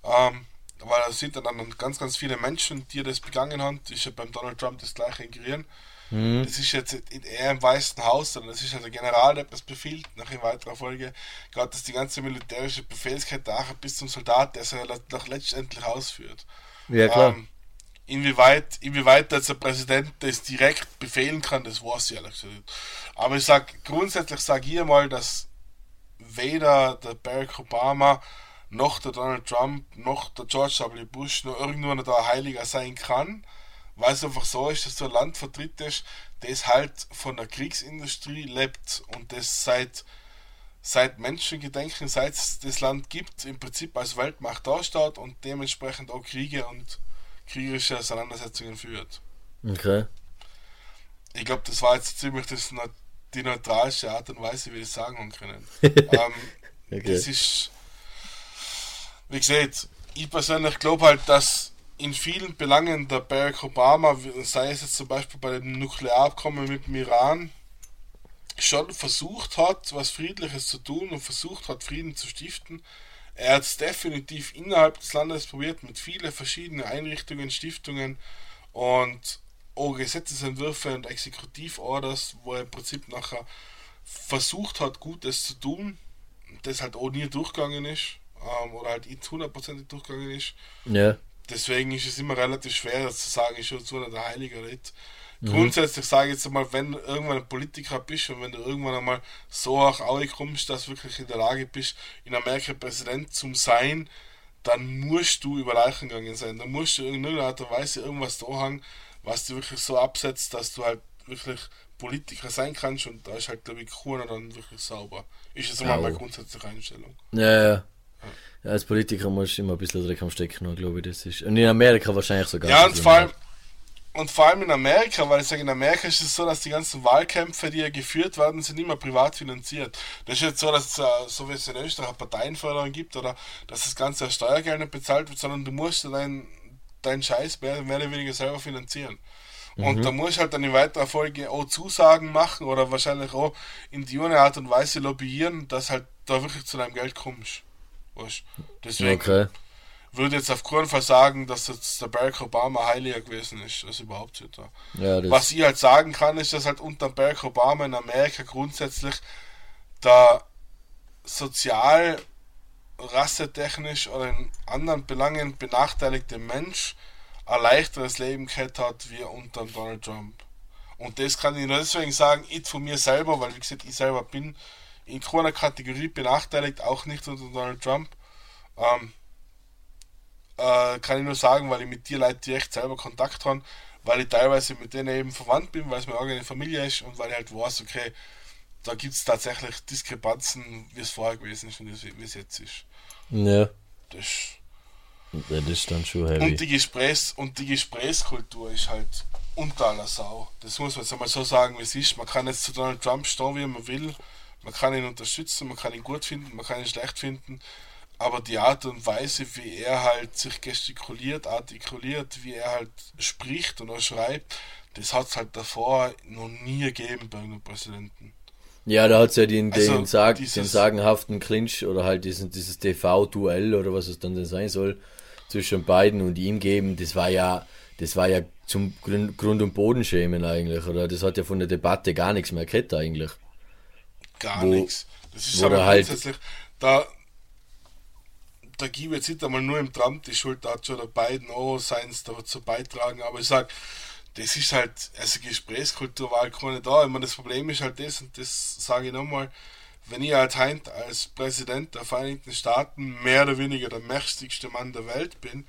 Ähm, weil da sind dann, ganz, ganz viele Menschen, die das begangen haben. Das ist ja beim Donald Trump das gleiche in Grün. Mhm. Das ist jetzt in- eher im Weißen Haus, sondern das ist ja der General, der das befiehlt, nach in weiterer Folge. Gerade dass die ganze militärische Befehlskette auch bis zum Soldat, der es ja noch letztendlich ausführt. Ja, klar. Ähm, inwieweit, inwieweit jetzt der Präsident das direkt befehlen kann, das weiß ich ehrlich gesagt nicht. Aber ich sag, grundsätzlich sage ich mal, dass weder der Barack Obama noch der Donald Trump noch der George W. Bush noch irgendwo noch ein Heiliger sein kann, weil es einfach so ist, dass du ein Land vertrittest, das halt von der Kriegsindustrie lebt und das seit seit Menschengedenken, seit es das Land gibt, im Prinzip als Weltmacht dasteht und dementsprechend auch Kriege und kriegerische Auseinandersetzungen führt. Okay. Ich glaube, das war jetzt ziemlich das, die neutralste Art und Weise, wie ich das sagen können. ähm, Okay. Das ist, wie gesagt, ich persönlich glaube halt, dass in vielen Belangen der Barack Obama, sei es jetzt zum Beispiel bei dem Nuklearabkommen mit dem Iran, schon versucht hat, was Friedliches zu tun und versucht hat, Frieden zu stiften. Er hat es definitiv innerhalb des Landes probiert, mit vielen verschiedenen Einrichtungen, Stiftungen und auch Gesetzesentwürfe und Exekutivorders, wo er im Prinzip nachher versucht hat, Gutes zu tun, das halt auch nie durchgegangen ist ähm, oder halt nicht hundertprozentig durchgegangen ist. Ja. Deswegen ist es immer relativ schwer zu sagen, ist schon so der Heilige oder nicht. Grundsätzlich sage ich jetzt einmal, wenn du irgendwann ein Politiker bist und wenn du irgendwann einmal so auch kommst, dass du wirklich in der Lage bist, in Amerika Präsident zu sein, dann musst du über Leichen gegangen sein. Dann musst du in irgendeiner Art und Weise irgendwas da haben, was du wirklich so absetzt, dass du halt wirklich Politiker sein kannst und da ist halt, glaube ich, Corona dann wirklich sauber. Ist es immer Ja, meine oh. grundsätzliche Einstellung. Ja, ja. Ja, als Politiker musst du immer ein bisschen Dreck am Stecken haben, glaube ich, das ist. Und in Amerika wahrscheinlich sogar. Ja, und vor allem, und vor allem in Amerika, weil ich sage, in Amerika ist es so, dass die ganzen Wahlkämpfe, die ja geführt werden, sind immer privat finanziert. Das ist jetzt so, dass es, äh, so wie es in Österreich eine Parteienförderung gibt oder dass das Ganze aus Steuergeld nicht bezahlt wird, sondern du musst deinen dein Scheiß mehr, mehr oder weniger selber finanzieren. Und da muss halt dann in weiterer Folge auch Zusagen machen oder wahrscheinlich auch in die eine Art und Weise lobbyieren, dass halt da wirklich zu deinem Geld kommst. Weißt? Deswegen Okay. würde jetzt auf keinen Fall sagen, dass jetzt der Barack Obama heiliger gewesen ist, als überhaupt wird. Ja. Was ich halt sagen kann, ist, dass halt unter Barack Obama in Amerika grundsätzlich der sozial, rassetechnisch oder in anderen Belangen benachteiligte Mensch ein leichteres Leben gehabt hat wie unter Donald Trump. Und das kann ich nur deswegen sagen, ich von mir selber, weil wie gesagt, ich selber bin in keiner Kategorie benachteiligt, auch nicht unter Donald Trump. Ähm, äh, kann ich nur sagen, weil ich mit dir Leuten direkt selber Kontakt habe, weil ich teilweise mit denen eben verwandt bin, weil es mir eigene Familie ist und weil ich halt weiß, okay, da gibt es tatsächlich Diskrepanzen, wie es vorher gewesen ist und wie es jetzt ist. ja. Das das ist dann schon und heavy. die Gesprächs- und die Gesprächskultur ist halt unter aller Sau. Das muss man jetzt einmal so sagen, wie es ist. Man kann jetzt zu Donald Trump stehen, wie man will. Man kann ihn unterstützen, man kann ihn gut finden, man kann ihn schlecht finden. Aber die Art und Weise, wie er halt sich gestikuliert, artikuliert, wie er halt spricht und auch schreibt, das hat es halt davor noch nie gegeben bei einem Präsidenten. Ja, da hat es ja den, den, Also, sag, dieses- den sagenhaften Clinch oder halt diesen, dieses TV-Duell oder was es dann denn sein soll zwischen beiden und ihm geben. Das war ja, das war ja zum Grund, und Boden schämen eigentlich, oder? Das hat ja von der Debatte gar nichts mehr gehabt eigentlich. Gar nichts. Das ist aber halt- grundsätzlich, da, da gebe ich jetzt nicht einmal nur im Trump die Schuld, da hat schon der Biden auch seins dazu beitragen, aber ich sag, das ist halt, also Gesprächskultur war halt keine da. Ich meine, das Problem ist halt das, und das sage ich nochmal, wenn ich halt heint als Präsident der Vereinigten Staaten mehr oder weniger der mächtigste Mann der Welt bin,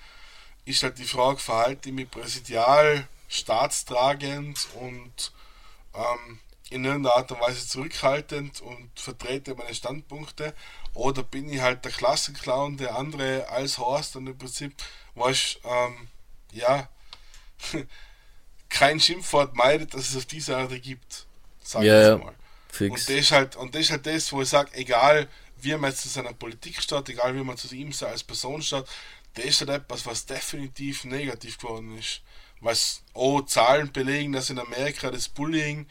ist halt die Frage, verhalte ich mich präsidial, staatstragend und ähm, in irgendeiner Art und Weise zurückhaltend und vertrete meine Standpunkte oder bin ich halt der Klassenclown, der andere als Horst und im Prinzip, weißt ähm, ja, kein Schimpfwort meidet, das es auf dieser Erde gibt. Sag Ja, ich ja. mal. Fix. Und das ist halt, und das ist halt das, wo ich sage, egal wie man jetzt zu seiner Politik steht, egal wie man zu ihm als Person steht, das ist halt etwas, was definitiv negativ geworden ist. Was auch Zahlen belegen, dass in Amerika das Bullying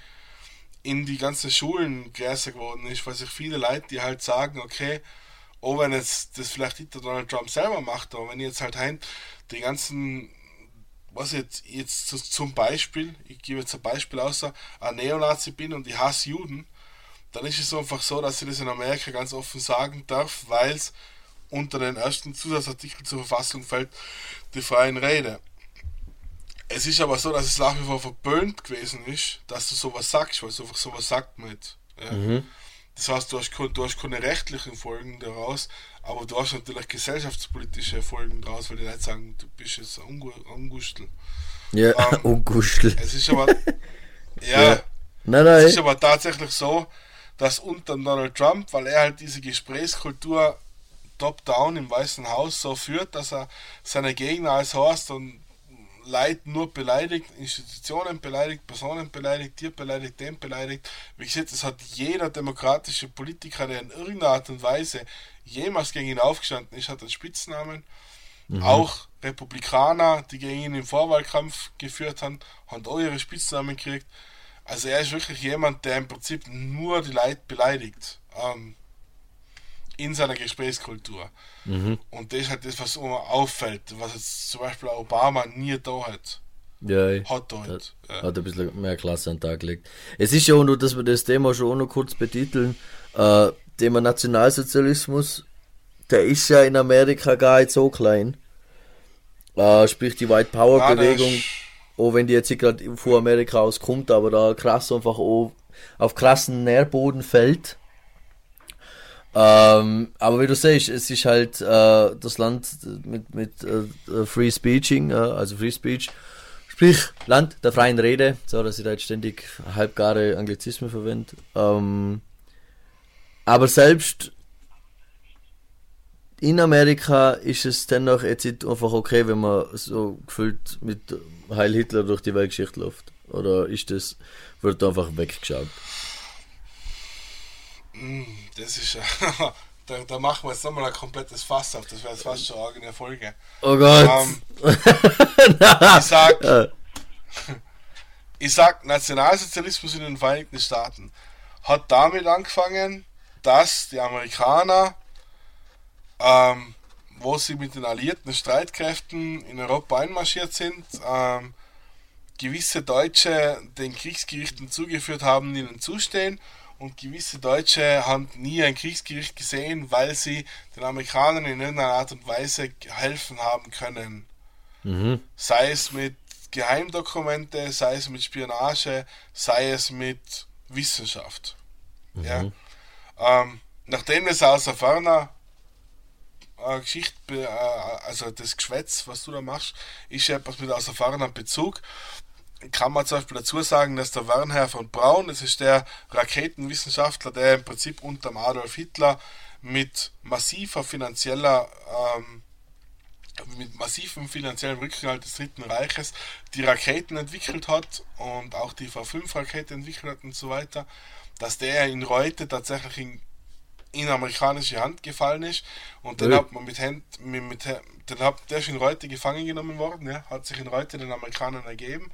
in die ganzen Schulen größer geworden ist, weil sich viele Leute, die halt sagen, okay, auch wenn jetzt das vielleicht nicht der Donald Trump selber macht, aber wenn jetzt halt heim die ganzen, was jetzt, jetzt zu- zum Beispiel, ich gebe jetzt ein Beispiel außer, ein Neonazi bin und ich hasse Juden, dann ist es einfach so, dass ich das in Amerika ganz offen sagen darf, weil es unter den ersten Zusatzartikel zur Verfassung fällt, die freien Rede. Es ist aber so, dass es nach wie vor verböhnt gewesen ist, dass du sowas sagst, weil es einfach sowas sagt man nicht. Ja. Das heißt, du hast, keine- du hast keine rechtlichen Folgen daraus, aber du hast natürlich gesellschaftspolitische Folgen daraus, weil die Leute sagen, du bist jetzt ein Ungu- Ungustel. Ja, Ähm, Unguschel. Es ist aber, ja, Ja. Nein, es ist nein. aber tatsächlich so, dass unter Donald Trump, weil er halt diese Gesprächskultur top-down im Weißen Haus so führt, dass er seine Gegner als Horst und Leute nur beleidigt, Institutionen beleidigt, Personen beleidigt, Tier beleidigt, den beleidigt. Wie gesagt, es hat jeder demokratische Politiker, der in irgendeiner Art und Weise jemals gegen ihn aufgestanden ist, hat einen Spitznamen. Auch Republikaner, die gegen ihn im Vorwahlkampf geführt haben, haben auch ihre Spitznamen gekriegt. Also er ist wirklich jemand, der im Prinzip nur die Leute beleidigt. Ähm, in seiner Gesprächskultur. Und das ist halt das, was immer auffällt, was jetzt zum Beispiel Obama nie da hat. Ja. Hat da Hat, halt. Ja. hat ein bisschen mehr Klasse an den Tag gelegt. Es ist ja auch nur, dass wir das Thema schon auch noch kurz betiteln. Äh, Thema Nationalsozialismus, der ist ja in Amerika gar nicht so klein. Äh, sprich die White Power Ja, Bewegung, ist- auch wenn die jetzt gerade von Amerika aus kommt, aber da krass einfach auf krassen Nährboden fällt. Ähm, aber wie du siehst, es ist halt äh, das Land mit, mit äh, Free Speeching, äh, also Free Speech, Sprich, Land der freien Rede, so dass ich da jetzt ständig halbgare Anglizismen verwende. Ähm, aber selbst in Amerika ist es dennoch jetzt einfach okay, wenn man so gefühlt mit Heil Hitler durch die Weltgeschichte läuft. Oder ist das, wird einfach weggeschaut? Mm, Das ist ja. Da, da machen wir jetzt nochmal ein komplettes Fass auf. Das wäre jetzt fast schon eine eigene Folge. Oh Gott! Ähm, ich sag, ich sag, Nationalsozialismus in den Vereinigten Staaten hat damit angefangen, dass die Amerikaner, ähm, wo sie mit den alliierten Streitkräften in Europa einmarschiert sind, ähm, gewisse Deutsche den Kriegsgerichten zugeführt haben, die ihnen zustehen. Und gewisse Deutsche haben nie ein Kriegsgericht gesehen, weil sie den Amerikanern in irgendeiner Art und Weise helfen haben können. Sei es mit Geheimdokumente, sei es mit Spionage, sei es mit Wissenschaft. Ja. Ähm, nachdem es außer ferner äh, Geschichte, äh, also das Geschwätz, was du da machst, ist etwas mit außer ferner Bezug. Kann man zum Beispiel dazu sagen, dass der Wernher von Braun, das ist der Raketenwissenschaftler, der im Prinzip unter Adolf Hitler mit massiver finanzieller ähm, mit massivem finanziellen Rückhalt des Dritten Reiches die Raketen entwickelt hat und auch die V5-Rakete entwickelt hat und so weiter, dass der in Reute tatsächlich in, in amerikanische Hand gefallen ist. Und dann hat man mit Hand, mit, mit, dann hat, der ist in Reute gefangen genommen worden, ja, hat sich in Reute den Amerikanern ergeben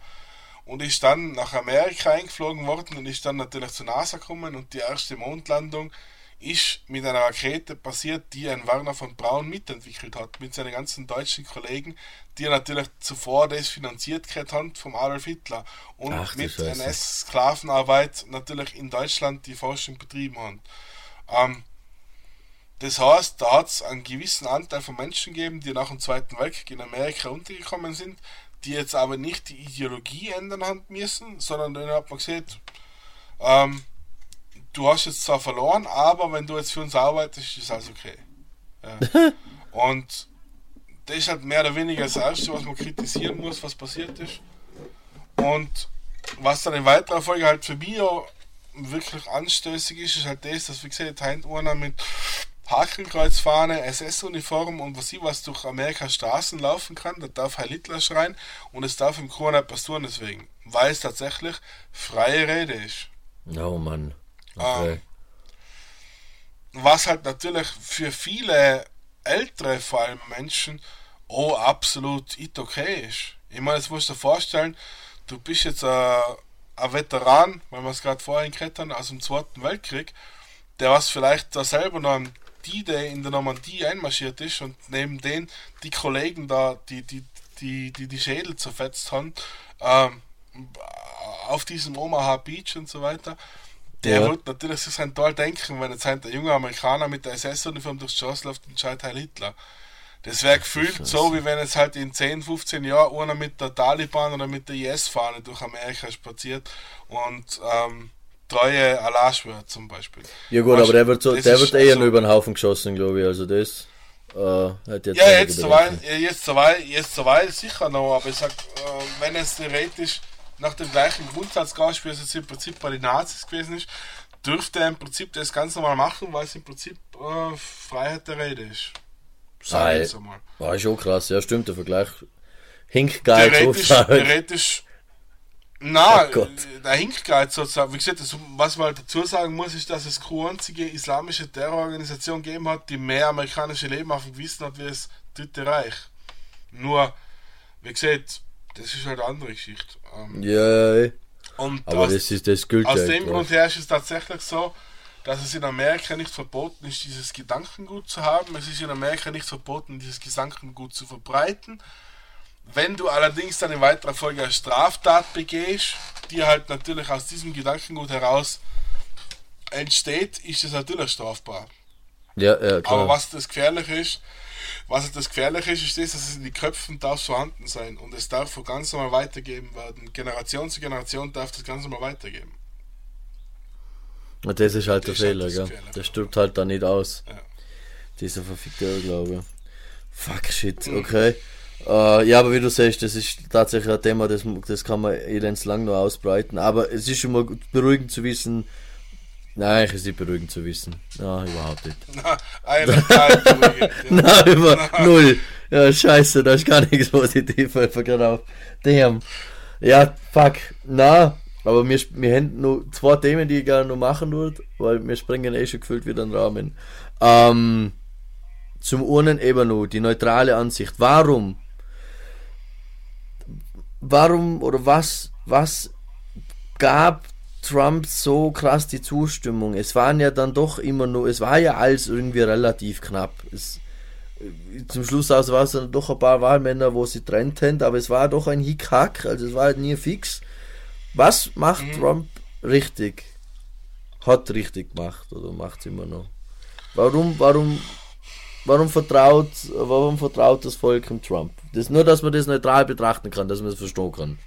und ist dann nach Amerika eingeflogen worden und ist dann natürlich zur NASA gekommen und die erste Mondlandung ist mit einer Rakete passiert, die ein Werner von Braun mitentwickelt hat, mit seinen ganzen deutschen Kollegen, die er natürlich zuvor das finanziert gehabt haben vom Adolf Hitler und Ach, mit. NS-Sklavenarbeit natürlich in Deutschland die Forschung betrieben haben. Ähm, das heißt, da hat es einen gewissen Anteil von Menschen gegeben, die nach dem Zweiten Weltkrieg in Amerika untergekommen sind, die jetzt aber nicht die Ideologie ändern haben müssen, sondern dann hat man gesagt, ähm, du hast jetzt zwar verloren, aber wenn du jetzt für uns arbeitest, ist alles okay. Ja. Und das ist halt mehr oder weniger das Erste, was man kritisieren muss, was passiert ist. Und was dann in weiterer Folge halt für mich auch wirklich anstößig ist, ist halt das, dass wie gesagt, heint einer mit Hakenkreuzfahne, SS-Uniform und was ich was durch Amerika Straßen laufen kann, da darf Heil Hitler schreien und es darf im Chor nicht passieren deswegen, weil es tatsächlich freie Rede ist. oh Mann. Okay. Ähm, was halt natürlich für viele ältere vor allem Menschen oh absolut nicht okay ist. Ich meine, jetzt musst du dir vorstellen, du bist jetzt ein, ein Veteran, weil wir es gerade vorhin geredet haben, aus dem Zweiten Weltkrieg, der was vielleicht da selber noch am D-Day in der Normandie einmarschiert ist und neben den die Kollegen da, die die, die, die, die Schädel zerfetzt haben, ähm, auf diesem Omaha Beach und so weiter, der Ja. wird natürlich sich sein toll denken, wenn jetzt ein junger Amerikaner mit der SS-Uniform durchs Straße läuft und schreit Heil Hitler. Das wäre gefühlt so, wie wenn jetzt halt in 10, 15 Jahren einer mit der Taliban oder mit der IS-Fahne durch Amerika spaziert und ähm, treue Allah schwört zum Beispiel. Ja gut, Weißt aber der wird, so, der wird eher also- nur über den Haufen geschossen, glaube ich. Also das äh, hat jetzt Ja, jetzt soweit, jetzt soweit, jetzt soweit sicher noch, aber ich sag, äh, wenn es theoretisch nach dem gleichen Grundsatz geht, wie es jetzt im Prinzip bei den Nazis gewesen ist, dürfte er im Prinzip das ganz normal machen, weil es im Prinzip äh, Freiheit der Rede ist. Sag Ah, ich jetzt einmal. War schon krass, ja stimmt, der Vergleich. Hink geil, Theoretisch, theoretisch, na, Oh Gott. der Hinkgeist sozusagen, wie gesagt, das, was man halt dazu sagen muss, ist, dass es keine einzige islamische Terrororganisation gegeben hat, die mehr amerikanische Leben auf dem Gewissen hat wie das Dritte Reich. Nur, wie gesagt, das ist halt eine andere Geschichte. Ähm, Ja, ja, Und aber aus, das ist das gilt aus dem. Grund her ist es tatsächlich so, dass es in Amerika nicht verboten ist, dieses Gedankengut zu haben. Es ist in Amerika nicht verboten, dieses Gedankengut zu verbreiten. Wenn du allerdings dann in weiterer Folge eine Straftat begehst, die halt natürlich aus diesem Gedankengut heraus entsteht, ist es natürlich strafbar. Ja, ja, klar. Aber was das Gefährliche ist, was halt das Gefährliche ist, ist das, dass es in den Köpfen darf vorhanden sein und es darf von ganz normal weitergeben werden. Generation zu Generation darf das ganz normal weitergeben. Und das ist halt der Das ist halt Fehler, das gell? Der stirbt halt da nicht aus. Ja. Dieser verfickte Irrglaube. Fuck shit, Mhm. Äh, ja, aber wie du sagst, das ist tatsächlich ein Thema, das, das kann man elends lang noch ausbreiten. Aber es ist schon mal beruhigend zu wissen, Nein, es ist nicht beruhigend zu wissen. Ja, überhaupt nicht. Beruhigend. ja. Nein, über null. Ja, scheiße, da ist gar nichts positiv, einfach gerade auf. Damn. Ja, fuck. Na, aber wir, wir haben noch zwei Themen, die ich gerne noch machen würde, weil wir springen eh schon gefühlt wieder den Rahmen. Ähm, zum einen eben noch die neutrale Ansicht. Warum? Warum oder was, was gab Trump so krass die Zustimmung? Es waren ja dann doch immer nur, es war ja alles irgendwie relativ knapp. Es, zum Schluss aus war es dann doch ein paar Wahlmänner, wo sie trennt haben, aber es war doch ein Hickhack, also es war halt nie fix. Was macht Mhm. Trump richtig? Hat richtig gemacht oder macht es immer noch? Warum, warum, warum vertraut, warum vertraut das Volk dem Trump? Das, nur, dass man das neutral betrachten kann, dass man es verstehen kann.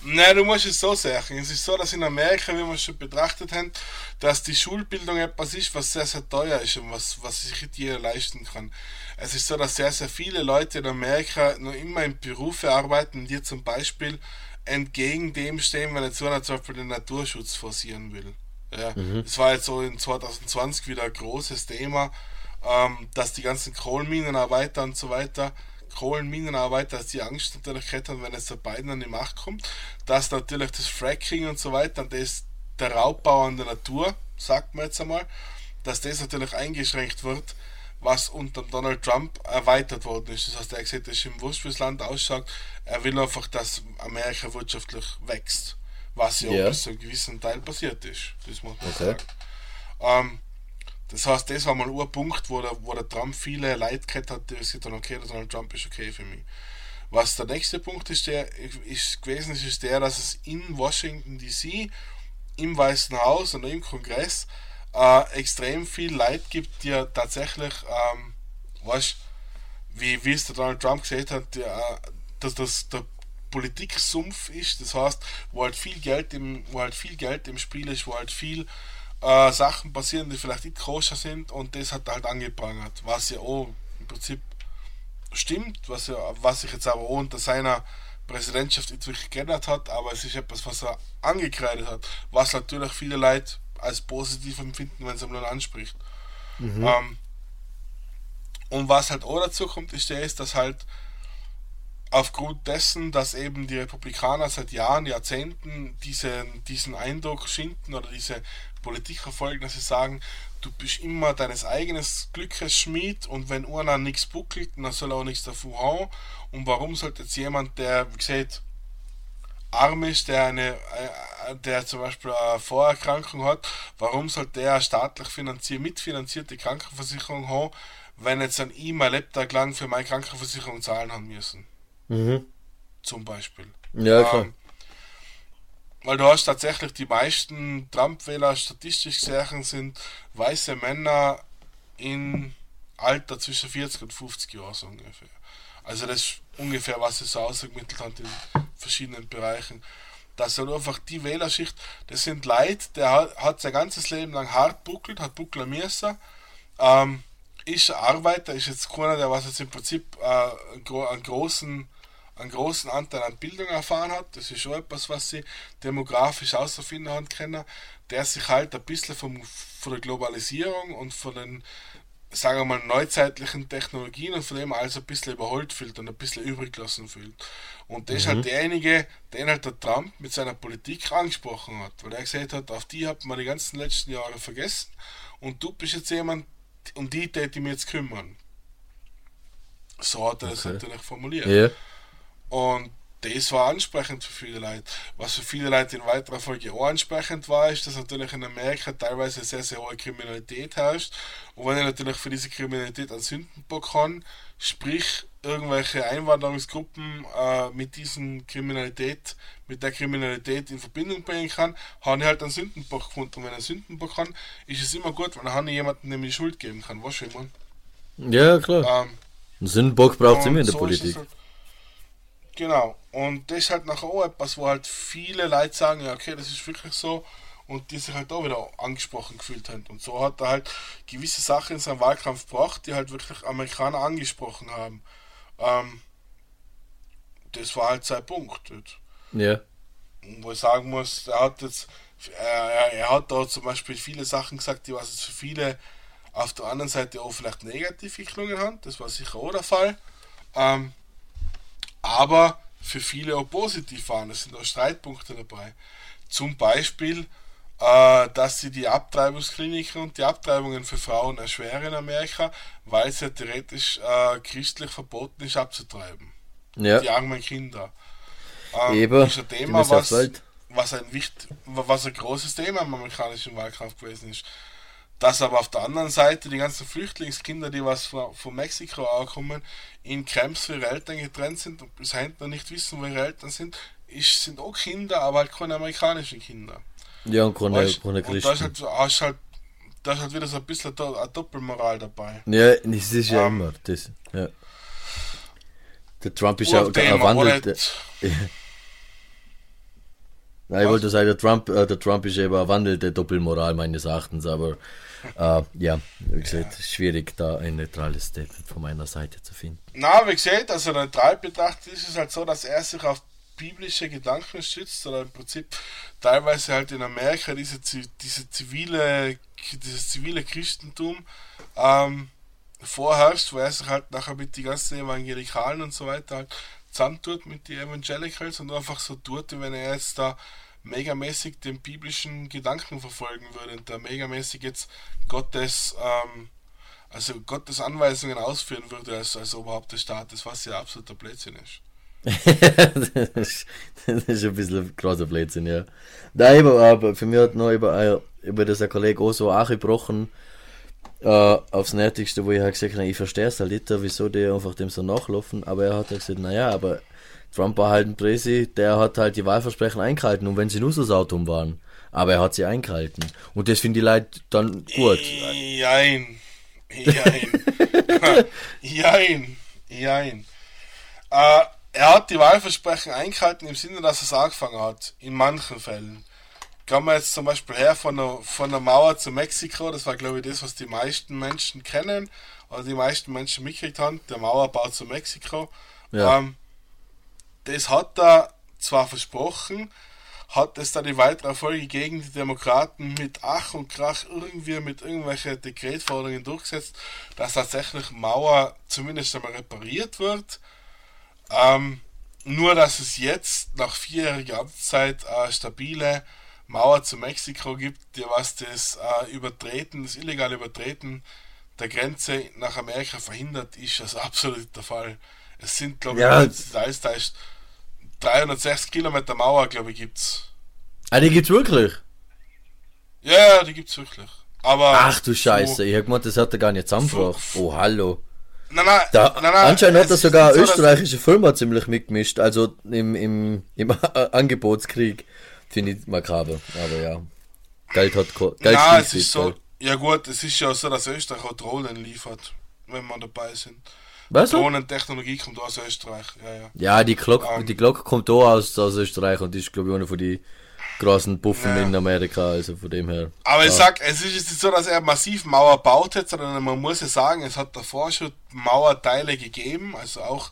Nein, du musst es so sagen. Es ist so, dass in Amerika, wie wir schon betrachtet haben, dass die Schulbildung etwas ist, was sehr, sehr teuer ist und was, was sich jeder leisten kann. Es ist so, dass sehr, sehr viele Leute in Amerika noch immer in Berufe arbeiten, die zum Beispiel entgegen dem stehen, wenn jetzt einer zum Beispiel den Naturschutz forcieren will. Ja, Das war jetzt so in 2020 wieder ein großes Thema, ähm, dass die ganzen Kohlenminenarbeiter und so weiter, Kohlenminenarbeiter, dass die Angst natürlich haben, wenn jetzt der Biden an die Macht kommt, dass natürlich das Fracking und so weiter, das der Raubbau an der Natur, sagt man jetzt einmal, dass das natürlich eingeschränkt wird, was unter Donald Trump erweitert worden ist. Das heißt, er hat gesagt, es ist ihm wurscht, wie das Land ausschaut. Er will einfach, dass Amerika wirtschaftlich wächst. Was ja, Ja. auch bis zu einem gewissen Teil passiert ist. Das muss man Okay. sagen. Ähm, das heißt, das war mal ein Punkt, wo der, wo der Trump viele Leute gehabt hat, die gesagt haben, okay, der Donald Trump ist okay für mich. Was der nächste Punkt ist, der ist gewesen ist, ist der, dass es in Washington DC, im Weißen Haus und im Kongress äh, extrem viel Leid gibt, die tatsächlich, ähm, weißt, wie, wie es der Donald Trump gesagt hat, die, äh, dass das der Politiksumpf ist, das heißt, wo halt viel Geld im, wo halt viel Geld im Spiel ist, wo halt viel äh, Sachen passieren, die vielleicht nicht koscher sind und das hat er halt angeprangert, was ja auch im Prinzip stimmt, was, ja, was sich jetzt aber auch unter seiner Präsidentschaft nicht wirklich geändert hat, aber es ist etwas, was er angekreidet hat, was natürlich viele Leute als positiv empfinden, wenn es einmal anspricht. Ähm, und was halt auch dazu kommt, ist der ist, dass halt aufgrund dessen, dass eben die Republikaner seit Jahren, Jahrzehnten diesen, diesen Eindruck schinden oder diese Politik verfolgen, dass sie sagen, du bist immer deines eigenen Glückes Schmied und wenn einer nichts buckelt, dann soll er auch nichts davon haben. Und warum sollte jetzt jemand, der, wie gesagt, arm ist, der eine, äh, der zum Beispiel eine Vorerkrankung hat, warum sollte der eine staatlich finanziert, mitfinanzierte Krankenversicherung haben, wenn jetzt an ihm ein Lebtag lang für meine Krankenversicherung zahlen haben müssen? Mhm. Zum Beispiel. Ja, klar. Ähm, weil du hast tatsächlich die meisten Trump-Wähler statistisch gesehen sind weiße Männer in Alter zwischen 40 und 50 Jahren so ungefähr. Also das ist ungefähr, was es so ausgemittelt hat in verschiedenen Bereichen. Das sind einfach die Wählerschicht, das sind Leute, der hat, sein ganzes Leben lang hart buckelt, hat buckeln müssen, ähm, ist ein Arbeiter, ist jetzt keiner, der was jetzt im Prinzip äh, einen großen einen großen Anteil an Bildung erfahren hat. Das ist schon etwas, was sie demografisch außerfinden haben können, der sich halt ein bisschen vom, von der Globalisierung und von den, sagen wir mal, neuzeitlichen Technologien und von dem alles ein bisschen überholt fühlt und ein bisschen übrig gelassen fühlt. Und das ist halt derjenige, den halt der Trump mit seiner Politik angesprochen hat, weil er gesagt hat, auf die hat man die ganzen letzten Jahre vergessen und du bist jetzt jemand, um die täte ich mich jetzt kümmern. So hat er das Okay. natürlich formuliert. Ja. Und das war ansprechend für viele Leute. Was für viele Leute in weiterer Folge auch ansprechend war, ist, dass natürlich in Amerika teilweise sehr, sehr hohe Kriminalität herrscht. Und wenn er natürlich für diese Kriminalität einen Sündenbock haben, sprich irgendwelche Einwanderungsgruppen äh, mit diesen Kriminalität, mit der Kriminalität in Verbindung bringen kann, haben die halt einen Sündenbock gefunden. Und wenn er einen Sündenbock haben, ist es immer gut, wenn er jemanden dem die Schuld geben kann. Weißt du, ich meine? Ja, klar. Ähm, Einen Sündenbock braucht es immer in der so Politik. Halt, genau. Und das ist halt nachher auch etwas, wo halt viele Leute sagen, ja, okay, das ist wirklich so. Und die sich halt auch wieder angesprochen gefühlt haben. Und so hat er halt gewisse Sachen in seinem Wahlkampf gebracht, die halt wirklich Amerikaner angesprochen haben. Ähm, das war halt sein Punkt. Ja. Wo ich sagen muss, er hat jetzt, er, er hat da zum Beispiel viele Sachen gesagt, die was jetzt für viele auf der anderen Seite auch vielleicht negativ geklungen haben. Das war sicher auch der Fall. Ähm, aber für viele auch positiv waren. Es sind auch Streitpunkte dabei. Zum Beispiel, äh, dass sie die Abtreibungskliniken und die Abtreibungen für Frauen erschweren in Amerika, weil es ja theoretisch äh, christlich verboten ist abzutreiben. Ja. Die armen Kinder. Ähm, Eben, ist ein Thema, was, was, ein was ein großes Thema im amerikanischen Wahlkampf gewesen ist. Dass aber auf der anderen Seite die ganzen Flüchtlingskinder, die was von, von Mexiko ankommen, in Camps für ihre Eltern getrennt sind und bis heute noch nicht wissen, wo ihre Eltern sind, ist, sind auch Kinder, aber halt keine amerikanischen Kinder. Ja, und keine, Weißt? keine und da ist Christen. halt, hast halt, da ist halt wieder so ein bisschen eine Doppelmoral dabei. Ja, das ist ja Ähm, immer das. Ja. Der Trump ist ja oder- Nein, ich wollte sagen, der Trump, äh, der Trump ist eben eine wandelte Doppelmoral meines Erachtens, aber äh, ja, wie gesagt, schwierig da ein neutrales Statement von meiner Seite zu finden. Na, wie gesagt, also neutral betrachtet ist es halt so, dass er sich auf biblische Gedanken stützt oder im Prinzip teilweise halt in Amerika diese, diese zivile, dieses zivile Christentum ähm, vorherrscht, wo er sich halt nachher mit die ganzen Evangelikalen und so weiter halt zusammentut mit den Evangelicals und einfach so tut, wenn er jetzt da megamäßig den biblischen Gedanken verfolgen würde und da megamäßig jetzt Gottes ähm, also Gottes Anweisungen ausführen würde als, als Oberhaupt des Staates, was ja absoluter Blödsinn ist. das, ist, ein bisschen großer Blödsinn, ja. Nein, aber, für mich hat noch über, äh, über das ein Kollege auch so angebrochen, äh, aufs Nerdigste, wo ich halt gesagt habe, ich verstehe es halt nicht, wieso die einfach dem so nachlaufen, aber er hat halt gesagt, naja, aber Trump war halt ein Präsi, der hat halt die Wahlversprechen eingehalten und wenn sie nur so sautum waren, aber er hat sie eingehalten und das finden die Leute dann gut. Jein. Jein. Jein. Jein. Äh, er hat die Wahlversprechen eingehalten im Sinne, dass er es angefangen hat. In manchen Fällen. Kann man jetzt zum Beispiel her von der, von der Mauer zu Mexiko, das war glaube ich das, was die meisten Menschen kennen, oder die meisten Menschen mitgekriegt haben, der Mauerbau zu Mexiko. Ja. Ähm, das hat er zwar versprochen, hat es dann in weiterer Folge gegen die Demokraten mit Ach und Krach irgendwie mit irgendwelchen Dekretforderungen durchgesetzt, dass tatsächlich Mauer zumindest einmal repariert wird. Ähm, nur, dass es jetzt nach vierjähriger Amtszeit eine äh, stabile Mauer zu Mexiko gibt, die was das äh, Übertreten, das illegale Übertreten der Grenze nach Amerika verhindert, ist das absolut der Fall. Es sind, glaube ich, ja. da ist, 360 Kilometer Mauer, glaube ich, gibt's. Ah, die gibt's wirklich? Ja, yeah, die gibt's wirklich. Aber Ach du Scheiße, so, ich hab gemeint, das hat er gar nicht zusammengebracht. So, oh, hallo. Nein, nein, da, nein, nein, anscheinend hat er sogar so, österreichische Firma ziemlich mitgemischt, also im, im, im Angebotskrieg. Finde ich makaber, aber ja. Geld hat Geld nein, es ist so, Ja gut, es ist ja so, dass Österreich auch Rollen liefert, wenn man dabei sind. Weißt du? Drohnentechnologie kommt aus Österreich, ja, ja. Ja, die Glock, Ähm. die kommt auch aus, aus Österreich und ist, glaube ich, einer von die großen Buffen Ja. in Amerika, also von dem her. Aber ich ja. sag, es ist jetzt nicht so, dass er massiv Mauer baut hat, sondern man muss ja sagen, es hat davor schon Mauerteile gegeben, also auch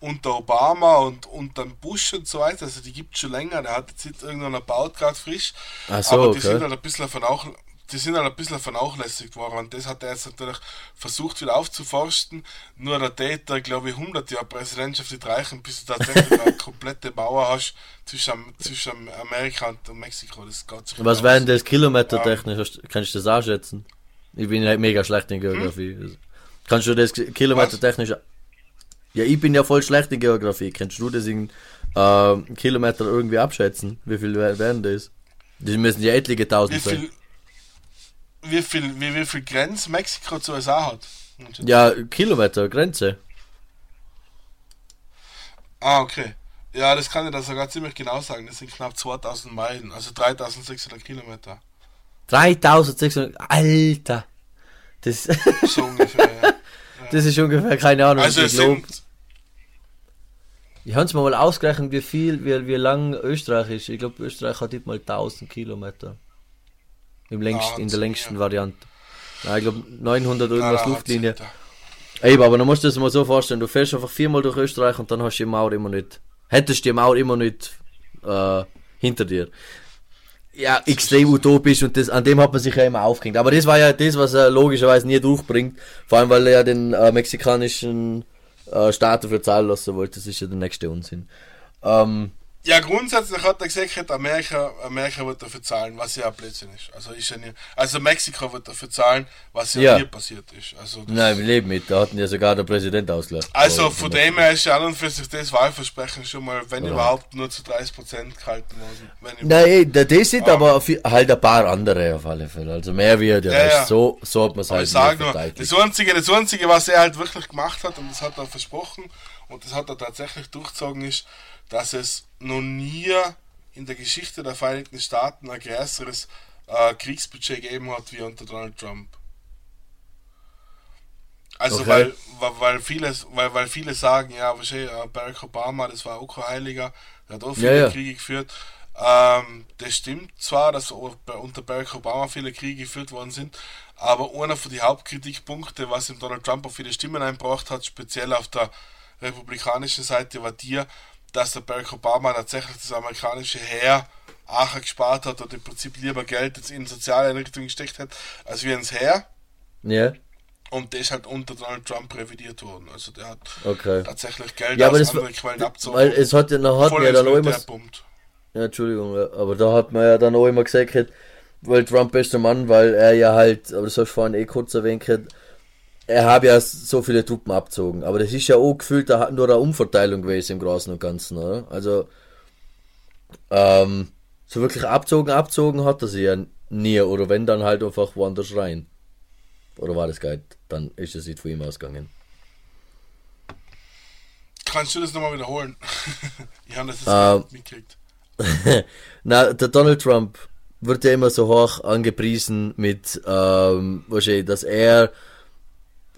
unter Obama und unter Bush und so weiter, also die gibt schon länger, der hat jetzt nicht irgendeiner baut gerade frisch, so, aber die okay. sind halt ein bisschen vernauch, die sind halt ein bisschen vernachlässigt worden und das hat er jetzt natürlich versucht wieder aufzuforsten, nur der Täter, glaube ich, 100 Jahre Präsidentschaft nicht reichen, bis du tatsächlich eine komplette Mauer hast zwischen, zwischen Amerika und Mexiko, das geht sich Was nicht wäre aus. denn das kilometertechnisch? Hast- Kannst du das anschätzen? Ich bin halt mega schlecht in Geografie. Hm? Also, Kannst du das kilometertechnisch. Ja, ich bin ja voll schlecht in Geografie. Kannst du das in äh, Kilometer irgendwie abschätzen? Wie viel wär- wären das? Das müssen ja etliche tausend sein. Wie viel, wie, wie viel Grenz Mexiko zu USA hat. Ja, Kilometer, Grenze. Ah, okay. Ja, das kann ich da sogar ziemlich genau sagen. Das sind knapp 2000 Meilen, also 3600 Kilometer. 3600. Alter! Das, So ungefähr. ja. das ist ungefähr, keine Ahnung. Also es sind, ich hab's mir mal ausgerechnet, wie viel, wie, wie lang Österreich ist. Ich glaube, Österreich hat nicht mal 1000 Kilometer. Im längsten, Ah, in der längsten mehr. Variante. Ja, ich glaube 900 na, irgendwas Luftlinie. Eben, aber dann musst du dir das mal so vorstellen, du fährst einfach viermal durch Österreich und dann hast du die Mauer immer nicht. hättest du die Mauer immer nicht äh, hinter dir. Ja, extrem utopisch und das, an dem hat man sich ja immer aufgehängt. Aber das war ja das, was er logischerweise nie durchbringt. Vor allem, weil er ja den äh, mexikanischen äh, Staat dafür zahlen lassen wollte. Das ist ja der nächste Unsinn. Ähm, Ja, grundsätzlich hat er gesagt, Amerika, Amerika wird dafür zahlen, was ja Blödsinn ist. Also, ist ja nie, also Mexiko wird dafür zahlen, was ja, Ja. nie passiert ist. Also, nein, wir leben mit. Da hatten ja sogar der Präsident ausgelassen. also von dem her ist ja an und für sich das Wahlversprechen schon mal, wenn Ja. überhaupt, nur zu 30% gehalten worden. Nein, da- das sind aber viel- halt ein paar andere auf alle Fälle. Also mehr wie der Ja, Rest. So, so hat man es Aber halt ich nie nur, das einzige, das einzige, was er halt wirklich gemacht hat, und das hat er versprochen, und das hat er tatsächlich durchgezogen, ist, dass es noch nie in der Geschichte der Vereinigten Staaten ein größeres äh, Kriegsbudget gegeben hat wie unter Donald Trump. Also Okay. weil, weil, weil, viele, weil, weil viele sagen, ja, wahrscheinlich, äh, Barack Obama, das war auch kein Heiliger, der hat auch viele Ja, ja. Kriege geführt. Ähm, das stimmt zwar, dass unter Barack Obama viele Kriege geführt worden sind, aber einer von den Hauptkritikpunkte, was ihm Donald Trump auf viele Stimmen einbracht hat, speziell auf der republikanischen Seite, war dir, dass der Barack Obama tatsächlich das amerikanische Heer auch gespart hat und im Prinzip lieber Geld jetzt in soziale Einrichtungen gesteckt hat, als wie ins Heer. Ja, Und der ist halt unter Donald Trump revidiert worden. Also der hat okay. tatsächlich Geld Ja, aber aus das anderen Quellen abzogen. weil es hat ja, noch hat man ja dann auch immer, ja, Entschuldigung, ja, aber da hat man ja dann auch immer gesagt, weil Trump bester Mann, weil er ja halt, aber das hast du vorhin eh kurz erwähnt, er habe ja so viele Truppen abzogen, aber das ist ja auch gefühlt da nur eine Umverteilung gewesen im Großen und Ganzen, oder? Also, ähm, so wirklich abzogen, abzogen hat er sie ja nie, oder wenn dann halt einfach woanders rein. Oder war das geil? Dann ist es nicht von ihm ausgegangen. Kannst du das nochmal wiederholen? ich habe das Ähm, mitgekriegt. Na, der Donald Trump wird ja immer so hoch angepriesen mit, ähm, wahrscheinlich, dass er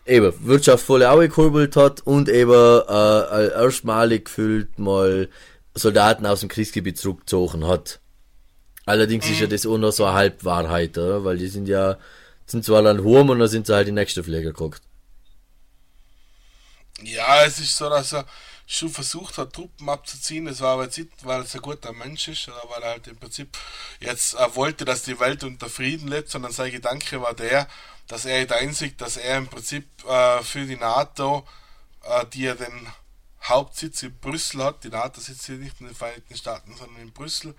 eben Wirtschaft voll angekurbelt hat und eben äh, erstmalig gefühlt mal Soldaten aus dem Kriegsgebiet zurückgezogen hat. Allerdings ist ja das auch noch so eine Halbwahrheit, oder? weil die sind ja, sind zwar dann Hurm und dann sind sie halt die nächste Pflege geguckt. Ja, es ist so, dass er schon versucht hat, Truppen abzuziehen. Das war aber jetzt nicht, weil er ein guter Mensch ist, oder weil er halt im Prinzip jetzt äh, wollte, dass die Welt unter Frieden lebt, sondern sein Gedanke war der, dass er nicht einsieht, dass er im Prinzip äh, für die NATO, äh, die ja den Hauptsitz in Brüssel hat, die NATO sitzt hier nicht in den Vereinigten Staaten, sondern in Brüssel,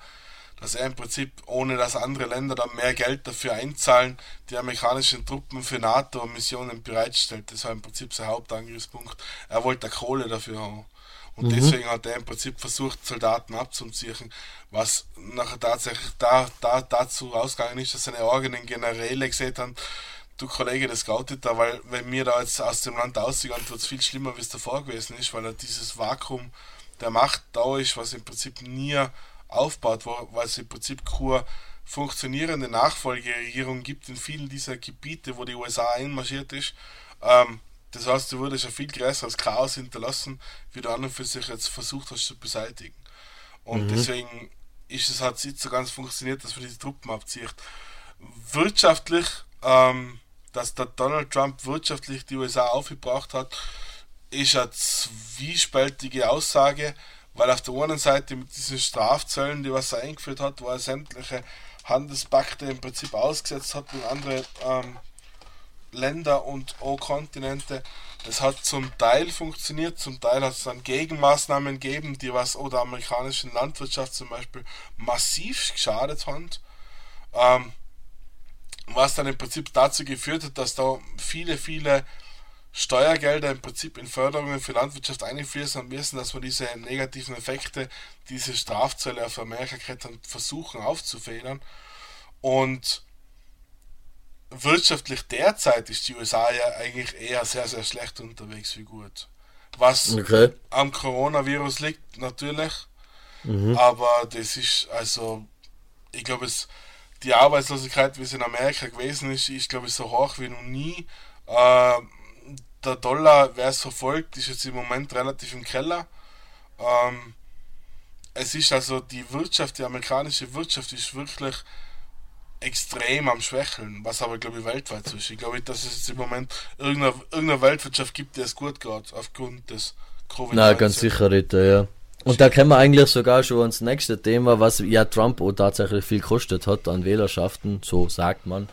dass er im Prinzip, ohne dass andere Länder dann mehr Geld dafür einzahlen, die amerikanischen Truppen für NATO-Missionen bereitstellt. Das war im Prinzip sein Hauptangriffspunkt. Er wollte Kohle dafür haben. Und deswegen hat er im Prinzip versucht, Soldaten abzuziehen, was nachher tatsächlich da, da, dazu ausgegangen ist, dass seine eigenen Generäle gesehen haben, du Kollege, das geht nicht da, weil wenn wir da jetzt aus dem Land ausgegangen, wird es viel schlimmer, wie es davor gewesen ist, weil er dieses Vakuum der Macht da ist, was im Prinzip nie aufbaut, weil es im Prinzip keine funktionierende Nachfolgeregierung gibt in vielen dieser Gebiete, wo die USA einmarschiert ist. Ähm, das heißt, du würdest ein viel größeres Chaos hinterlassen, wie du an und für sich jetzt versucht hast zu beseitigen. Und deswegen ist es halt nicht so ganz funktioniert, dass man diese Truppen abzieht. Wirtschaftlich, ähm, dass der Donald Trump wirtschaftlich die USA aufgebracht hat, ist eine zwiespältige Aussage, weil auf der einen Seite mit diesen Strafzöllen, die was er eingeführt hat, wo er sämtliche Handelspakte im Prinzip ausgesetzt hat mit anderen ähm, Länder und auch Kontinente, das hat zum Teil funktioniert, zum Teil hat es dann Gegenmaßnahmen gegeben, die was auch der amerikanischen Landwirtschaft zum Beispiel massiv geschadet haben. Ähm, was dann im Prinzip dazu geführt hat, dass da viele, viele Steuergelder im Prinzip in Förderungen für Landwirtschaft einfließen müssen, dass wir diese negativen Effekte, diese Strafzölle auf Amerika haben, versuchen aufzufedern. Und wirtschaftlich derzeit ist die USA ja eigentlich eher sehr, sehr schlecht unterwegs wie gut. Was Okay. am Coronavirus liegt, natürlich. Aber das ist, also, ich glaube, es, die Arbeitslosigkeit, wie es in Amerika gewesen ist, ist, glaube ich, so hoch wie noch nie. Äh, der Dollar, wer es verfolgt, ist jetzt im Moment relativ im Keller. Ähm, es ist also die Wirtschaft, die amerikanische Wirtschaft ist wirklich extrem am Schwächeln, was aber glaube ich weltweit so ist. Ich glaube dass es jetzt im Moment irgendeine, irgendeine Weltwirtschaft gibt, die es gut geht, aufgrund des Covid-19. Na, ganz sicher nicht, ja. Und da kommen wir eigentlich sogar schon ans nächste Thema, was ja Trump auch tatsächlich viel kostet hat an Wählerschaften, so sagt man,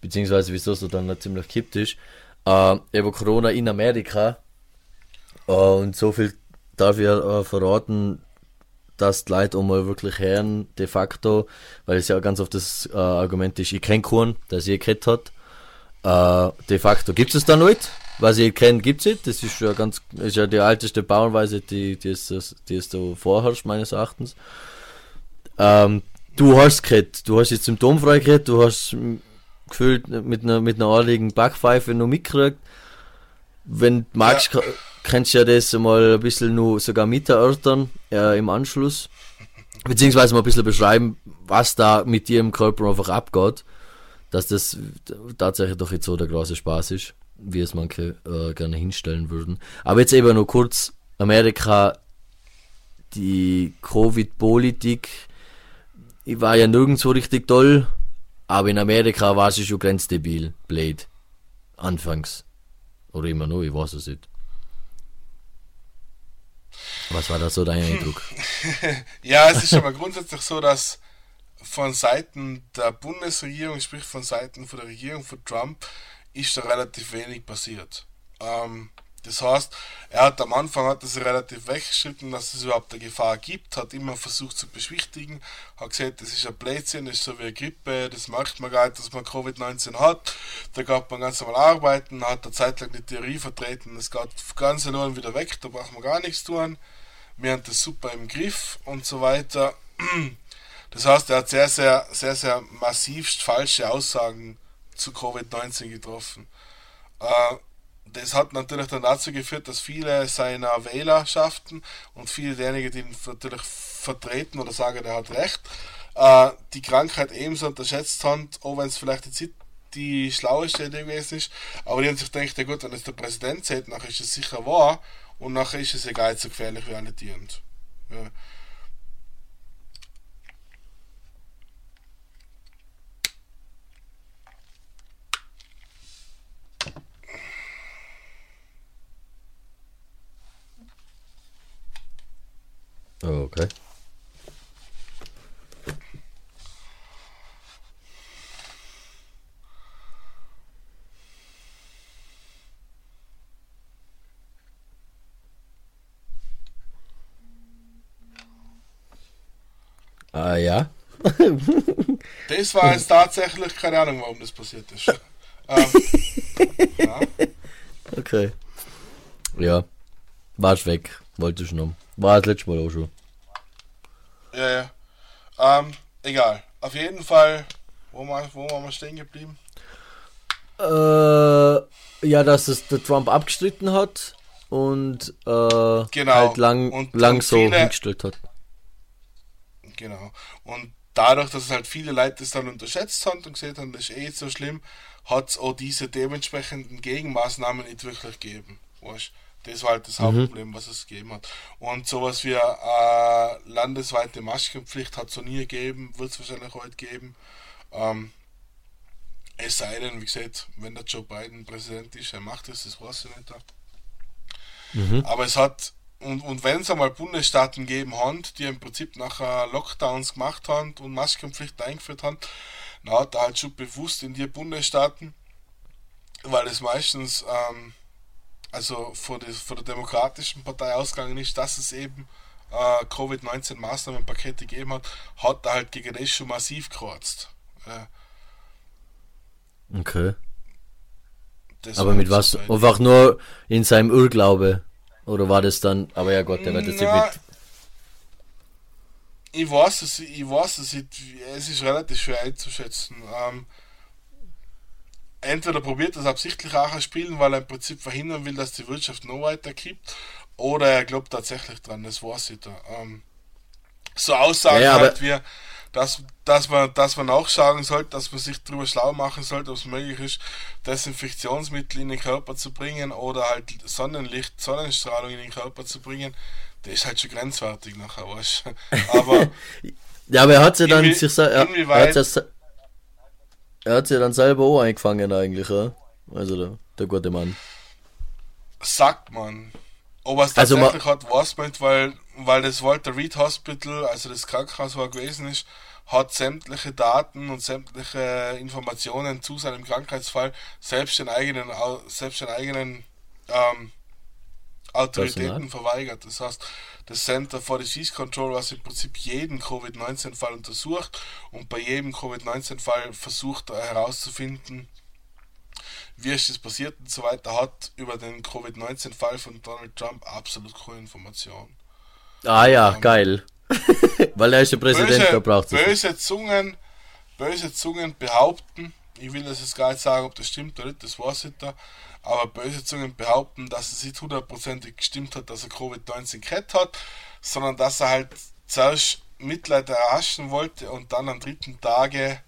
beziehungsweise wieso so dann nicht ziemlich kippt ist. Äh, über Corona in Amerika. Äh, und so viel darf ich äh, verraten, dass die Leute auch mal wirklich hören, de facto, weil es ja ganz oft das äh, Argument ist, ich kenne keinen, der sie gehabt hat. Äh, de facto gibt es da nicht. Was ich kenne, gibt es nicht. Das ist ja ganz, ist ja die älteste Bauernweise, die, die es, die es da vorherrscht, meines Erachtens. Ähm, du hast gehabt, du hast jetzt symptomfrei gehabt, du hast gefühlt mit einer, mit einer adligen Backpfeife noch mitgekriegt. Wenn du magst, ja. kannst du ja das mal ein bisschen nur sogar mit erörtern, äh, im Anschluss. Beziehungsweise mal ein bisschen beschreiben, was da mit dir im Körper einfach abgeht. Dass das tatsächlich doch jetzt so der große Spaß ist wie es manche äh, gerne hinstellen würden. Aber jetzt eben nur kurz, Amerika, die Covid-Politik, war ja nirgendwo richtig toll, aber in Amerika war sie schon grenzdebil, Blade. Anfangs. Oder immer noch, ich weiß es nicht. Was war da so dein Eindruck? ja, es ist aber grundsätzlich so, dass von Seiten der Bundesregierung, sprich von Seiten von der Regierung von Trump, ist da relativ wenig passiert. Ähm, das heißt, er hat am Anfang hat es relativ weggeschritten, dass es überhaupt eine Gefahr gibt, hat immer versucht zu beschwichtigen, hat gesagt, das ist ein Blödsinn, das ist so wie eine Grippe, das merkt man gar nicht, dass man Covid-19 hat. Da gab man ganz normal arbeiten, hat eine Zeit lang die Theorie vertreten, es geht ganz enorm wieder weg, da braucht man gar nichts tun. Wir haben das super im Griff und so weiter. Das heißt, er hat sehr, sehr, sehr, sehr massivst falsche Aussagen zu Covid-19 getroffen. Äh, das hat natürlich dann dazu geführt, dass viele seiner Wählerschaften und viele derjenigen, die ihn natürlich vertreten oder sagen, er hat recht, äh, die Krankheit ebenso unterschätzt haben, auch wenn es vielleicht jetzt die schlaueste Idee gewesen ist, aber die haben sich gedacht, ja gut, wenn es der Präsident sagt, nachher ist es sicher wahr und nachher ist es egal so gefährlich wie alle die. Ja. Okay. Ah ja. das war jetzt tatsächlich keine Ahnung, warum das passiert ist. ähm, ja. Okay. Ja. Warst weg. Wolltest du noch. War das letzte Mal auch schon. Ja, ja. Ähm, egal. Auf jeden Fall, wo, war, wo waren wir stehen geblieben? Äh, ja, dass es der Trump abgestritten hat und äh, genau. halt lang, und, lang und so viele, hingestellt hat. Genau. Und dadurch, dass es halt viele Leute das dann unterschätzt haben und gesehen haben, das ist eh so schlimm, hat es auch diese dementsprechenden Gegenmaßnahmen nicht wirklich gegeben. Weißt? Das war halt das mhm. Hauptproblem, was es gegeben hat. Und sowas wie äh, landesweite Maskenpflicht hat es noch nie gegeben, wird es wahrscheinlich heute geben. Ähm, es sei denn, wie gesagt, wenn der Joe Biden Präsident ist, er macht es, das weiß ich nicht. Mhm. Aber es hat, und, und wenn es einmal Bundesstaaten gegeben hat, die im Prinzip nachher Lockdowns gemacht haben und Maskenpflicht eingeführt haben, dann hat er halt schon bewusst in die Bundesstaaten, weil es meistens ähm, also von der, von der Demokratischen Partei ausgegangen ist, dass es eben äh, Covid-19-Maßnahmenpakete gegeben hat, hat er halt gegen das schon massiv gekreuzt. Ja. Okay. Das aber mit was? Sein. Einfach nur in seinem Urglaube? Oder war das dann, aber ja Gott, der wird jetzt Na, mit. Ich weiß es, ich weiß es, es ist relativ schwer einzuschätzen. Ähm, entweder probiert das absichtlich auch spielen, weil er im Prinzip verhindern will, dass die Wirtschaft noch weiter kippt, oder er glaubt tatsächlich dran, das ich da. Ähm, so Aussagen ja, halt wie, dass, dass, man, dass man auch sagen sollte, dass man sich darüber schlau machen sollte, ob es möglich ist, Desinfektionsmittel in den Körper zu bringen oder halt Sonnenlicht, Sonnenstrahlung in den Körper zu bringen. Das ist halt schon grenzwertig nachher, weißt Aber. ja, aber er hat ja dann sich. Er, er hat ja, er hat ja dann selber auch eingefangen eigentlich, ja? Also der, der gute Mann. Sagt man. Ob er es also tatsächlich also hat, weiß man nicht, weil weil das Walter Reed Hospital, also das Krankenhaus, wo er gewesen ist, hat sämtliche Daten und sämtliche Informationen zu seinem Krankheitsfall selbst den eigenen, selbst den eigenen ähm, Autoritäten Personal. verweigert. Das heißt, das Center for Disease Control, was im Prinzip jeden Covid-19-Fall untersucht und bei jedem Covid-19-Fall versucht herauszufinden, wie ist das passiert und so weiter, hat über den Covid-19-Fall von Donald Trump absolut keine Information. Ah ja, geil. Weil er ist der Präsident, da Böse, braucht es. böse Zungen, böse Zungen behaupten, ich will das jetzt gar nicht sagen, ob das stimmt oder nicht, das weiß ich da, aber böse Zungen behaupten, dass es nicht hundertprozentig gestimmt hat, dass er Covid-19 gehabt hat, sondern dass er halt zuerst Mitleid erhaschen wollte und dann am dritten Tage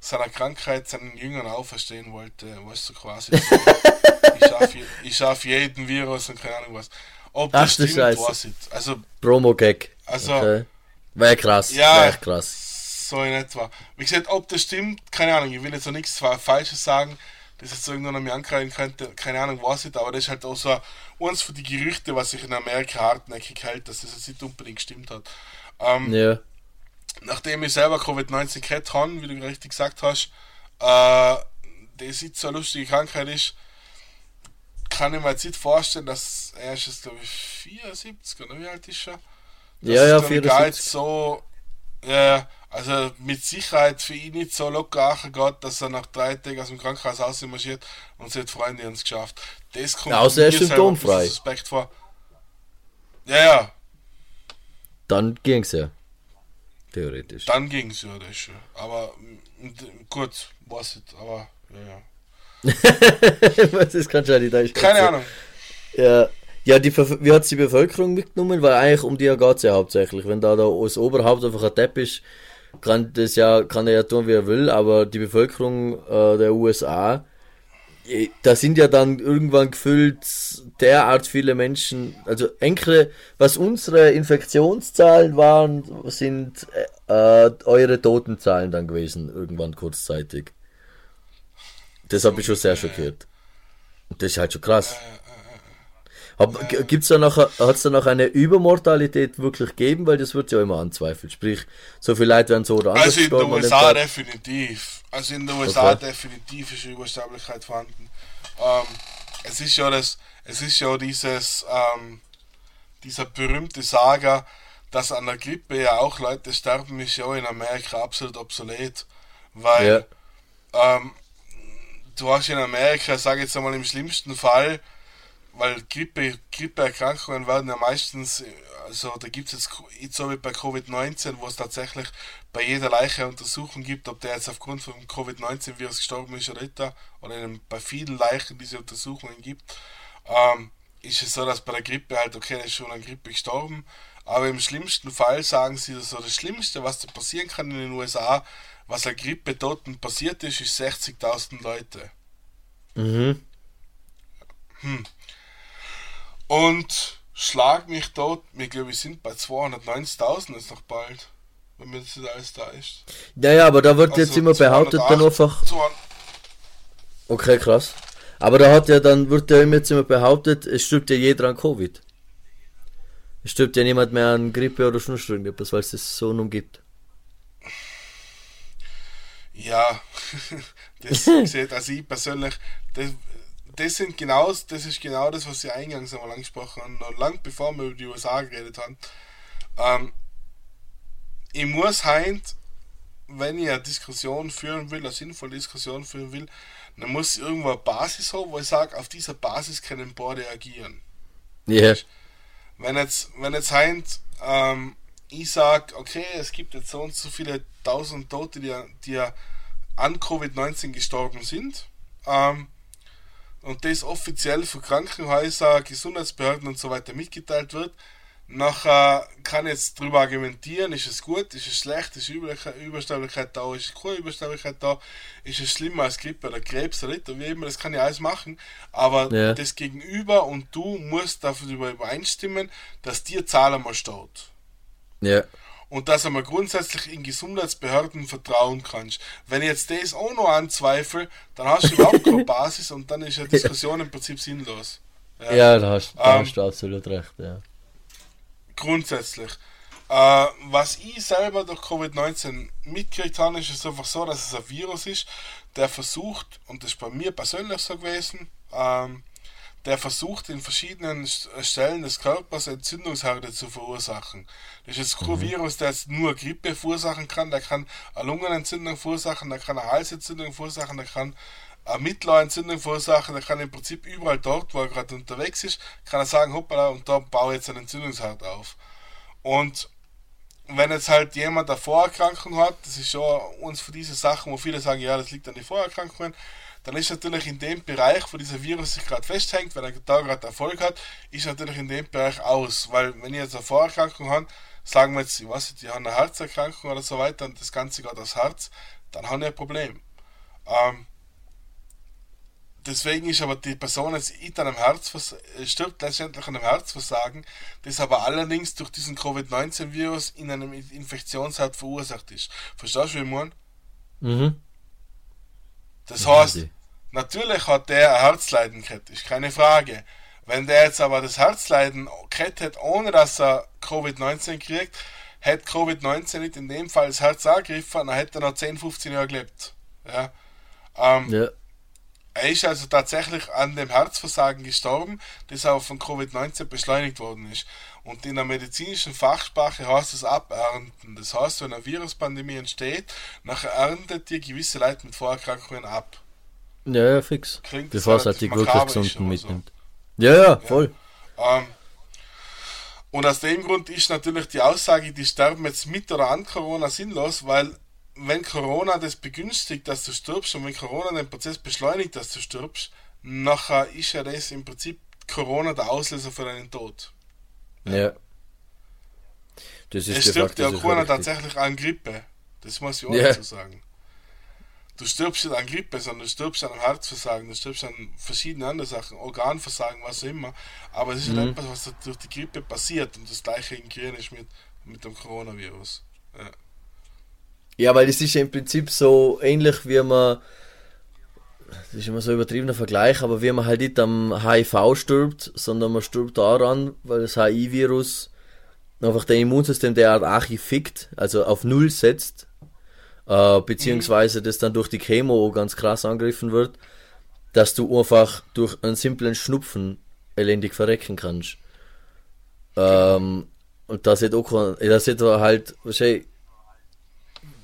seiner Krankheit seinen Jüngern auferstehen wollte, weißt du, quasi so, ich schaffe schaff jeden Virus und keine Ahnung was. Ob Ach, das stimmt, Scheiße. weiß ich. Also Promo-Gag. Also- okay. Wäre krass. Ja. Wäre krass. So in etwa. Wie gesagt, ob das stimmt, keine Ahnung. Ich will jetzt auch nichts Fa- Falsches sagen, das jetzt irgendwann an mir ankreiden könnte. Keine Ahnung, was nicht, aber das ist halt auch so eins von die Gerüchte, was sich in Amerika hartnäckig hält, dass das jetzt nicht unbedingt gestimmt hat. Ähm, Ja. Nachdem ich selber Covid-19 gehabt habe, wie du richtig gesagt hast, äh, das nicht so eine lustige Krankheit ist, kann ich mir jetzt nicht vorstellen, dass er ist jetzt, glaube ich, 74 oder wie alt ist er? Das Ja, ja, ist 74. so, ja, also mit Sicherheit für ihn nicht so locker geht, dass er nach drei Tagen aus dem Krankenhaus ausmarschiert und hat Freunde uns geschafft. Das kommt Ja, außer er ist symptomfrei. Suspekt vor. Ja, ja, Dann ging's ja. Theoretisch. dann ging es ja, das schon. Aber gut, weiß nicht, aber ja, ja. Was ist schon nicht da ist Keine ganz- Ahnung. Ja, ja die, wie hat die Bevölkerung mitgenommen? Weil eigentlich um die ja geht's ja hauptsächlich. Wenn da, da das Oberhaupt einfach ein Depp ist, kann das ja, kann er ja tun, wie er will, aber die Bevölkerung äh, der USA, eh, da sind ja dann irgendwann gefüllt derart viele Menschen, also Enkel, was unsere Infektionszahlen waren, sind äh, äh, eure Totenzahlen dann gewesen, irgendwann kurzzeitig. Das hat mich schon sehr schockiert. Und das ist halt schon krass. Gibt's da noch, hat's da noch eine Übermortalität wirklich gegeben? Weil das wird ja immer anzweifelt. Sprich, so viele Leute werden so oder anders Also in den USA definitiv. Also in den USA Okay. definitiv ist Übersterblichkeit vorhanden. Ähm, es ist ja das, es ist ja dieses, ähm, dieser berühmte Saga, dass an der Grippe ja auch Leute sterben, ist ja in Amerika absolut obsolet. Weil ähm, du hast in Amerika, sage jetzt einmal im schlimmsten Fall, weil Grippe, Grippeerkrankungen werden ja meistens, also da gibt es jetzt nicht so wie bei Covid-19, wo es tatsächlich bei jeder Leiche eine Untersuchung gibt, ob der jetzt aufgrund vom Covid-19-Virus gestorben ist oder nicht, oder bei vielen Leichen diese Untersuchungen gibt, ähm, ist es so, dass bei der Grippe halt, okay, der ist schon an Grippe gestorben, aber im schlimmsten Fall sagen sie, so das Schlimmste, was da passieren kann in den USA, was an Grippetoten passiert ist, ist 60.000 Leute. Mhm. Und schlag mich tot, wir glaube ich sind bei 290.000 jetzt noch bald, wenn mir das jetzt alles da ist. Naja, aber da wird jetzt Also immer behauptet, dann 208, einfach. 200 Okay, krass. Aber da hat ja dann, wird ja immer jetzt immer behauptet, es stirbt ja jeder an Covid. Es stirbt ja niemand mehr an Grippe oder irgendetwas, weil es das so nun gibt. Ja, das sieht, also ich persönlich, das, das sind genau, das ist genau das, was ich eingangs einmal angesprochen habe, noch lang bevor wir über die USA geredet haben. Ähm, ich muss heint, wenn ich eine Diskussion führen will, eine sinnvolle Diskussion führen will, dann muss ich irgendwo eine Basis haben, wo ich sage, auf dieser Basis können beide agieren. Ja. wenn jetzt, wenn jetzt heint, ähm, ich sag, okay, es gibt jetzt so und so viele tausend Tote, die, die an Covid-19 gestorben sind, ähm, und das offiziell für Krankenhäuser, Gesundheitsbehörden und so weiter mitgeteilt wird, nachher kann ich jetzt darüber argumentieren, ist es gut, ist es schlecht, ist Übersterblichkeit da, ist keine Übersterblichkeit da, ist es schlimmer als Grippe oder Krebs oder nicht, wie immer, das kann ich alles machen, aber Ja. das Gegenüber und du musst darüber übereinstimmen, dass dir Zahl einmal steht. Ja. Und dass einmal grundsätzlich in Gesundheitsbehörden vertrauen kannst. Wenn ich jetzt das auch noch anzweifle, dann hast du überhaupt keine Basis und dann ist eine Diskussion im Prinzip sinnlos. Ja, da hast, da Ähm, hast du absolut recht, ja. Grundsätzlich. Äh, was ich selber durch Covid-19 mitgekriegt habe, ist es einfach so, dass es ein Virus ist, der versucht, und das ist bei mir persönlich so gewesen, ähm, der versucht in verschiedenen Stellen des Körpers Entzündungsherde zu verursachen. Das ist kein mhm. Virus, der jetzt nur Grippe verursachen kann, der kann eine Lungenentzündung verursachen, der kann eine Halsentzündung verursachen, der kann eine Mittelohrentzündung verursachen, der kann im Prinzip überall dort, wo er gerade unterwegs ist, kann er sagen, hoppala, und da baue ich jetzt einen Entzündungsherd auf. Und wenn jetzt halt jemand eine Vorerkrankung hat, das ist schon uns für diese Sachen, wo viele sagen, ja, das liegt an den Vorerkrankungen, dann ist natürlich in dem Bereich, wo dieser Virus sich gerade festhängt, wenn er da gerade Erfolg hat, ist natürlich in dem Bereich aus. Weil wenn ich jetzt eine Vorerkrankung habe, sagen wir jetzt, ich weiß nicht, die haben eine Herzerkrankung oder so weiter und das Ganze geht aufs Herz, dann haben wir ein Problem. Ähm, deswegen ist aber die Person jetzt an einem Herz stirbt letztendlich an einem Herzversagen, das aber allerdings durch diesen Covid-19-Virus in einem Infektionsherd verursacht ist. Verstehst du, wie ich meine? Mhm. Das heißt, natürlich hat der ein Herzleiden gehabt, ist keine Frage. Wenn der jetzt aber das Herzleiden gehabt hätte, ohne dass er Covid-19 kriegt, hätte Covid-19 nicht in dem Fall das Herz angegriffen, dann hätte er noch 10, 15 Jahre gelebt. Ja. Ähm, ja. Er ist also tatsächlich an dem Herzversagen gestorben, das auch von Covid-19 beschleunigt worden ist. Und in der medizinischen Fachsprache heißt es abernten. Das heißt, wenn eine Viruspandemie entsteht, nachher erntet ihr gewisse Leute mit Vorerkrankungen ab. Ja, ja, fix. Klingt Bevor es halt die Gurkengesunden mitnimmt. So. Ja, ja, voll. Ja. Ähm, und aus dem Grund ist natürlich die Aussage, die sterben jetzt mit oder an Corona sinnlos, weil wenn Corona das begünstigt, dass du stirbst und wenn Corona den Prozess beschleunigt, dass du stirbst, nachher ist ja das im Prinzip Corona der Auslöser für deinen Tod. Ja. Das ist es stirbt ja keiner tatsächlich an Grippe. Das muss ich auch ja. dazu sagen. Du stirbst nicht an Grippe, sondern du stirbst an einem Herzversagen, du stirbst an verschiedenen anderen Sachen, Organversagen, was auch immer. Aber es ist mhm. etwas, was durch die Grippe passiert und das gleiche in Gehirn ist mit, mit dem Coronavirus. Ja. Ja, weil es ist ja im Prinzip so ähnlich wie man, das ist immer so ein übertriebener Vergleich, aber wie man halt nicht am HIV stirbt, sondern man stirbt daran, weil das HIV-Virus einfach dein Immunsystem derart archi fickt, also auf Null setzt, äh, beziehungsweise das dann durch die Chemo ganz krass angegriffen wird, dass du einfach durch einen simplen Schnupfen elendig verrecken kannst. Ähm, und das ist auch, das ist halt, wahrscheinlich,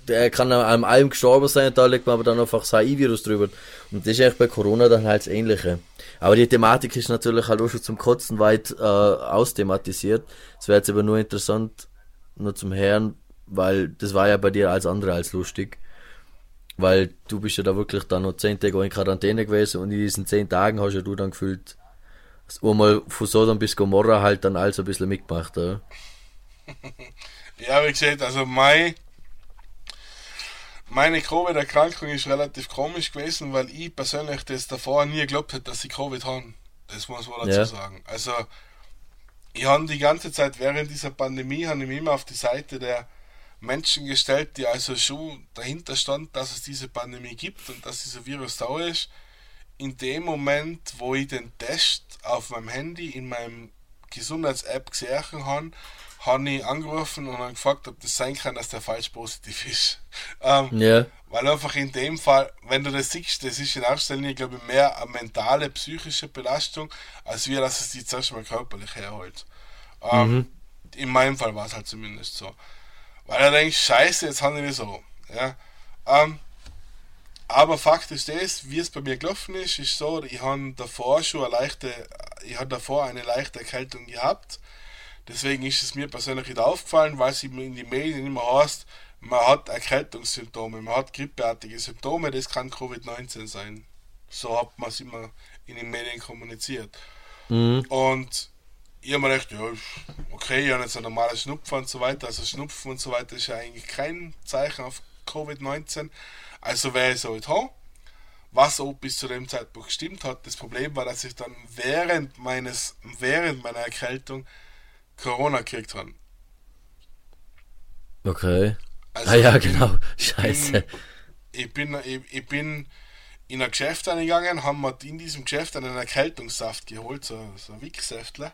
der kann an allem gestorben sein, da legt man aber dann einfach das HIV-Virus drüber. Und das ist eigentlich bei Corona dann halt das Ähnliche. Aber die Thematik ist natürlich halt auch schon zum Kotzen weit äh, austhematisiert. Es wäre jetzt aber nur interessant, nur zum Herrn, weil das war ja bei dir als andere als lustig. Weil du bist ja da wirklich dann noch zehn Tage in Quarantäne gewesen und in diesen zehn Tagen hast ja du dann gefühlt, einmal von Sodom bis Gomorra halt dann alles ein bisschen mitgemacht, oder? Ja, wie gesagt, also mein meine Covid-Erkrankung ist relativ komisch gewesen, weil ich persönlich das davor nie geglaubt hätte, dass ich Covid habe. Das muss man dazu ja. sagen. Also, ich habe die ganze Zeit während dieser Pandemie habe ich mich immer auf die Seite der Menschen gestellt, die also schon dahinter stand, dass es diese Pandemie gibt und dass dieser Virus da ist. In dem Moment, wo ich den Test auf meinem Handy in meinem Gesundheits-App gesehen habe, habe ich angerufen und dann gefragt, ob das sein kann, dass der falsch positiv ist. Ähm, ja. Weil einfach in dem Fall, wenn du das siehst, das ist in erster Linie, glaube ich, mehr eine mentale, psychische Belastung, als wir, dass es die zuerst mal körperlich herholt. Ähm, mhm. In meinem Fall war es halt zumindest so. Weil er denkt, scheiße, jetzt haben wir so. Ja. Ähm, aber Fakt ist das, wie es bei mir gelaufen ist, ist so, ich habe davor schon eine leichte, ich habe davor eine leichte Erkältung gehabt Deswegen ist es mir persönlich nicht aufgefallen, weil es in die Medien immer heißt, man hat Erkältungssymptome, man hat grippeartige Symptome, das kann Covid-19 sein. So hat man es immer in den Medien kommuniziert. Mhm. Und ich habe mir gedacht, ja, okay, ich habe jetzt ein normales Schnupfen und so weiter. Also Schnupfen und so weiter ist ja eigentlich kein Zeichen auf Covid-19. Also wäre so halt haben. Was auch bis zu dem Zeitpunkt gestimmt hat. Das Problem war, dass ich dann während meines, während meiner Erkältung Corona gekriegt haben. Okay. Also ah ja, genau. Scheiße. Ich bin, ich, ich bin in ein Geschäft eingegangen, haben wir in diesem Geschäft einen Erkältungssaft geholt, so, so ein Wicksäftle.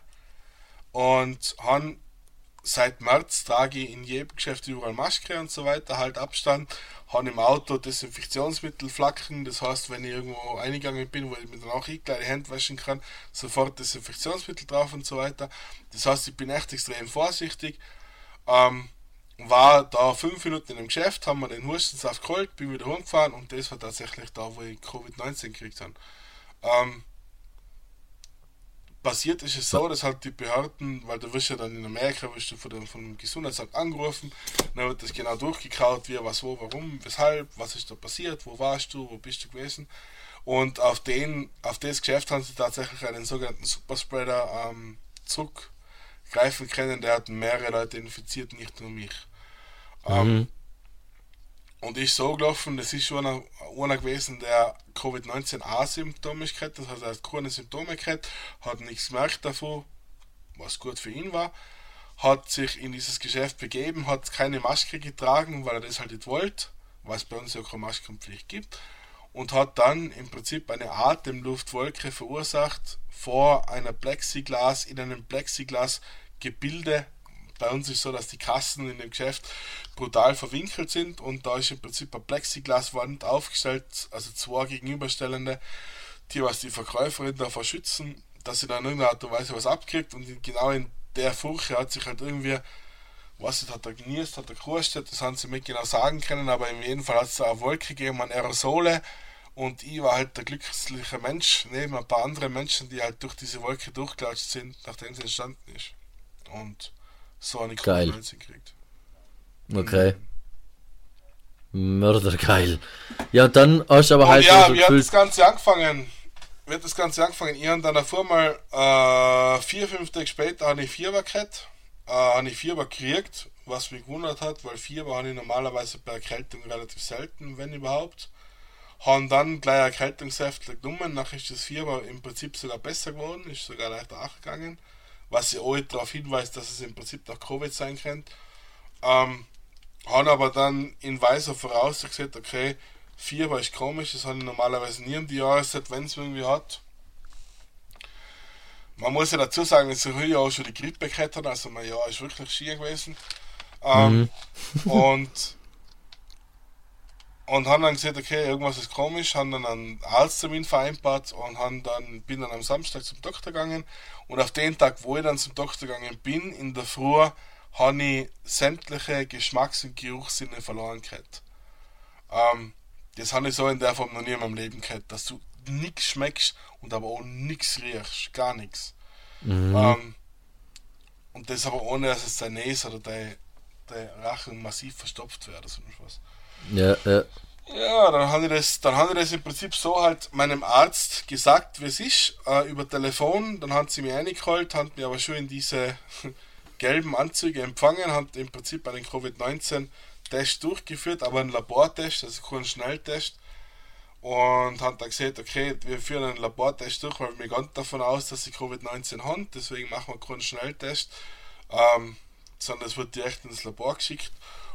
Und haben seit März trage ich in jedem Geschäft überall Maske und so weiter, halt Abstand, habe im Auto Desinfektionsmittel flacken, das heißt, wenn ich irgendwo eingegangen bin, wo ich mir dann auch ich die Hände waschen kann, sofort Desinfektionsmittel drauf und so weiter. Das heißt, ich bin echt extrem vorsichtig. Ähm, war da fünf Minuten im Geschäft, haben wir den Hustensaft geholt, bin wieder rumgefahren und das war tatsächlich da, wo ich Covid-19 gekriegt habe. Ähm, passiert ist es so, dass halt die Behörden, weil du wirst ja dann in Amerika wirst du von dem, vom Gesundheitsamt angerufen, dann wird das genau durchgekaut, wie, was, wo, warum, weshalb, was ist da passiert, wo warst du, wo bist du gewesen. Und auf den, auf das Geschäft haben sie tatsächlich einen sogenannten Superspreader ähm, zurückgreifen können, der hat mehrere Leute infiziert, nicht nur mich. Ähm, mhm. Und ist so gelaufen, das ist schon einer, gewesen, der Covid-19 asymptomisch gehabt, das heißt, er hat keine Symptome gehabt, hat nichts gemerkt davon, was gut für ihn war, hat sich in dieses Geschäft begeben, hat keine Maske getragen, weil er das halt nicht wollte, weil es bei uns ja keine Maskenpflicht gibt, und hat dann im Prinzip eine Atemluftwolke verursacht vor einer Plexiglas, in einem Plexiglas-Gebilde bei uns ist so, dass die Kassen in dem Geschäft brutal verwinkelt sind und da ist im Prinzip eine Plexiglaswand aufgestellt, also zwei gegenüberstellende, die was die Verkäuferin davor schützen, dass sie dann in irgendeiner Art und Weise was abkriegt und genau in der Furche hat sich halt irgendwie was hat er genießt, hat er gekostet, das haben sie nicht genau sagen können, aber in jedem Fall hat es eine Wolke gegeben an Aerosole und ich war halt der glückliche Mensch, neben ein paar anderen Menschen, die halt durch diese Wolke durchgelatscht sind, nachdem sie entstanden ist. Und so eine Geil. gekriegt. Okay. Mördergeil. Ja, dann hast du aber und halt. Ja, so wie hat das Ganze angefangen? Wie hat das Ganze angefangen? Ich habe dann davor mal äh, vier, fünf Tage später ich Fieber gehabt. Äh, ich Fieber gekriegt, was mich gewundert hat, weil Fieber habe ich normalerweise bei Erkältung relativ selten, wenn überhaupt. Haben dann gleich Erkältungssäfte genommen, nachher ist das Fieber im Prinzip sogar besser geworden, ist sogar leichter nachgegangen was ja auch darauf hinweist, dass es im Prinzip nach Covid sein könnte. Ähm, haben aber dann in weiser vorausgesagt, okay, Fieber ist komisch, das habe ich normalerweise nie um die Jahreszeit, wenn es irgendwie hat. Man muss ja dazu sagen, dass ich ja auch schon die Grippe gehabt hat, also mein Jahr ist wirklich schier gewesen. Ähm, mhm. und und haben dann gesagt, okay, irgendwas ist komisch, haben dann einen Arzttermin vereinbart und haben dann, bin dann am Samstag zum Doktor gegangen und auf den Tag, wo ich dann zum Doktor gegangen bin, in der Früh, habe ich sämtliche Geschmacks- und Geruchssinne verloren gehabt. Ähm, das habe ich so in der Form noch nie in meinem Leben gehabt, dass du nichts schmeckst und aber auch nichts riechst, gar nichts. Mhm. Ähm, und das aber ohne, dass es dein Näs oder dein, dein Rachen massiv verstopft wird oder so was. Ja, ja. Ja, dann habe ich das, dann das im Prinzip so halt meinem Arzt gesagt, wie es ist, äh, über Telefon. Dann hat sie mich reingeholt, hat mir aber schon in diese gelben Anzüge empfangen, hat im Prinzip einen Covid-19-Test durchgeführt, aber einen Labortest, also keinen Schnelltest. Und hat dann gesagt, okay, wir führen einen Labortest durch, weil wir gehen davon aus, dass sie Covid-19 haben, deswegen machen wir keinen Schnelltest, ähm, sondern es wird direkt ins Labor geschickt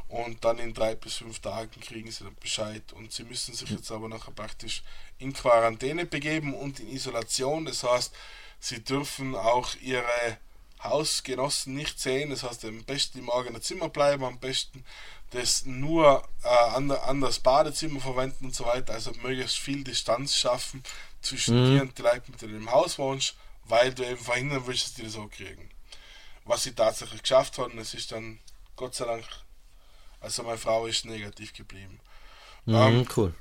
und dann in drei bis fünf Tagen kriegen sie dann Bescheid und sie müssen sich jetzt aber nachher praktisch in Quarantäne begeben und in Isolation. Das heißt, sie dürfen auch ihre Hausgenossen nicht sehen. Das heißt, am besten im eigenen Zimmer bleiben, am besten das nur äh, an, an, das Badezimmer verwenden und so weiter. Also möglichst viel Distanz schaffen zwischen mhm. dir und den Leuten, mit denen du im Haus wohnst, weil du eben verhindern willst, dass die das auch kriegen. Was sie tatsächlich geschafft haben, es ist dann Gott sei Dank also meine Frau ist negativ geblieben. Mhm, ähm, cool.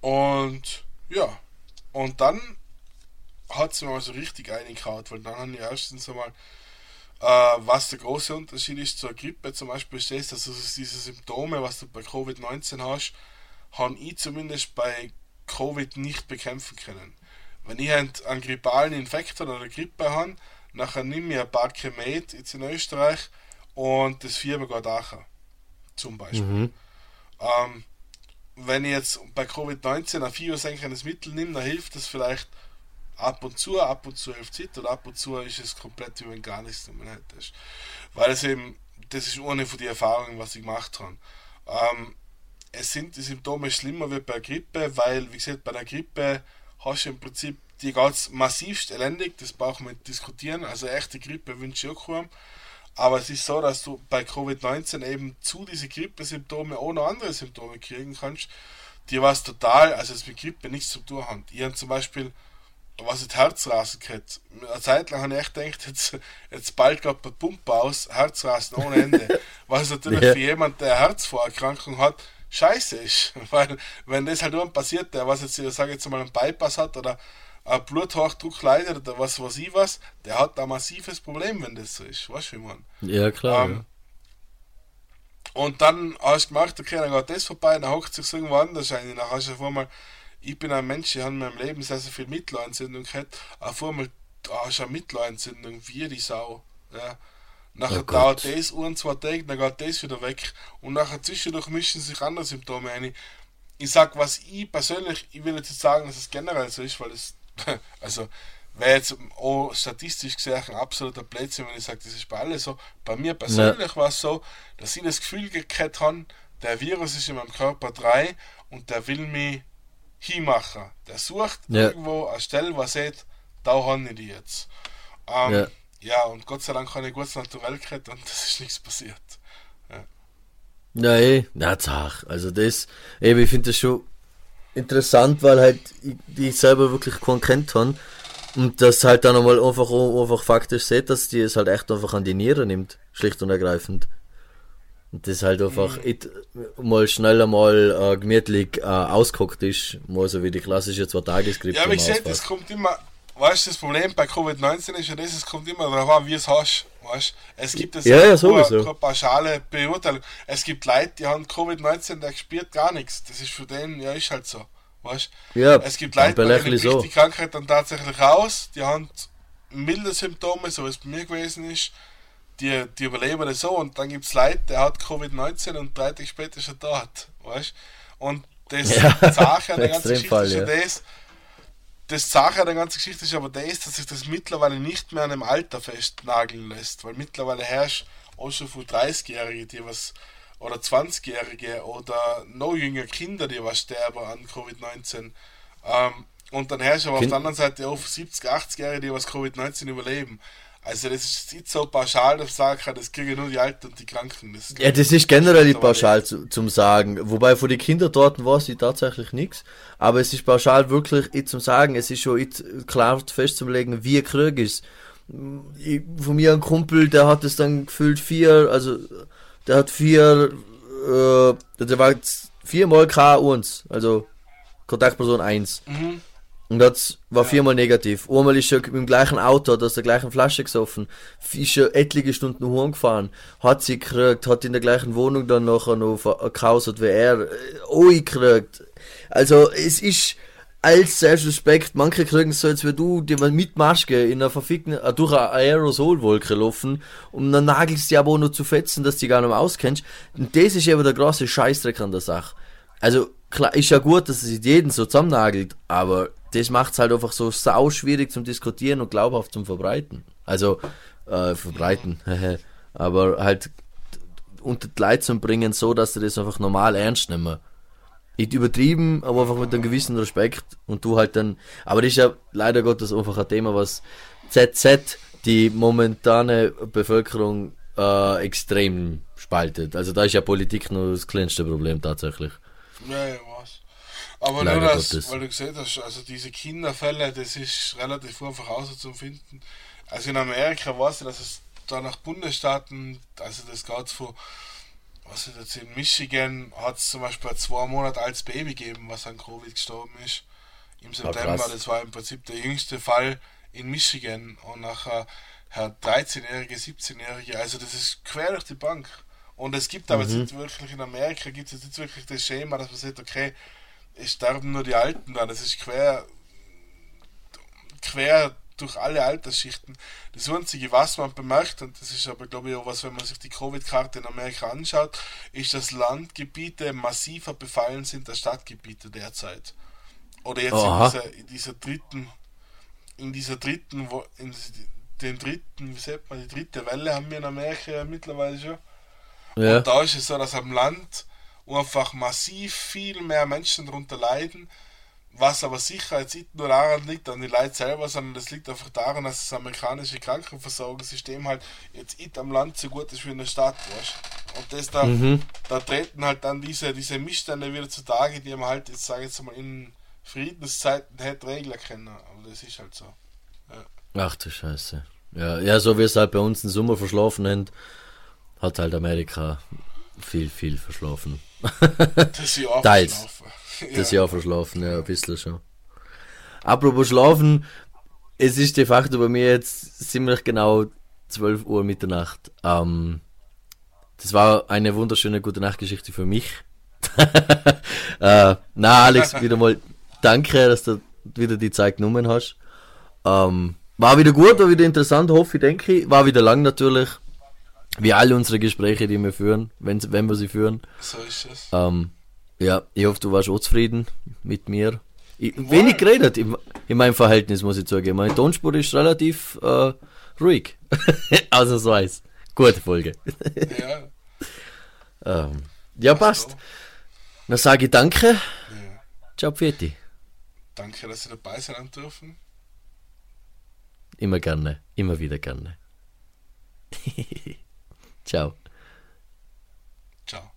Und ja, und dann hat sie mir mal so richtig eingehaut, weil dann haben die erstens einmal, äh, was der große Unterschied ist zur Grippe zum Beispiel, ist das, also diese Symptome, was du bei Covid-19 hast, habe ich zumindest bei Covid nicht bekämpfen können. Wenn ich einen, einen grippalen Infekt oder eine Grippe habe, nachher nehme ich ein paar Chemet jetzt in Österreich und das geht auch. Zum Beispiel. Mhm. Ähm, wenn ich jetzt bei Covid-19 ein fiebersenkendes Mittel nehme, dann hilft das vielleicht ab und zu, ab und zu hilft es und ab und zu ist es komplett über gar nichts mehr hätte. Weil es eben, das ist eine von den Erfahrungen, was ich gemacht habe. Ähm, es sind die Symptome schlimmer wie bei Grippe, weil, wie gesagt, bei der Grippe hast du im Prinzip die geht's massivst elendig, das brauchen wir nicht diskutieren. Also echte Grippe wünsche ich auch kaum. Aber es ist so, dass du bei Covid-19 eben zu diese Grippesymptome auch noch andere Symptome kriegen kannst, die was total, also es mit Grippe nichts zu tun haben. Ich habe zum Beispiel, was das Herzrasen gehabt. Eine Zeit lang habe ich echt gedacht, jetzt, jetzt bald geht eine Pumpe aus, Herzrasen ohne Ende. was natürlich Ja. für jemand, der Herzvorerkrankung hat, scheiße ist. Weil, wenn das halt jemand passiert, der was jetzt, ich sage jetzt mal, einen Bypass hat oder ein Bluthochdruck leidet oder was weiß ich was, der hat ein massives Problem, wenn das so ist. Weißt du, wie man? Ja, klar. Ähm, Und dann hast du gemerkt, okay, dann geht das vorbei, dann hockt sich irgendwo anders ein. Dann hast du auf einmal, ich bin ein Mensch, ich habe in meinem Leben sehr, sehr viel Mittelohrentzündung gehabt. Auf einmal hast du eine Mittelohrentzündung, wie die Sau. Ja. Nachher Oh dauert Gott. das ein, zwei Tage, dann geht das wieder weg. Und nachher zwischendurch mischen sich andere Symptome ein. Ich sag, was ich persönlich, ich will jetzt nicht sagen, dass es generell so ist, weil es, also, wäre jetzt auch statistisch gesehen ein absoluter Blödsinn, wenn ich sage, das ist bei allen so. Bei mir persönlich war es so, dass ich das Gefühl gekriegt habe, der Virus ist in meinem Körper drei und der will mich hinmachen. Der sucht Ja. irgendwo eine Stelle, was sieht, da habe ich die jetzt. Ähm, Ja. ja. und Gott sei Dank habe ich gutes Naturell gehabt und das ist nichts passiert. Ja, eh, na zach. Also das, ich finde das schon interessant, weil halt ich, die selber wirklich keinen kennt haben und das halt dann einmal einfach, einfach faktisch sieht, dass die es halt echt einfach an die Niere nimmt, schlicht und ergreifend. Und das halt einfach Mhm. it, mal schneller mal äh, gemütlich äh, ausgehockt ist, mal so wie die klassische zwei Tagesgrippe. Ja, am gesagt, Ausfall. das kommt immer, weißt du, das Problem bei Covid-19 ist ja das, es kommt immer darauf an, wie es hast. Weißt Es gibt jetzt Ja, ja, keine- sowieso. keine pauschale Beurteilung. Es gibt Leute, die haben Covid-19, der spürt gar nichts. Das ist für den, ja, ist halt so. Weißt Ja, Es gibt Leute, belächlich bricht so. die Krankheit dann tatsächlich aus, die haben milde Symptome, so wie es bei mir gewesen ist. Die, die überleben das so und dann gibt es Leute, der hat Covid-19 und drei Tage später ist er tot. Weißt Und das Ja, Sache an der ganzen Geschichte ist ja ja. das, das Sache an der ganzen Geschichte ist aber das, dass sich das mittlerweile nicht mehr an einem Alter festnageln lässt, weil mittlerweile herrscht auch schon für 30-Jährige, die was oder 20-Jährige oder noch jüngere Kinder, die was sterben an Covid-19. Ähm, und dann herrscht aber Kind- auf der anderen Seite auch 70, 80-Jährige, die was Covid-19 überleben. Also das ist nicht so pauschal, dass ich sagen kann, das kriegen nur die Alten und die Kranken. Das Ja, das ist generell nicht pauschal zu, zum Sagen. Wobei von den Kindertorten weiß ich tatsächlich nichts. Aber es ist pauschal wirklich ich zum Sagen. Es ist schon ich, klar festzulegen, wie Krieg ist. Ich, von mir ein Kumpel, der hat es dann gefühlt vier, also der hat vier, äh, der war jetzt viermal K1, also Kontaktperson 1. Mhm. Und das war viermal negativ. Einmal ist er mit dem gleichen Auto, hat aus der gleichen Flasche gesoffen, ist er etliche Stunden heimgefahren, hat sie gekriegt, hat in der gleichen Wohnung dann nachher noch gehausert wie er, äh, auch gekriegt. Also, es ist als Selbstrespekt, manche kriegen es so, als wie du, die mal mit Maske in einer verfickten, äh, durch eine Aerosolwolke laufen, und dann nagelst du die aber auch noch zu fetzen, dass du dich gar nicht mehr auskennst. Und das ist eben der große Scheißdreck an der Sache. Also, klar, ist ja gut, dass es sich jeden so zusammennagelt, aber das macht es halt einfach so sau schwierig zum Diskutieren und glaubhaft zum Verbreiten. Also, äh, verbreiten, aber halt unter die Leute zu bringen, so dass sie das einfach normal ernst nehmen. Nicht übertrieben, aber einfach mit einem gewissen Respekt und du halt dann, aber das ist ja leider Gottes einfach ein Thema, was ZZ die momentane Bevölkerung äh, extrem spaltet. Also da ist ja Politik nur das kleinste Problem tatsächlich. Ja, ja. Aber Leider nur das, weil du gesehen hast, also diese Kinderfälle, das ist relativ einfach auszufinden. Also in Amerika weiß ich, dass es da nach Bundesstaaten, also das geht von, was ist jetzt in Michigan, hat es zum Beispiel ein zwei Monate altes Baby gegeben, was an Covid gestorben ist. Im September, krass. das war im Prinzip der jüngste Fall in Michigan und nachher hat 13-Jährige, 17-Jährige, also das ist quer durch die Bank. Und es gibt aber jetzt nicht wirklich in Amerika gibt es jetzt wirklich das Schema, dass man sagt, okay, es sterben nur die Alten da, das ist quer, quer durch alle Altersschichten. Das Einzige, was man bemerkt, und das ist aber glaube ich auch was, wenn man sich die Covid-Karte in Amerika anschaut, ist, dass Landgebiete massiver befallen sind als Stadtgebiete derzeit. Oder jetzt in dieser, in dieser dritten, in dieser dritten, wo- in den dritten, wie sagt man, die dritte Welle haben wir in Amerika mittlerweile schon. Ja. Und da ist es so, dass am Land einfach massiv viel mehr Menschen darunter leiden, Was aber sicher jetzt nicht nur daran liegt, an die Leute selber, sondern das liegt einfach daran, dass das amerikanische Krankenversorgungssystem halt jetzt nicht am Land so gut ist wie in der Stadt, weißt Und das da, da treten halt dann diese, diese Missstände wieder zutage, die man halt jetzt, sage ich jetzt mal, in Friedenszeiten hätte regeln können. Aber das ist halt so. Ja. Ach du Scheiße. Ja, ja, so wie es halt bei uns im Sommer verschlafen haben, hat halt Amerika viel, viel verschlafen. Das Jahr Teils. verschlafen. Das Jahr verschlafen, ja, ein bisschen schon. Apropos Schlafen, es ist de facto bei mir jetzt ziemlich genau 12 Uhr Mitternacht. Ähm, das war eine wunderschöne gute Nachtgeschichte für mich. äh, na, Alex, wieder mal danke, dass du wieder die Zeit genommen hast. Ähm, war wieder gut, war wieder interessant, hoffe ich, denke ich. War wieder lang natürlich. Wie alle unsere Gespräche, die wir führen, wenn, wenn wir sie führen. So ist es. Ähm, ja, ich hoffe, du warst auch zufrieden mit mir. Ich, wenig geredet in, in meinem Verhältnis, muss ich zugeben. Meine Tonspur ist relativ äh, ruhig. also so heißt. Gute Folge. Ja. ähm, ja, passt. Dann sage ich danke. ja. Ciao, Pfeti. Danke, dass Sie dabei sein dürfen. Immer gerne. Immer wieder gerne. Ciao. Ciao.